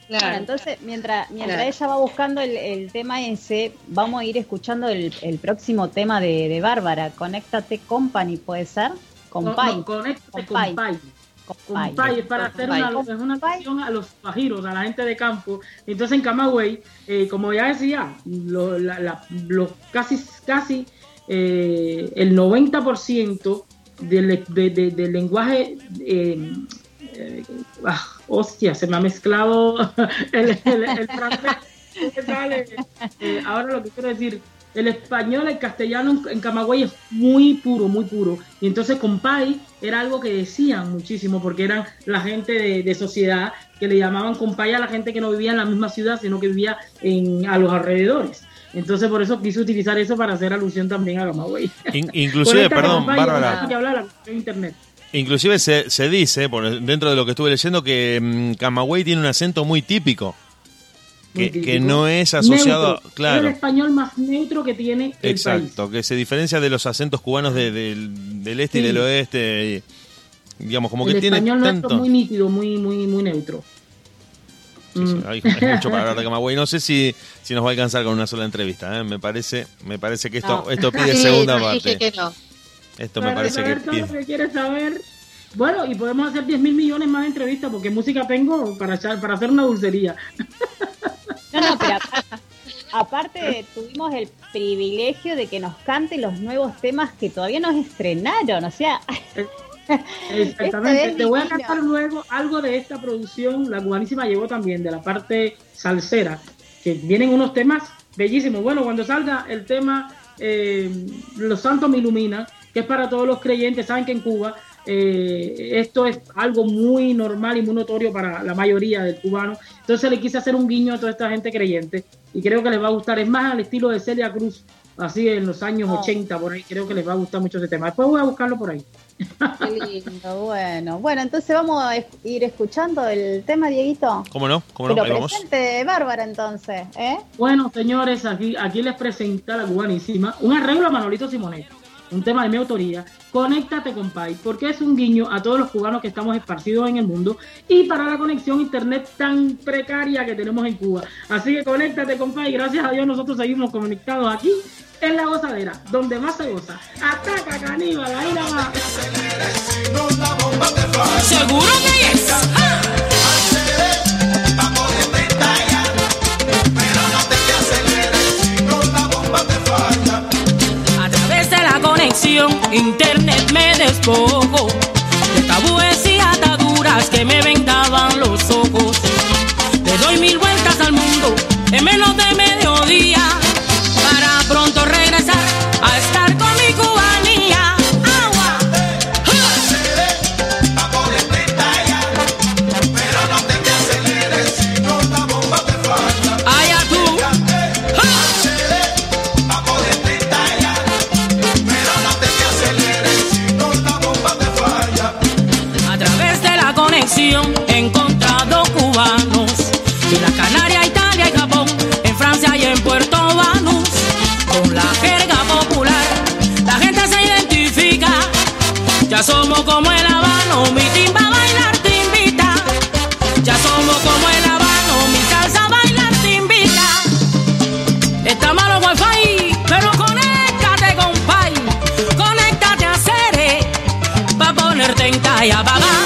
Bueno, entonces, mientras, mientras Claro. ella va buscando el, el tema ese, vamos a ir escuchando el, el próximo tema de, de Bárbara, Conéctate Company, ¿puede ser? Compay. No, no, conéctate Compay. con Pai. Compay. Compay, es para hacer Compay. una, es una canción a los pajiros, a la gente de campo. Entonces en Camagüey, eh, como ya decía, lo, la- la- lo casi, casi eh, el 90% del, de- de- del lenguaje, eh, eh, ah, hostia, se me ha mezclado (laughs) el, el, el francés. (laughs) Eh, ahora lo que quiero decir, el español, el castellano en, Camagüey es muy puro, muy puro. Y entonces compay era algo que decían muchísimo, porque eran la gente de, de sociedad que le llamaban compay a la gente que no vivía en la misma ciudad, sino que vivía en, a los alrededores. Entonces por eso quise utilizar eso para hacer alusión también a Camagüey. In- (laughs) inclusive, perdón, Bárbara, que habla la internet. Inclusive se, se dice, por dentro de lo que estuve leyendo, que mm, Camagüey tiene un acento muy típico. Que, no es asociado, Neutro. Es claro. el español más neutro que tiene el Exacto, que se diferencia de los acentos cubanos de- del, del este y del oeste. y, digamos, como que tiene español tanto. muy nítido, muy, muy, muy neutro. Sí, sí, Mm. hay, hay mucho para hablar de (laughs) Camagüey. No sé si, si nos va a alcanzar con una sola entrevista. ¿eh? Me parece me parece que esto, No. esto (laughs) pide Sí, segunda no, dije parte. que no. Esto me parece que todo lo que quieres saber. Bueno, y podemos hacer 10 mil millones más de entrevistas porque música tengo para, echar- para hacer una dulcería. No, no, pero aparte, aparte tuvimos el privilegio de que nos cante los nuevos temas que todavía no estrenaron. O sea, (laughs) Exactamente. Este es Te voy a cantar luego algo de esta producción. La cubanísima llegó también de la parte salsera, que vienen unos temas bellísimos. Bueno, cuando salga el tema eh, Los Santos me ilumina, que es para todos los creyentes, saben que en Cuba eh, esto es algo muy normal y muy notorio para la mayoría del cubano. Entonces le quise hacer un guiño a toda esta gente creyente y creo que les va a gustar. Es más al estilo de Celia Cruz, así en los años Oh. 80 por ahí. Creo que les va a gustar mucho ese tema. Después voy a buscarlo por ahí. qué lindo, bueno. Bueno, entonces vamos a ir escuchando el tema, Dieguito. ¿Cómo no? ¿Cómo no? lo Ahí vamos. presente Bárbara entonces, ¿eh? Bueno, señores, aquí, aquí les presenta la cubanísima un arreglo a Manolito Simonet, un tema de mi autoría. Conéctate con Pai, porque es un guiño a todos los cubanos que estamos esparcidos en el mundo y para la conexión internet tan precaria que tenemos en Cuba. Así que conéctate con Pai, gracias a Dios nosotros seguimos conectados aquí en la gozadera, donde más se goza. Ataca caníbal, ahí nada más. Seguro que es. Internet me despojo de tabúes 呀，爸爸。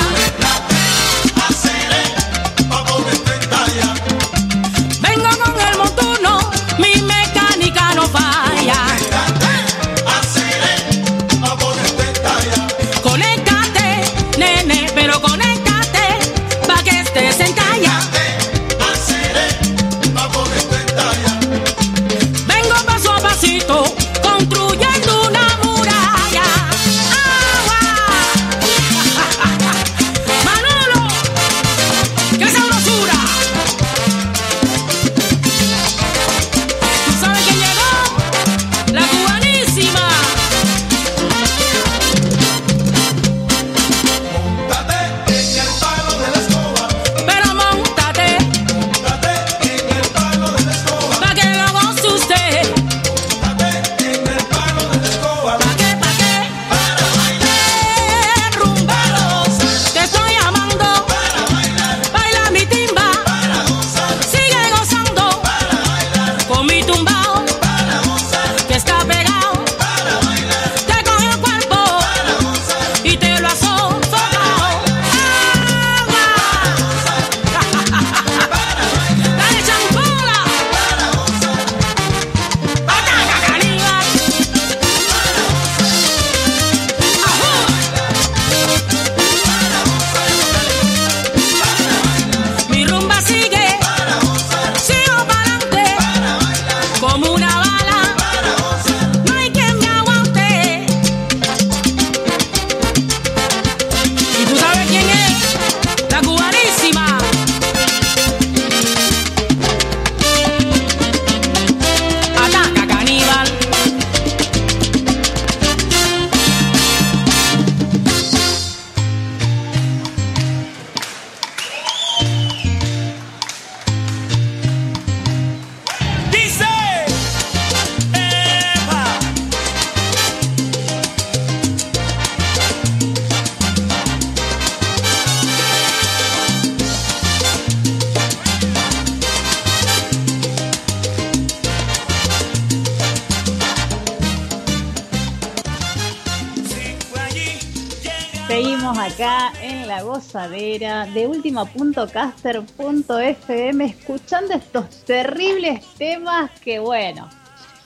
última.caster.fm escuchando estos terribles temas que bueno,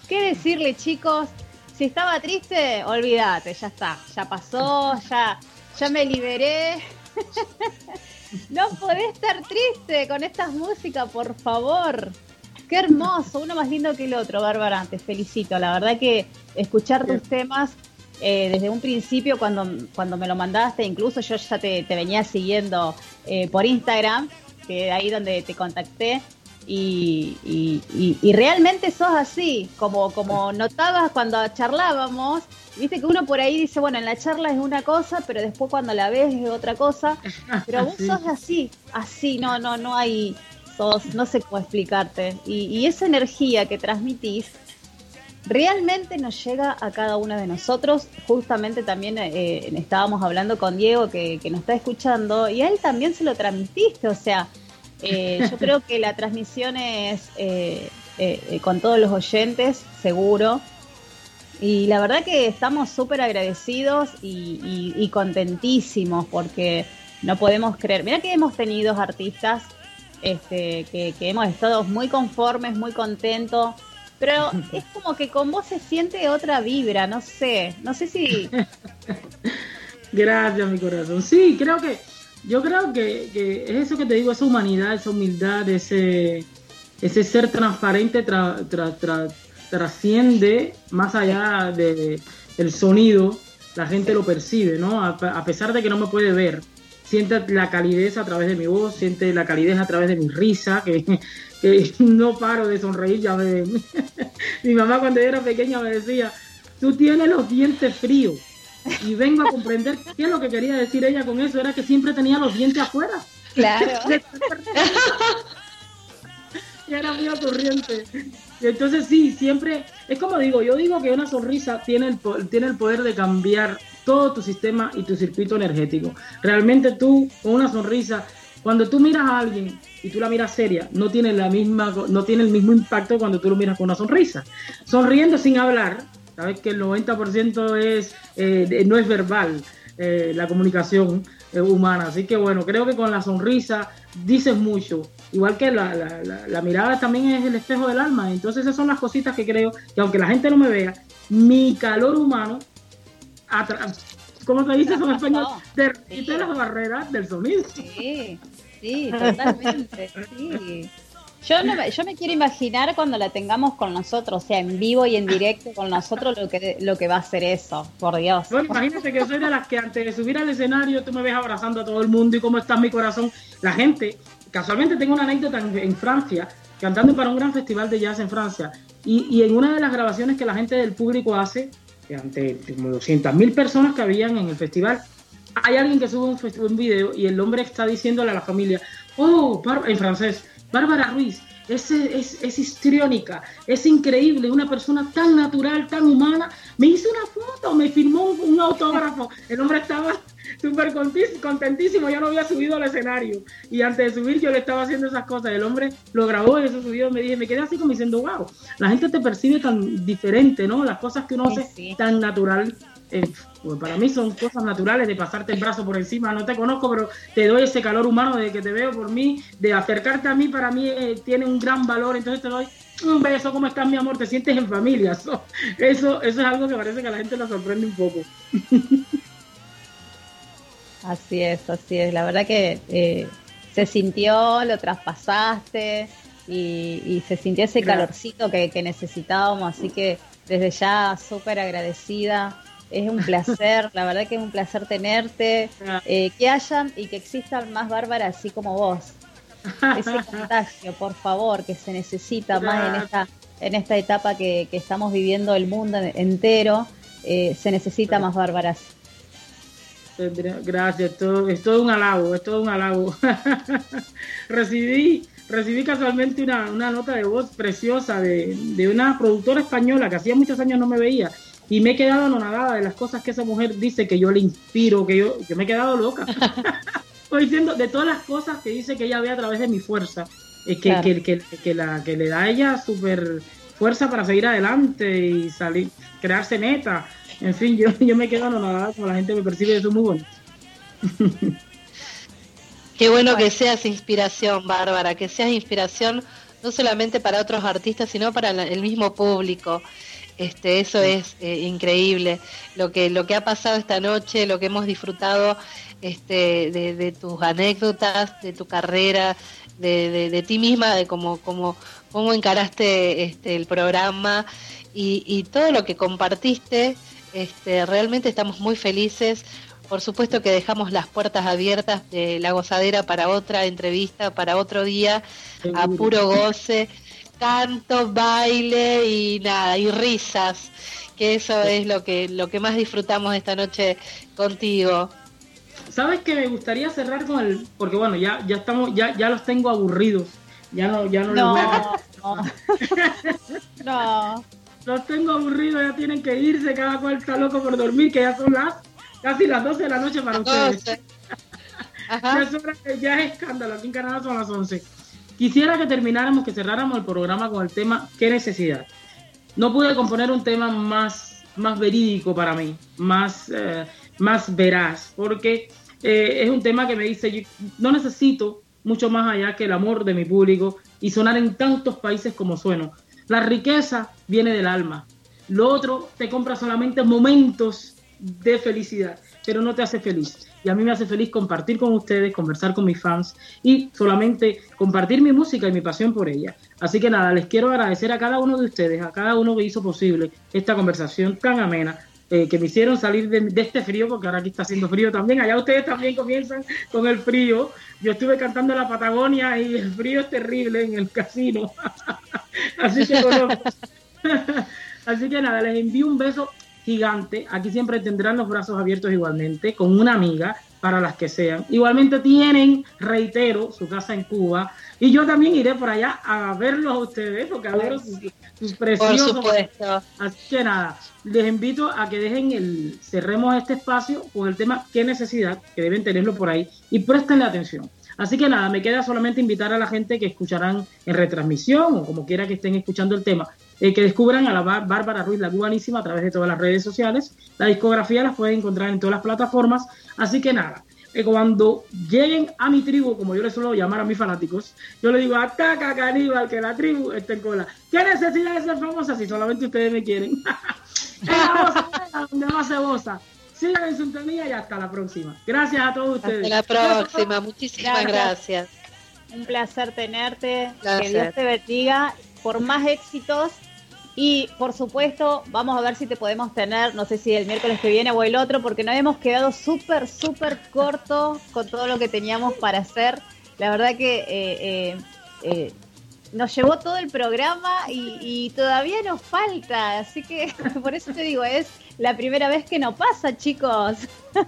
¿qué decirle chicos? Si estaba triste, olvídate, ya está, ya pasó, ya, ya me liberé. (laughs) no podés estar triste con estas músicas, por favor. Qué hermoso, uno más lindo que el otro, Bárbara, te felicito. La verdad que escuchar tus temas eh, desde un principio, cuando, cuando me lo mandaste, incluso yo ya te, venía siguiendo eh, por Instagram, que ahí donde te contacté, y, y, realmente sos así, como, como notabas cuando charlábamos, viste que uno por ahí dice, bueno, en la charla es una cosa, pero después cuando la ves es otra cosa, (laughs) pero vos sos así, así, no, no, no hay, sos, no sé cómo explicarte, y, y esa energía que transmitís, realmente nos llega a cada uno de nosotros. Justamente también eh, estábamos hablando con Diego que, nos está escuchando y a él también se lo transmitiste. O sea, eh, (laughs) yo creo que la transmisión es eh, con todos los oyentes, seguro. Y la verdad que estamos súper agradecidos y, contentísimos porque no podemos creer. Mira que hemos tenido artistas este, que, que hemos estado muy conformes, muy contentos pero es como que con vos se siente otra vibra, no sé, no sé si... (laughs) Gracias, mi corazón. Sí, creo que, yo creo que, es eso que te digo, esa humanidad, esa humildad, ese, ese ser transparente trasciende más allá de, del sonido, la gente lo percibe, ¿no? a pesar de que no me puede ver siente la calidez a través de mi voz, siente la calidez a través de mi risa, que, (laughs) no paro de sonreír. Ya me, (laughs) mi mamá cuando yo era pequeña me decía, tú tienes los dientes fríos. Y vengo a comprender (laughs) qué es lo que quería decir ella con eso, era que siempre tenía los dientes afuera. Claro. y era muy ocurriente. entonces sí, siempre, es como digo, yo digo que una sonrisa tiene el, tiene el poder de cambiar todo tu sistema y tu circuito energético. Realmente tú, con una sonrisa, cuando tú miras a alguien y tú la miras seria, no tiene, la misma, no tiene el mismo impacto cuando tú lo miras con una sonrisa. Sonriendo sin hablar, sabes que el 90% es, eh, no es verbal eh, la comunicación eh, humana. Así que bueno, creo que con la sonrisa dices mucho. Igual que la, la, la, mirada también es el espejo del alma. Entonces esas son las cositas que creo que aunque la gente no me vea, mi calor humano ¿cómo se dice eso en español? Derrite las barreras del sonido. Sí, sí, totalmente, sí. Yo, no, yo me quiero imaginar cuando la tengamos con nosotros, o sea, en vivo y en directo con nosotros, lo que, lo que va a ser eso, por Dios. Bueno, imagínate que soy de las que antes de subir al escenario tú me ves abrazando a todo el mundo y cómo está mi corazón. La gente, casualmente tengo una anécdota en, Francia, cantando para un gran festival de jazz en Francia, y, y en una de las grabaciones que la gente del público hace, ante como 200.000 personas que habían en el festival, hay alguien que sube un, un video y el hombre está diciéndole a la familia, oh, en francés, Bárbara Ruiz, es, es, es histriónica, es increíble, una persona tan natural, tan humana. Me hizo una foto, me firmó un autógrafo. El hombre estaba súper contentísimo, ya no había subido al escenario. Y antes de subir yo le estaba haciendo esas cosas. El hombre lo grabó y eso subió. Me dije, me quedé así como diciendo, wow, la gente te percibe tan diferente, ¿no? Las cosas que uno hace tan natural. Eh, pues para mí son cosas naturales de pasarte el brazo por encima. No te conozco, pero te doy ese calor humano de que te veo por mí, de acercarte a mí, para mí eh, tiene un gran valor. Entonces te doy un beso, ¿cómo estás, mi amor? Te sientes en familia. (laughs) Eso, eso, eso es algo que parece que a la gente lo sorprende un poco. (laughs) Así es, así es. La verdad que eh, se sintió, lo traspasaste y, se sintió ese calorcito que, necesitábamos. Así que desde ya súper agradecida. Es un placer, la verdad que es un placer tenerte. Eh, que hayan y que existan más bárbaras así como vos. Ese (laughs) contagio, por favor, que se necesita más en esta, en esta etapa que, estamos viviendo el mundo entero. Eh, se necesita más bárbaras. Gracias, todo, es todo un halago, es todo un halago. (laughs) recibí, recibí casualmente una, nota de voz preciosa de, una productora española que hacía muchos años no me veía y me he quedado anonadada de las cosas que esa mujer dice que yo le inspiro, que yo, me he quedado loca. (laughs) Estoy diciendo de todas las cosas que dice que ella ve a través de mi fuerza, eh, que, que, que, la, que le da a ella súper fuerza para seguir adelante y salir, crearse meta en fin, yo, yo me quedo anonadada como la gente me percibe, eso es muy bonito. Qué bueno que seas inspiración, Bárbara, que seas inspiración no solamente para otros artistas, sino para la- el mismo público. Este, eso es eh, increíble. Lo que, lo que ha pasado esta noche, lo que hemos disfrutado este, de, de tus anécdotas, de tu carrera, de, de, de ti misma, de cómo, cómo, cómo encaraste este, el programa y, y todo lo que compartiste. Este, realmente estamos muy felices. Por supuesto que dejamos las puertas abiertas de la gozadera para otra entrevista, para otro día, a puro goce, canto, baile y nada, y risas, que eso es lo que, lo que más disfrutamos esta noche contigo. ¿Sabes que me gustaría cerrar con el porque bueno, ya ya estamos ya ya los tengo aburridos. Ya no ya no, les No, voy a no. no. los tengo aburridos, ya tienen que irse, cada cual está loco por dormir, que ya son las casi las 12 de la noche para ustedes. (laughs) Ya es hora que- ya es escándalo, aquí en Canadá son las 11. Quisiera que termináramos, que cerráramos el programa con el tema ¿Qué necesidad? No pude componer un tema más, más verídico para mí, más, eh, más veraz, porque eh, es un tema que me dice, yo no necesito mucho más allá que el amor de mi público y sonar en tantos países como sueno. La riqueza viene del alma. Lo otro te compra solamente momentos de felicidad, pero no te hace feliz. Y a mí me hace feliz compartir con ustedes, conversar con mis fans y solamente compartir mi música y mi pasión por ella. Así que nada, les quiero agradecer a cada uno de ustedes, a cada uno que hizo posible esta conversación tan amena, eh, que me hicieron salir de, este frío, porque ahora aquí está haciendo frío también. Allá ustedes también comienzan con el frío. Yo estuve cantando en la Patagonia y el frío es terrible en el casino. (laughs) Así que. (laughs) Así que nada, les envío un beso gigante. Aquí siempre tendrán los brazos abiertos igualmente, con una amiga para las que sean. Igualmente tienen, reitero, su casa en Cuba. Y yo también iré por allá a verlos a ustedes, porque adoro sus, sus preciosos. supuesto. Así que nada, les invito a que dejen el, cerremos este espacio con el tema qué necesidad, que deben tenerlo por ahí, y prestenle atención. Así que nada, me queda solamente invitar a la gente que escucharán en retransmisión o como quiera que estén escuchando el tema, eh, que descubran a la Bár- Bárbara Ruiz, la cubanísima, a través de todas las redes sociales. La discografía las pueden encontrar en todas las plataformas. Así que nada, eh, cuando lleguen a mi tribu, como yo les suelo llamar a mis fanáticos, yo le digo, ataca caníbal, que la tribu está en cola. ¿Qué necesidad de ser famosa si solamente ustedes me quieren? Donde más se goza. Sigan en sintonía y hasta la próxima. Gracias a todos ustedes. Hasta la próxima, muchísimas gracias. Un placer tenerte. Placer. Que Dios te bendiga por más éxitos. Y por supuesto, vamos a ver si te podemos tener, no sé si el miércoles que viene o el otro, porque nos hemos quedado súper, súper corto con todo lo que teníamos para hacer. La verdad que eh, eh, eh, nos llevó todo el programa y, y todavía nos falta. Así que (laughs) por eso te digo, es la primera vez que nos pasa, chicos. (laughs)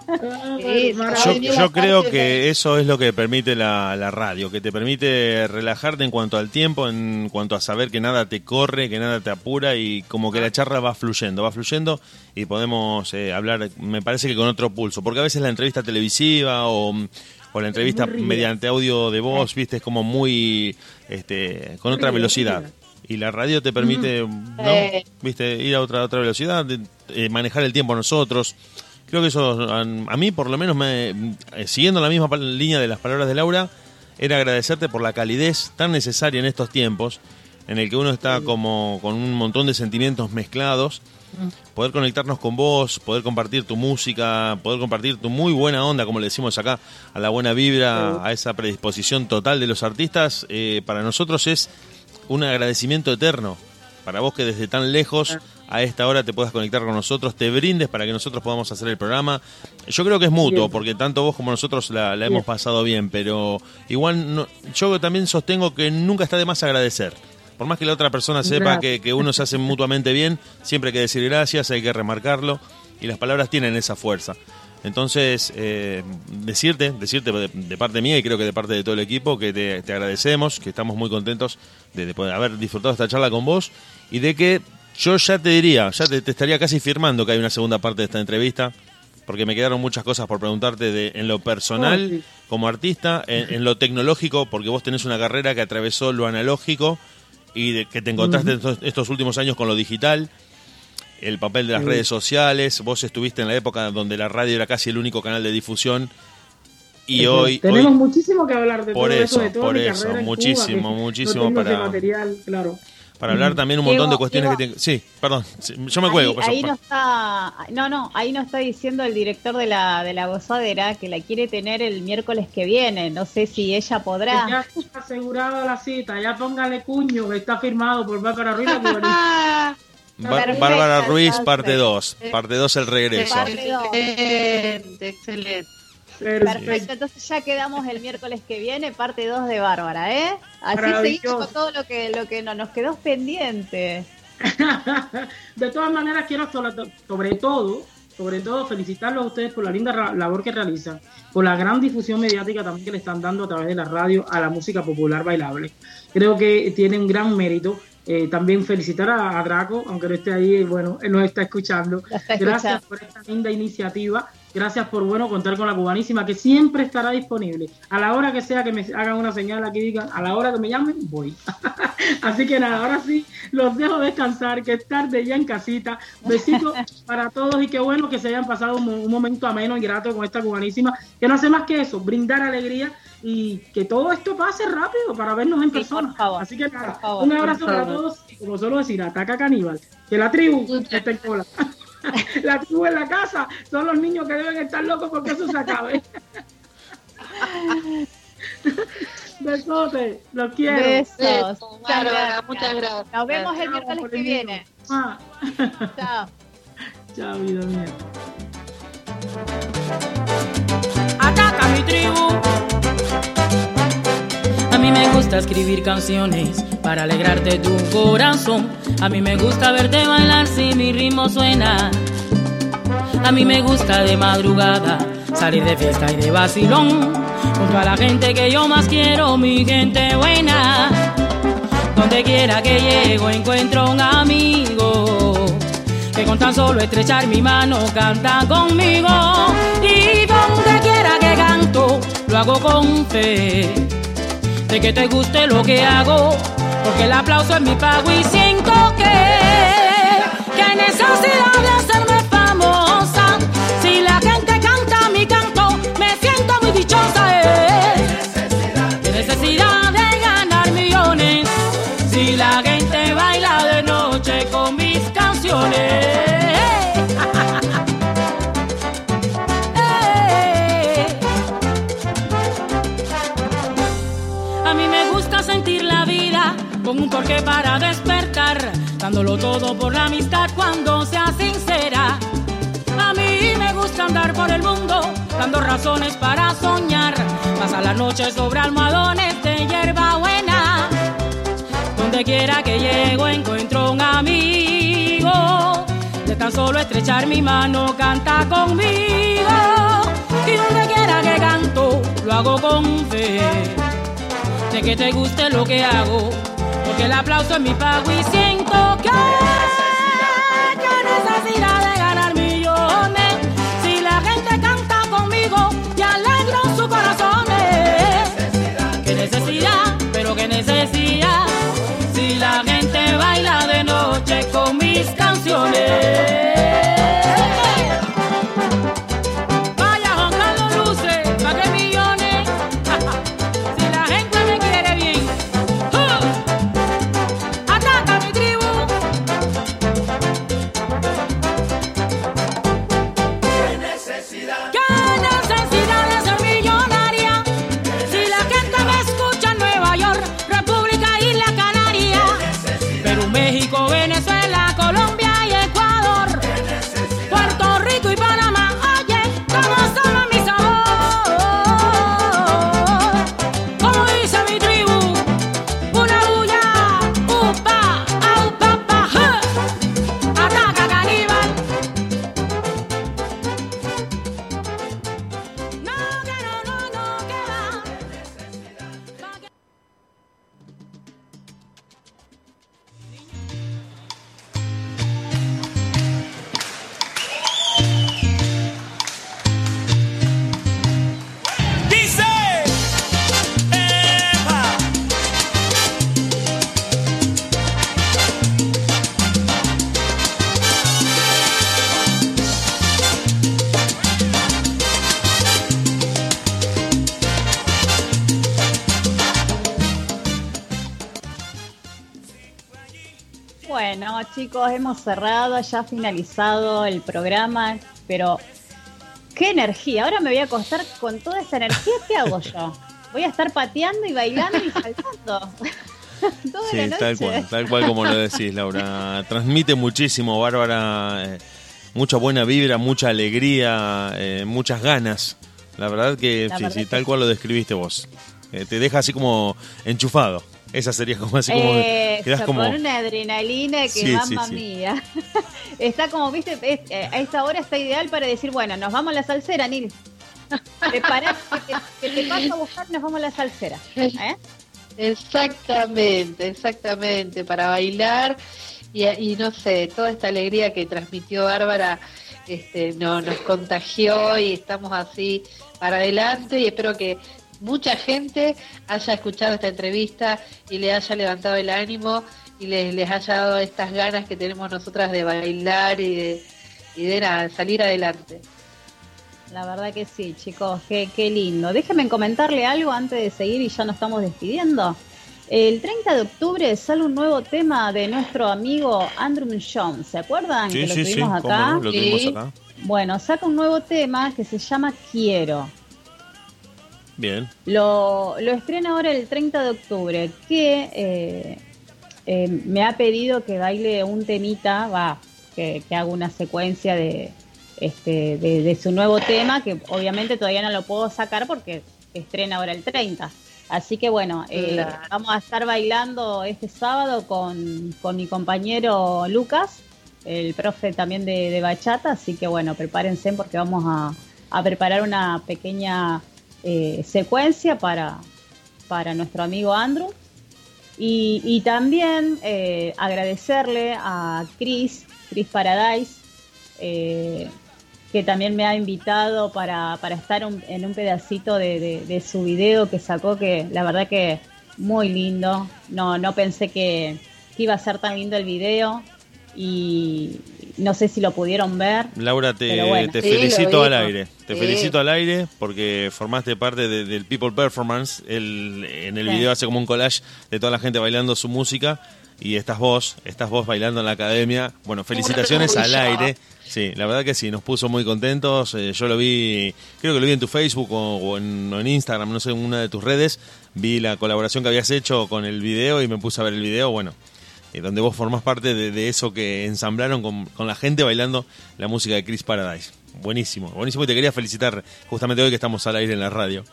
Yo, yo creo que eso es lo que permite la, la radio, que te permite relajarte en cuanto al tiempo, en cuanto a saber que nada te corre, que nada te apura y como que la charla va fluyendo, va fluyendo y podemos eh, hablar, me parece que con otro pulso, porque a veces la entrevista televisiva o, o la entrevista mediante audio de voz, viste, es como muy, este, con otra velocidad. Y la radio te permite, ¿no? Eh. viste, ir a otra, otra velocidad, eh, manejar el tiempo nosotros. Creo que eso, a, a mí por lo menos, me, eh, siguiendo la misma línea de las palabras de Laura, era agradecerte por la calidez tan necesaria en estos tiempos, en el que uno está como con un montón de sentimientos mezclados. Poder conectarnos con vos, poder compartir tu música, poder compartir tu muy buena onda, como le decimos acá, a la buena vibra, a esa predisposición total de los artistas, eh, para nosotros es un agradecimiento eterno. Para vos que desde tan lejos a esta hora te puedas conectar con nosotros, te brindes para que nosotros podamos hacer el programa. Yo creo que es mutuo, Bien. porque tanto vos como nosotros la, la hemos pasado bien, pero igual no- yo también sostengo que nunca está de más agradecer. Por más que la otra persona sepa que, que uno se hace mutuamente bien, siempre hay que decir gracias, hay que remarcarlo, y las palabras tienen esa fuerza. Entonces, eh, decirte, decirte de, de parte mía y creo que de parte de todo el equipo que te, te agradecemos, que estamos muy contentos de, de poder haber disfrutado esta charla con vos y de que yo ya te diría, ya te, te estaría casi firmando que hay una segunda parte de esta entrevista, porque me quedaron muchas cosas por preguntarte de, en lo personal, como artista, en, en lo tecnológico, porque vos tenés una carrera que atravesó lo analógico y de, que te encontraste estos, estos últimos años con lo digital el papel de las Sí. redes sociales, vos estuviste en la época donde la radio era casi el único canal de difusión Y hoy. Tenemos hoy- muchísimo que hablar de Por todo eso, eso, de toda por mi eso, muchísimo, Cuba, que muchísimo no para- material, claro. para hablar también un montón de cuestiones que Diego. tienen. Sí, perdón, yo me cuelgo. ahí, ahí no está, no, no, ahí no está diciendo el director de la, de la gozadera que la quiere tener el miércoles que viene. No sé si ella Que podrá. Ya está asegurada la cita, ya póngale cuño, que está firmado por Bárbara Ruiz. (laughs) Bárbara Ruiz, parte 2. Parte 2, el regreso. Excelente, excelente. Perfecto, entonces ya quedamos el miércoles que viene, parte 2 de Bárbara, ¿eh? Así seguimos con todo lo que, lo que no, nos quedó pendiente. (laughs) De todas maneras, quiero sobre, todo, sobre todo, felicitarlos a ustedes por la linda labor que realizan, por la gran difusión mediática también que le están dando a través de la radio a la música popular bailable. Creo que tiene un gran mérito. Eh, también felicitar a, a Draco, aunque no esté ahí, bueno, él nos está escuchando. está Gracias escuchando. por esta linda iniciativa. Gracias por, bueno, contar con la cubanísima, que siempre estará disponible. A la hora que sea que me hagan una señal aquí, digan, a la hora que me llamen, voy. (laughs) Así que nada, ahora sí, los dejo descansar, que es tarde ya en casita. Besitos (laughs) para todos y qué bueno que se hayan pasado un, un momento ameno y grato con esta cubanísima, que no hace más que eso, brindar alegría y que todo esto pase rápido para vernos en persona. Así que nada, favor, un abrazo para todos y como solo decir, ataca caníbal, que la tribu está en cola. (laughs) la tribu en la casa son los niños que deben estar locos porque eso se acabe. (laughs) Besote, los quiero. Besos. Besos, Muchas gracias. muchas gracias. Nos vemos el miércoles que viene. Ah, (laughs) Chao. Chao, vida mía. ataca mi tribu. A mí me gusta escribir canciones para alegrarte tu corazón. A mí me gusta verte bailar si mi ritmo suena. A mí me gusta de madrugada salir de fiesta y de vacilón. Junto a la gente que yo más quiero, mi gente buena. Donde quiera que llego encuentro un amigo que con tan solo estrechar mi mano canta conmigo. Y donde quiera que canto, lo hago con fe. De que te guste lo que hago, porque el aplauso es mi pago y siento que, que necesidad de para despertar, dándolo todo por la amistad cuando sea sincera. A mí me gusta andar por el mundo, dando razones para soñar. Pasa la noche sobre almohadones de hierba buena. Donde quiera que llego encuentro un amigo. De tan solo estrechar mi mano canta conmigo. Y donde quiera que canto lo hago con fe. De que te guste lo que hago. Porque el aplauso es mi pago y siento que... que necesidad de ganar millones. Si la gente canta conmigo y alegro sus corazones. Qué necesidad, pero qué necesidad. Si la gente baila de noche con mis canciones. Chicos, hemos cerrado, ya finalizado el programa, pero qué energía. Ahora me voy a acostar con toda esa energía. ¿Qué hago yo? Voy a estar pateando y bailando y saltando. (laughs) Toda Sí, la noche. tal cual, tal cual como lo decís, Laura. Transmite muchísimo, Bárbara, eh, mucha buena vibra, mucha alegría, eh, muchas ganas. La verdad que La sí, verdad sí, tal cual lo describiste vos. Eh, te deja así como enchufado. Esa sería como así como... Eso, quedás como... con una adrenalina que Sí, sí, mamma sí. mía. (laughs) está como, viste, es- eh, a esta hora está ideal para decir, bueno, nos vamos a la salsera, Nil. (laughs) Prepará que te, que te paso a buscar, nos vamos a la salsera. ¿eh? Exactamente, exactamente, para bailar y, y no sé, toda esta alegría que transmitió Bárbara este, no, nos contagió y estamos así para adelante y espero que mucha gente haya escuchado esta entrevista y le haya levantado el ánimo y les, les haya dado estas ganas que tenemos nosotras de bailar y de, y de nada, salir adelante. La verdad que sí, chicos, qué, qué lindo. Déjenme comentarle algo antes de seguir y ya nos estamos despidiendo. El 30 de octubre sale un nuevo tema de nuestro amigo Andrew Jones. ¿Se acuerdan Sí, que lo sí, sí, tuvimos cómo acá? no, lo tuvimos Sí. acá. Bueno, saca un nuevo tema que se llama Quiero. Bien. Lo, lo estrena ahora el 30 de octubre, que eh, eh, me ha pedido que baile un temita, va, que, que haga una secuencia de, este, de, de su nuevo tema, que obviamente todavía no lo puedo sacar porque estrena ahora el 30. Así que bueno, eh, Claro. vamos a estar bailando este sábado con, con mi compañero Lucas, el profe también de, de bachata, así que bueno, prepárense porque vamos a, a preparar una pequeña eh, secuencia para, para nuestro amigo Andrew. Y, también eh, agradecerle a Chris, Chris Paradise, eh, que también me ha invitado para, para estar en un pedacito de su video que sacó, que la verdad que muy lindo. No, no pensé que, que iba a ser tan lindo el video y no sé si lo pudieron ver. Laura, te, Pero bueno. te Sí, lo felicito al aire. Te Sí. felicito al aire porque formaste parte de- del People Performance. El, en el Sí. video hace como un collage de toda la gente bailando su música. Y estás vos, estás vos bailando en la academia. Bueno, felicitaciones al aire. Sí, la verdad que sí, nos puso muy contentos. Eh, yo lo vi, creo que lo vi en tu Facebook o, o en, o en Instagram, no sé, en una de tus redes. Vi la colaboración que habías hecho con el video y me puse a ver el video. Bueno, eh, donde vos formás parte de, eso que ensamblaron con, con la gente bailando la música de Chris Paradise. Buenísimo, buenísimo y te quería felicitar justamente hoy que estamos al aire en la radio.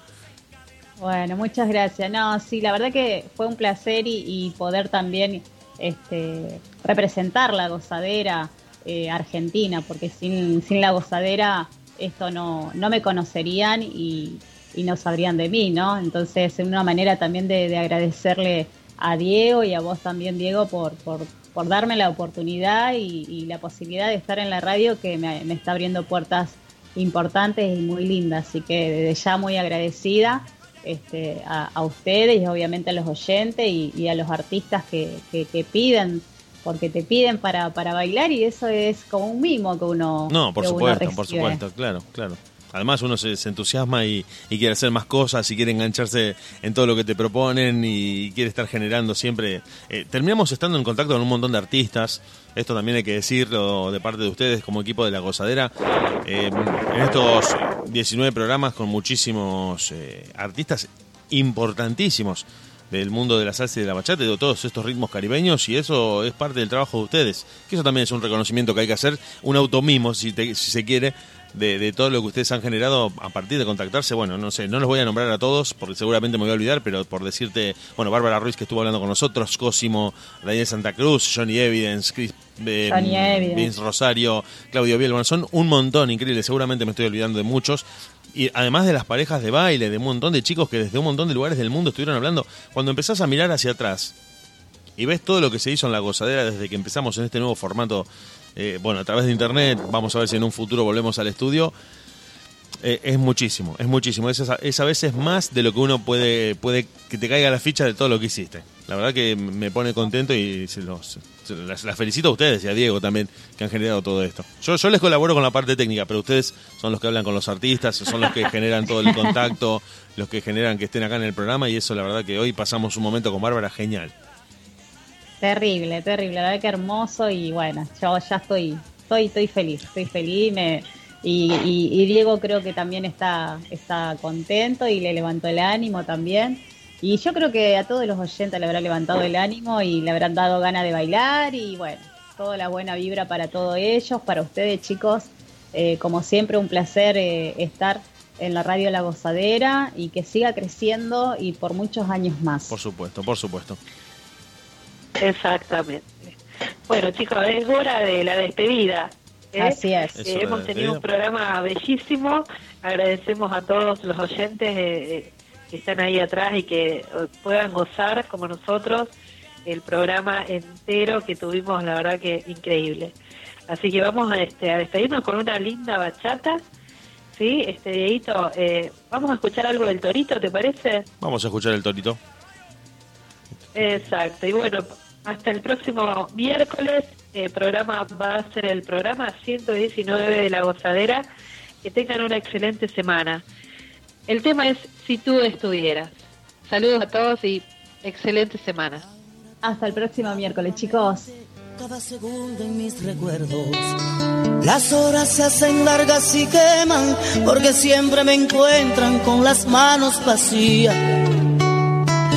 Bueno, muchas gracias. No, sí, la verdad que fue un placer y, poder también este, representar la gozadera eh, argentina, porque sin, sin la gozadera esto no, no me conocerían y, y no sabrían de mí, ¿no? Entonces es una manera también de agradecerle a Diego y a vos también, Diego, por, por, por darme la oportunidad y, y la posibilidad de estar en la radio que me, me está abriendo puertas importantes y muy lindas. Así que desde ya muy agradecida este, a, a ustedes y obviamente a los oyentes y, y a los artistas que, que, que piden, porque te piden para, para bailar y eso es como un mimo que uno No, por supuesto, por supuesto, claro, claro. Además uno se, entusiasma y, quiere hacer más cosas y quiere engancharse en todo lo que te proponen y quiere estar generando siempre. eh, terminamos estando en contacto con un montón de artistas, esto también hay que decirlo de parte de ustedes como equipo de La Gozadera, eh, en estos 19 programas con muchísimos eh, artistas importantísimos del mundo de la salsa y de la bachata de todos estos ritmos caribeños y eso es parte del trabajo de ustedes. Que eso también es un reconocimiento que hay que hacer, un automimo si, te- si se quiere, de, de todo lo que ustedes han generado a partir de contactarse. Bueno, no sé, no los voy a nombrar a todos porque seguramente me voy a olvidar, pero por decirte, bueno, Bárbara Ruiz que estuvo hablando con nosotros, Cosimo, Daniel Santa Cruz, Johnny Evidence, Chris, eh. Vince Rosario, Claudio Biel, bueno, son un montón increíbles, seguramente me estoy olvidando de muchos. Y además de las parejas de baile, de un montón de chicos que desde un montón de lugares del mundo estuvieron hablando, cuando empezás a mirar hacia atrás y ves todo lo que se hizo en la gozadera desde que empezamos en este nuevo formato, eh, bueno, a través de internet, vamos a ver si en un futuro volvemos al estudio, eh, es muchísimo, es muchísimo. Es, es a veces más de lo que uno puede, puede que te caiga la ficha de todo lo que hiciste. La verdad que me pone contento y se los, las felicito a ustedes y a Diego también que han generado todo esto. Yo, yo les colaboro con la parte técnica, pero ustedes son los que hablan con los artistas, son los que generan todo el contacto, los que generan que estén acá en el programa y eso la verdad que hoy pasamos un momento con Bárbara genial. Terrible, terrible, la verdad que hermoso y bueno, yo ya estoy, estoy, estoy feliz, estoy feliz me, y, Diego creo que también está, está contento y le levantó el ánimo también. Y yo creo que a todos los oyentes le habrá levantado el ánimo y le habrán dado ganas de bailar y bueno, toda la buena vibra para todos ellos, para ustedes chicos. Eh, como siempre, un placer eh, estar en la radio La Gozadera y que siga creciendo y por muchos años más. Por supuesto, por supuesto. Exactamente. Bueno, chicos, es hora de la despedida. ¿eh? Así es. Eh, hemos tenido un programa bellísimo. Agradecemos a todos los oyentes eh, que están ahí atrás y que puedan gozar como nosotros el programa entero que tuvimos, la verdad que increíble. Así que vamos a, este, a despedirnos con una linda bachata. Sí, este Dieguito, vamos a escuchar algo del Torito, ¿te parece? Vamos a escuchar el Torito. Exacto, y bueno, hasta el próximo miércoles, el programa va a ser el programa 119 de La Gozadera. Que tengan una excelente semana. El tema es Si tú estuvieras. Saludos a todos y excelente semana. Hasta el próximo miércoles, chicos. Cada segundo en mis recuerdos. Las horas se hacen largas y queman porque siempre me encuentran con las manos vacías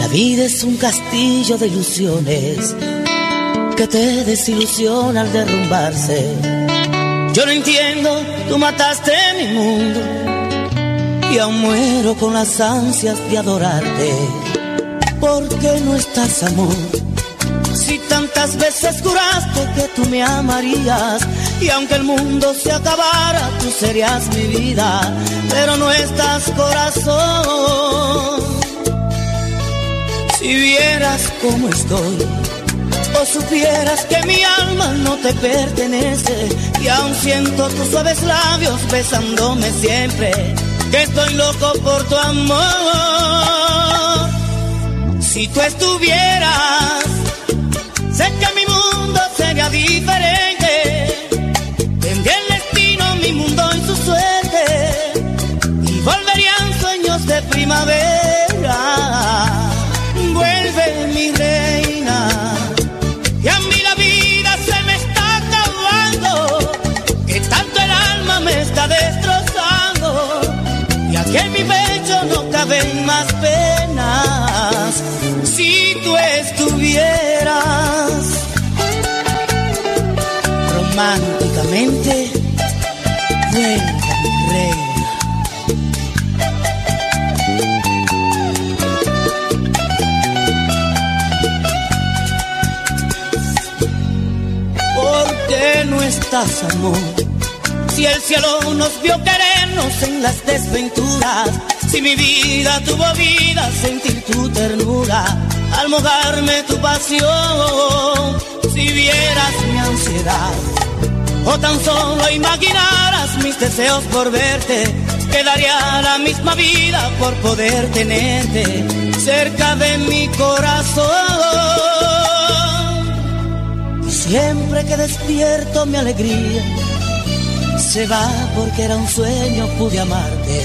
la vida es un castillo de ilusiones que te desilusiona al derrumbarse. Yo no entiendo, tú mataste mi mundo y aún muero con las ansias de adorarte. ¿Por qué no estás, amor? Si tantas veces juraste que tú me amarías y aunque el mundo se acabara, tú serías mi vida, pero no estás, corazón. Si vieras cómo estoy, o supieras que mi alma no te pertenece, y aún siento tus suaves labios besándome siempre, que estoy loco por tu amor. Si tú estuvieras, sé que mi mundo sería diferente, tendría el destino, mi mundo y su suerte, y volverían sueños de primavera Aquí en mi pecho no caben más penas. Si tú estuvieras románticamente, reina. no estás, amor? Si el cielo nos vio querernos en las desventuras, si mi vida tuvo vida, sentir tu ternura, al mojarme tu pasión, si vieras mi ansiedad, o tan solo imaginaras mis deseos por verte, quedaría la misma vida por poder tenerte cerca de mi corazón. Siempre que despierto mi alegría se va porque era un sueño, pude amarte.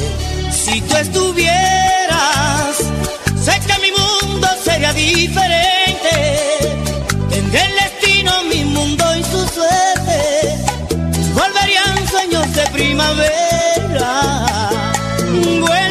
Si tú estuvieras, sé que mi mundo sería diferente. Tendré el destino, mi mundo y su suerte. Volverían sueños de primavera.